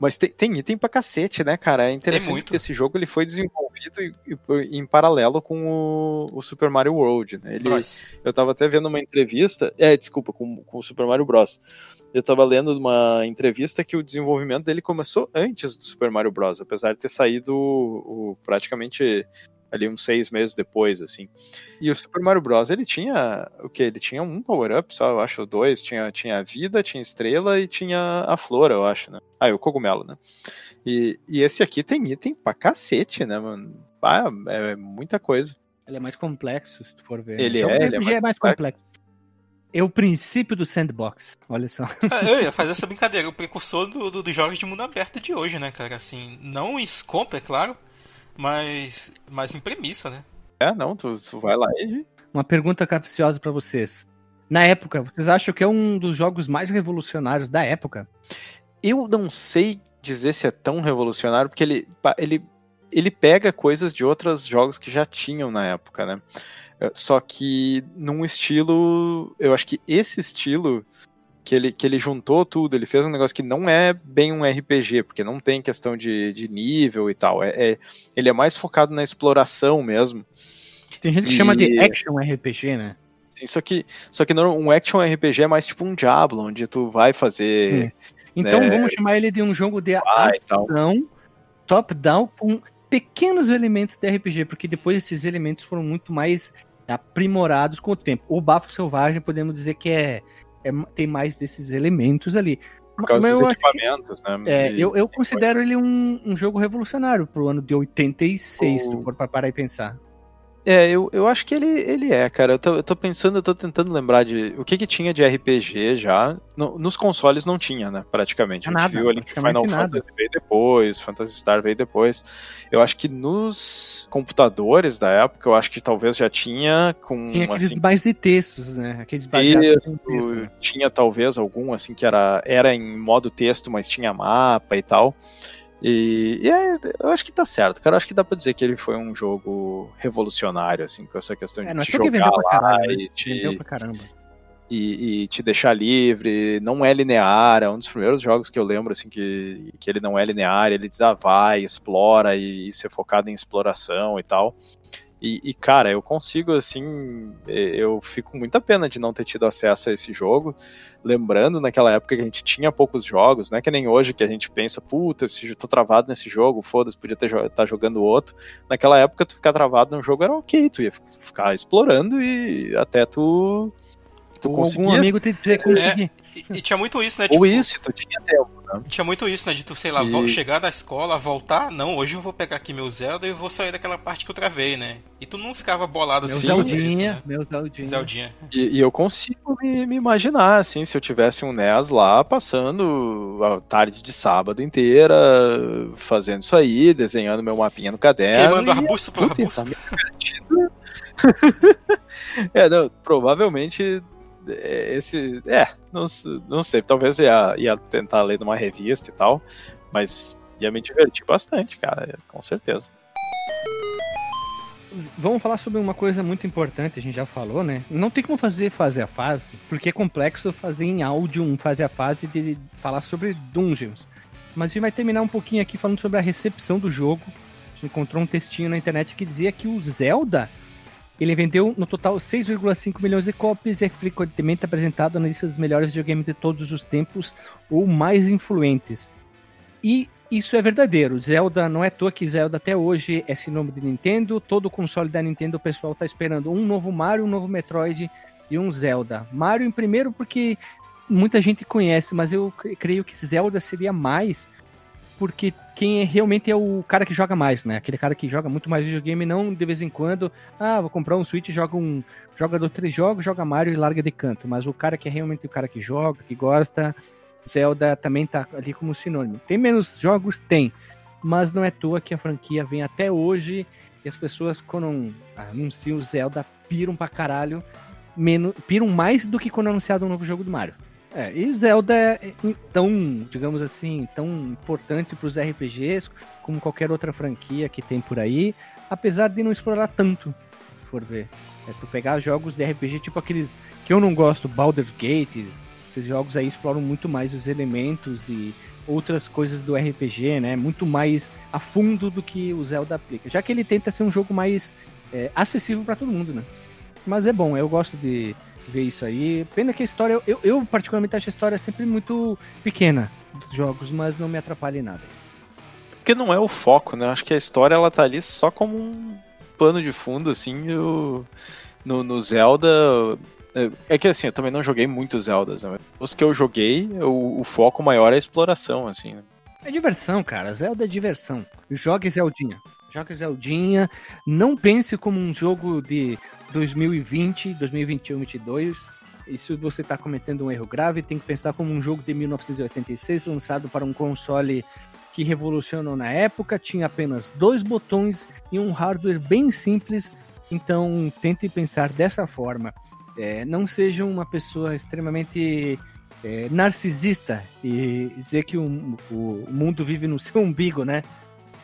Mas tem, tem item pra cacete, né, cara? É interessante porque esse jogo ele foi desenvolvido em, em- em paralelo com o, o Super Mario World, né? Ele, Bros. eu tava até vendo uma entrevista. É, desculpa, com, com o Super Mario Bros. Eu tava lendo uma entrevista que o desenvolvimento dele começou antes do Super Mario Bros. Apesar de ter saído o, praticamente ali uns seis meses depois, assim. E o Super Mario Bros. ele tinha o que? Ele tinha um power-up só, eu acho, dois. Tinha, tinha a vida, tinha a estrela e tinha a flor, eu acho, né? Ah, e o cogumelo, né? E, e esse aqui tem item pra cacete, né, mano? Ah, é muita coisa. Ele é mais complexo, se tu for ver. Ele O jogo é, ele é RPG mais é mais complexo. É o princípio do sandbox. Olha só. Ah, Eu ia fazer essa brincadeira, o precursor do, do- dos jogos de mundo aberto de hoje, né, cara? Assim, não em scope, é claro, mas, mas em premissa, né? É, não, tu, tu vai lá e Uma pergunta capciosa pra vocês. Na época, vocês acham que é um dos jogos mais revolucionários da época? Eu não sei dizer se é tão revolucionário, porque ele, ele, ele pega coisas de outros jogos que já tinham na época, né? Eh, Só que num estilo. Eu acho que esse estilo que ele, que ele juntou tudo, ele fez um negócio que não é bem um RPG, porque não tem questão de, de nível e tal. É, é- ele é mais focado na exploração mesmo. Tem gente que E- chama de action RPG, né? Assim, só que, só que não- um action RPG é mais tipo um Diablo, onde tu vai fazer. Então né, vamos chamar ele de um jogo de vai e tal. ação top-down com pequenos elementos de RPG, porque depois esses elementos foram muito mais aprimorados com o tempo. O Bafo Selvagem, podemos dizer que é, é- tem mais desses elementos ali. Por causa Mas dos que- equipamentos, né? É, E- eu, eu considero ele um, um jogo revolucionário pro ano de 86, se O- tu for parar e pensar. É, eu, eu acho que ele, ele é, cara. Eu tô, eu tô pensando, eu tô tentando lembrar de o que que tinha de RPG já. No- nos consoles não tinha, né? Praticamente. A gente Nada, viu ali que Final nada. Fantasy veio depois, Phantasy Star veio depois. Eu acho que nos computadores da época, eu acho que talvez já tinha com Tinha aqueles assim, mais de textos, né? Aqueles baseados em texto. Né? tinha talvez algum assim que era, era em modo texto, mas tinha mapa e tal. E, e é, eu acho que tá certo, cara. Eu acho que dá pra dizer que ele foi um jogo revolucionário, assim, com essa questão É, de é te jogar lá caralho, né? e, te, Vendeu pra caramba. e, e te deixar livre. Não é linear, é um dos primeiros jogos que eu lembro, assim, que, que ele não é linear. Ele diz, ah, vai, explora e, e ser focado em exploração e tal. E, e, cara, eu consigo, assim, eh, eu fico com muita pena de não ter tido acesso a esse jogo. Lembrando, naquela época que a gente tinha poucos jogos, não é que nem hoje que a gente pensa, puta, esse- tô travado nesse jogo, foda-se, podia estar tá jogando outro. Naquela época, tu ficar travado num jogo era ok, tu ia fi- ficar explorando e até tu, tu Ou algum amigo te dizer conseguir. E, e tinha muito isso, né? Ou tipo, isso, tu tinha tempo, né? Tinha muito isso, né? De tu, sei lá, E- chegar da escola, voltar. Não, hoje eu vou pegar aqui meu Zelda e vou sair daquela parte que eu travei, né? E tu não ficava bolado Meu assim. Zeldinha, disso, meu né? Zeldinha. Zeldinha. E, e eu consigo me, me imaginar, assim, se eu tivesse um NES lá, passando a tarde de sábado inteira, fazendo isso aí, desenhando meu mapinha no caderno. Queimando e- arbusto por Puta, arbusto. tá *laughs* é, não, provavelmente esse. É, não, não sei, talvez ia, ia tentar ler numa revista e tal, mas ia me divertir bastante, cara, com certeza. Vamos falar sobre uma coisa muito importante, a gente já falou, né? Não tem como fazer fase a fase, porque é complexo fazer em áudio um fase a fase de falar sobre dungeons. Mas a gente vai terminar um pouquinho aqui falando sobre a recepção do jogo. A gente encontrou um textinho na internet que dizia que o Zelda ele vendeu no total 6,5 milhões de cópias e é frequentemente apresentado na lista dos melhores videogames de todos os tempos ou mais influentes. E isso é verdadeiro. Zelda não é à toa que Zelda até hoje é sinônimo de Nintendo. Todo console da Nintendo o pessoal tá esperando um novo Mario, um novo Metroid e um Zelda. Mario em primeiro porque muita gente conhece, mas eu creio que Zelda seria mais porque quem é, realmente é o cara que joga mais, né? Aquele cara que joga muito mais videogame, não de vez em quando, ah, vou comprar um Switch, joga um joga dois, três jogos, joga Mario e larga de canto. Mas o cara que é realmente o cara que joga, que gosta, Zelda também tá ali como sinônimo. Tem menos jogos? Tem. Mas não é à toa que a franquia vem até hoje e as pessoas, quando anunciam o Zelda, piram pra caralho. Menos, piram mais do que quando anunciado um novo jogo do Mario. É, e Zelda é tão, digamos assim, tão importante para os RPGs como qualquer outra franquia que tem por aí, apesar de não explorar tanto, se for ver. É tu pegar jogos de RPG tipo aqueles que eu não gosto, Baldur's Gate, esses jogos aí exploram muito mais os elementos e outras coisas do RPG, né? Muito mais a fundo do que o Zelda aplica. Já que ele tenta ser um jogo mais é, acessível para todo mundo, né? Mas é bom, eu gosto de ver isso aí. Pena que a história, eu, eu particularmente acho a história sempre muito pequena dos jogos, mas não me atrapalha em nada. Porque não é o foco, né? Acho que a história ela tá ali só como um pano de fundo, assim, no, no Zelda. É, é que assim, eu também não joguei muitos Zeldas, né? Os que eu joguei, o, o foco maior é a exploração, assim. Né? É diversão, cara. Zelda é diversão. Jogue Zeldinha. Jogue Zeldinha. Não pense como um jogo de 2020, 2021, 2022. Isso você está cometendo um erro grave. Tem que pensar como um jogo de 1986 lançado para um console que revolucionou na época. Tinha apenas dois botões e um hardware bem simples. Então tente pensar dessa forma. É, não seja uma pessoa extremamente é, narcisista e dizer que o, o, mundo vive no seu umbigo, né?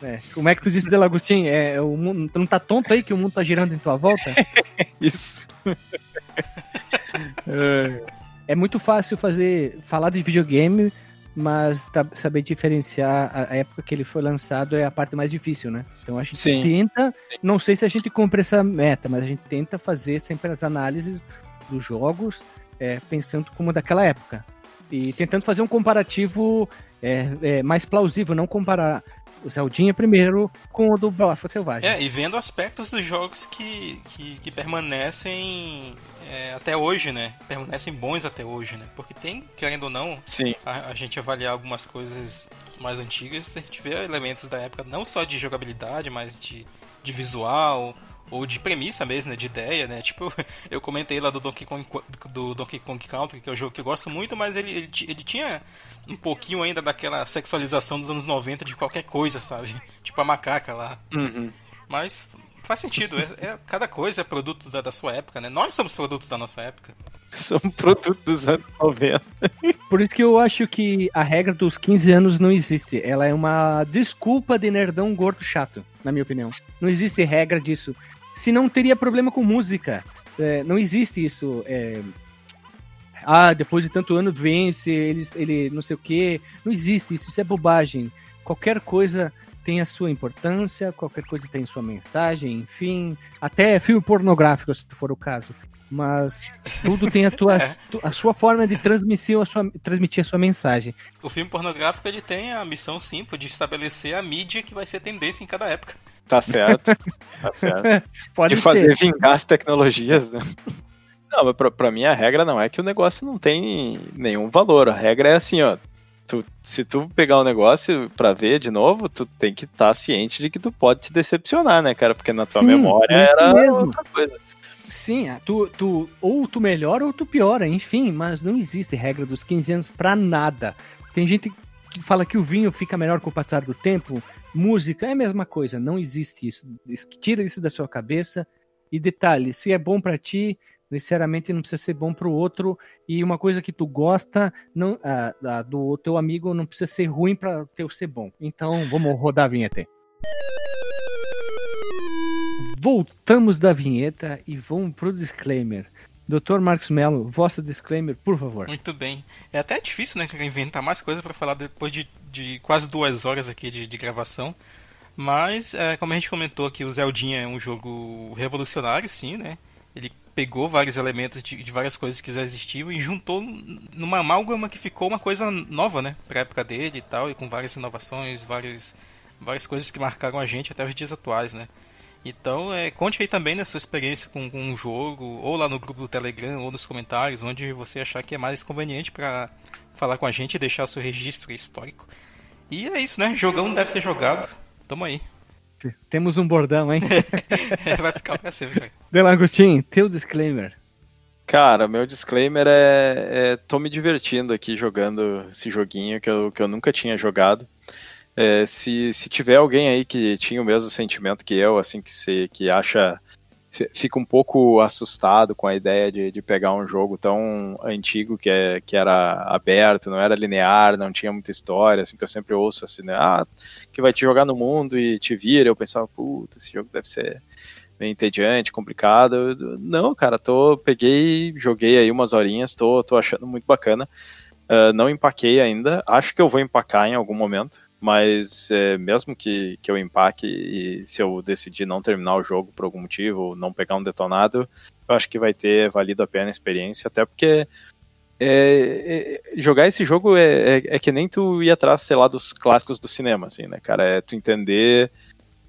É, como é que tu disse, Delagostin? É, o mundo, tu não tá tonto aí que o mundo tá girando em tua volta? *laughs* Isso. *laughs* é. é muito fácil fazer falar de videogame, mas tá, saber diferenciar a época que ele foi lançado é a parte mais difícil, né? Então a gente Sim. tenta, não sei se a gente cumpre essa meta, mas a gente tenta fazer sempre as análises dos jogos é, pensando como daquela época. E tentando fazer um comparativo é, é, mais plausível, não comparar o Zeldinha primeiro com o do Bafo Selvagem. É, e vendo aspectos dos jogos que, que, que permanecem é, até hoje, né? Permanecem bons até hoje, né? Porque tem, querendo ou não, Sim. A, a gente avaliar algumas coisas mais antigas, a gente vê elementos da época não só de jogabilidade, mas de, de visual, ou de premissa mesmo, né, de ideia, né? Tipo, *laughs* eu comentei lá do Donkey Kong, do Donkey Kong Country, que é um jogo que eu gosto muito, mas ele, ele, ele tinha um pouquinho ainda daquela sexualização dos anos 90 de qualquer coisa, sabe? Tipo a macaca lá. Uhum. Mas faz sentido, é, é, cada coisa é produto da, da, sua época, né? Nós somos produtos da nossa época. Somos produtos dos anos 90. Por isso que eu acho que a regra dos 15 anos não existe. Ela é uma desculpa de nerdão gordo chato, na minha opinião. Não existe regra disso. Se não teria problema com música. É, não existe isso. É, ah, depois de tanto ano vence, ele, ele não sei o que. Não existe isso, isso é bobagem. Qualquer coisa tem a sua importância, qualquer coisa tem sua mensagem, enfim. Até filme pornográfico, se for o caso. Mas tudo tem a, tua, *laughs* é. a sua forma de transmitir a, sua, transmitir a sua mensagem. O filme pornográfico ele tem a missão simples de estabelecer a mídia que vai ser tendência em cada época. Tá certo. *laughs* Tá certo. Pode de fazer vingar as tecnologias, né? Não, pra, pra mim a regra não é que o negócio não tem nenhum valor. A regra é assim, ó. Tu, se tu pegar um negócio pra ver de novo, tu tem que estar tá ciente de que tu pode te decepcionar, né, cara? Porque na tua Sim, memória é era mesmo. outra coisa. Sim, é, tu, tu, ou tu melhora ou tu piora, enfim, mas não existe regra dos 15 anos pra nada. Tem gente que fala que o vinho fica melhor com o passar do tempo, música é a mesma coisa, não existe isso. Tira isso da sua cabeça. E detalhe, se é bom para ti, necessariamente não precisa ser bom para o outro e uma coisa que tu gosta não do teu amigo não precisa ser ruim para teu ser bom. Então vamos rodar a vinheta. Voltamos da vinheta e vamos pro disclaimer. Dr. Marcos Mello, vossa disclaimer, por favor. Muito bem. É até difícil, né, inventar mais coisas para falar depois de, de, quase duas horas aqui de, de gravação. Mas, é, como a gente comentou aqui, o Zeldinha é um jogo revolucionário, sim, né? Pegou vários elementos de, de, várias coisas que já existiam e juntou numa amálgama que ficou uma coisa nova, né? Pra época dele e tal, e com várias inovações, várias, várias coisas que marcaram a gente até os dias atuais, né? Então, é, conte aí também na sua experiência com, com um jogo, ou lá no grupo do Telegram, ou nos comentários, onde você achar que é mais conveniente para falar com a gente e deixar o seu registro histórico. E é isso, né? Jogão deve ser jogado. Tamo aí. Temos um bordão, hein? *laughs* Vai ficar pra sempre. Delagostin, teu disclaimer. Cara, meu disclaimer é, é. tô me divertindo aqui jogando esse joguinho que eu, que eu nunca tinha jogado. É, se, se tiver alguém aí que tinha o mesmo sentimento que eu, assim, que, se, que acha. Fica um pouco assustado com a ideia de, de pegar um jogo tão antigo que, é, que era aberto, não era linear, não tinha muita história, assim, que eu sempre ouço assim, né? Ah, que vai te jogar no mundo e te vira. Eu pensava, puta, esse jogo deve ser bem entediante, complicado. Não, cara, tô, peguei, joguei aí umas horinhas, tô, tô achando muito bacana. Uh, não empaquei ainda, acho que eu vou empacar em algum momento mas é, mesmo que, que eu empaque e se eu decidir não terminar o jogo por algum motivo, não pegar um detonado, eu acho que vai ter valido a pena a experiência, até porque é, é, jogar esse jogo é, é, é, que nem tu ir atrás, sei lá, dos clássicos do cinema, assim, né, cara? É tu entender,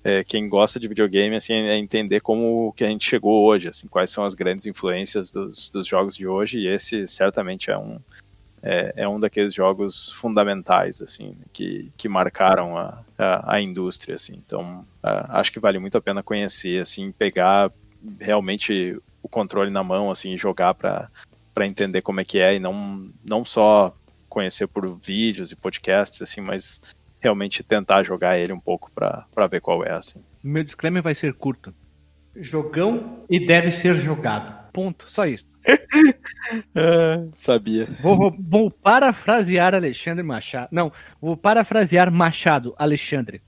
é, quem gosta de videogame, assim, é entender como que a gente chegou hoje, assim, quais são as grandes influências dos, dos jogos de hoje, e esse certamente é um, é, é, um daqueles jogos fundamentais, assim, que, que marcaram a, a, a indústria, assim. Então, acho que vale muito a pena conhecer, assim, pegar realmente o controle na mão, assim, jogar para entender como é que é e não, não só conhecer por vídeos e podcasts, assim, mas realmente tentar jogar ele um pouco para ver qual é, assim. Meu disclaimer vai ser curto. Jogão e deve ser jogado. Ponto, só isso. *laughs* é, sabia. Vou, vou, parafrasear Alexandre Machado. Não, vou parafrasear Machado Alexandre.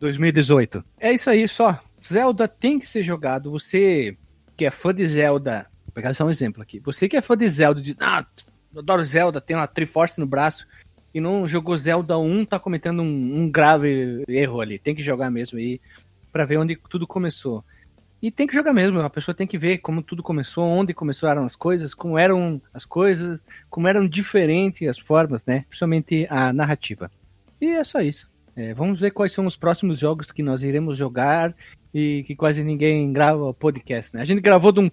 2018. É isso aí, só. Zelda tem que ser jogado. Você que é fã de Zelda. Vou pegar só um exemplo aqui. Você que é fã de Zelda, de. Ah, adoro Zelda, tem uma Triforce no braço. E não jogou Zelda 1, tá cometendo um, um grave erro ali. Tem que jogar mesmo aí. para ver onde tudo começou. E tem que jogar mesmo, a pessoa tem que ver como tudo começou, onde começaram as coisas, como eram as coisas, como eram diferentes as formas, né? Principalmente a narrativa. E é só isso. É, vamos ver quais são os próximos jogos que nós iremos jogar e que quase ninguém grava podcast, né? A gente gravou de um,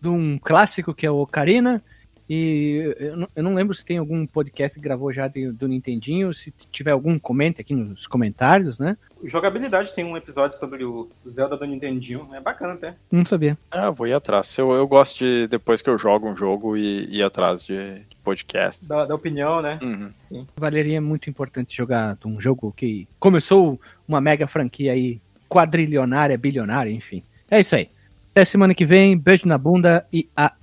de um clássico que é o Ocarina, e eu não, eu não, lembro se tem algum podcast que gravou já de, do Nintendinho. Se tiver algum, comente aqui nos comentários, né? Jogabilidade tem um episódio sobre o Zelda do Nintendinho. É bacana até. Não sabia. Ah, vou ir atrás. Eu, eu gosto de, depois que eu jogo um jogo, e ir atrás de, de podcast. Da, da, opinião, né? Uhum. Sim. Valeria é muito importante jogar um jogo que começou uma mega franquia aí, quadrilionária, bilionária, enfim. É isso aí. Até semana que vem. Beijo na bunda e a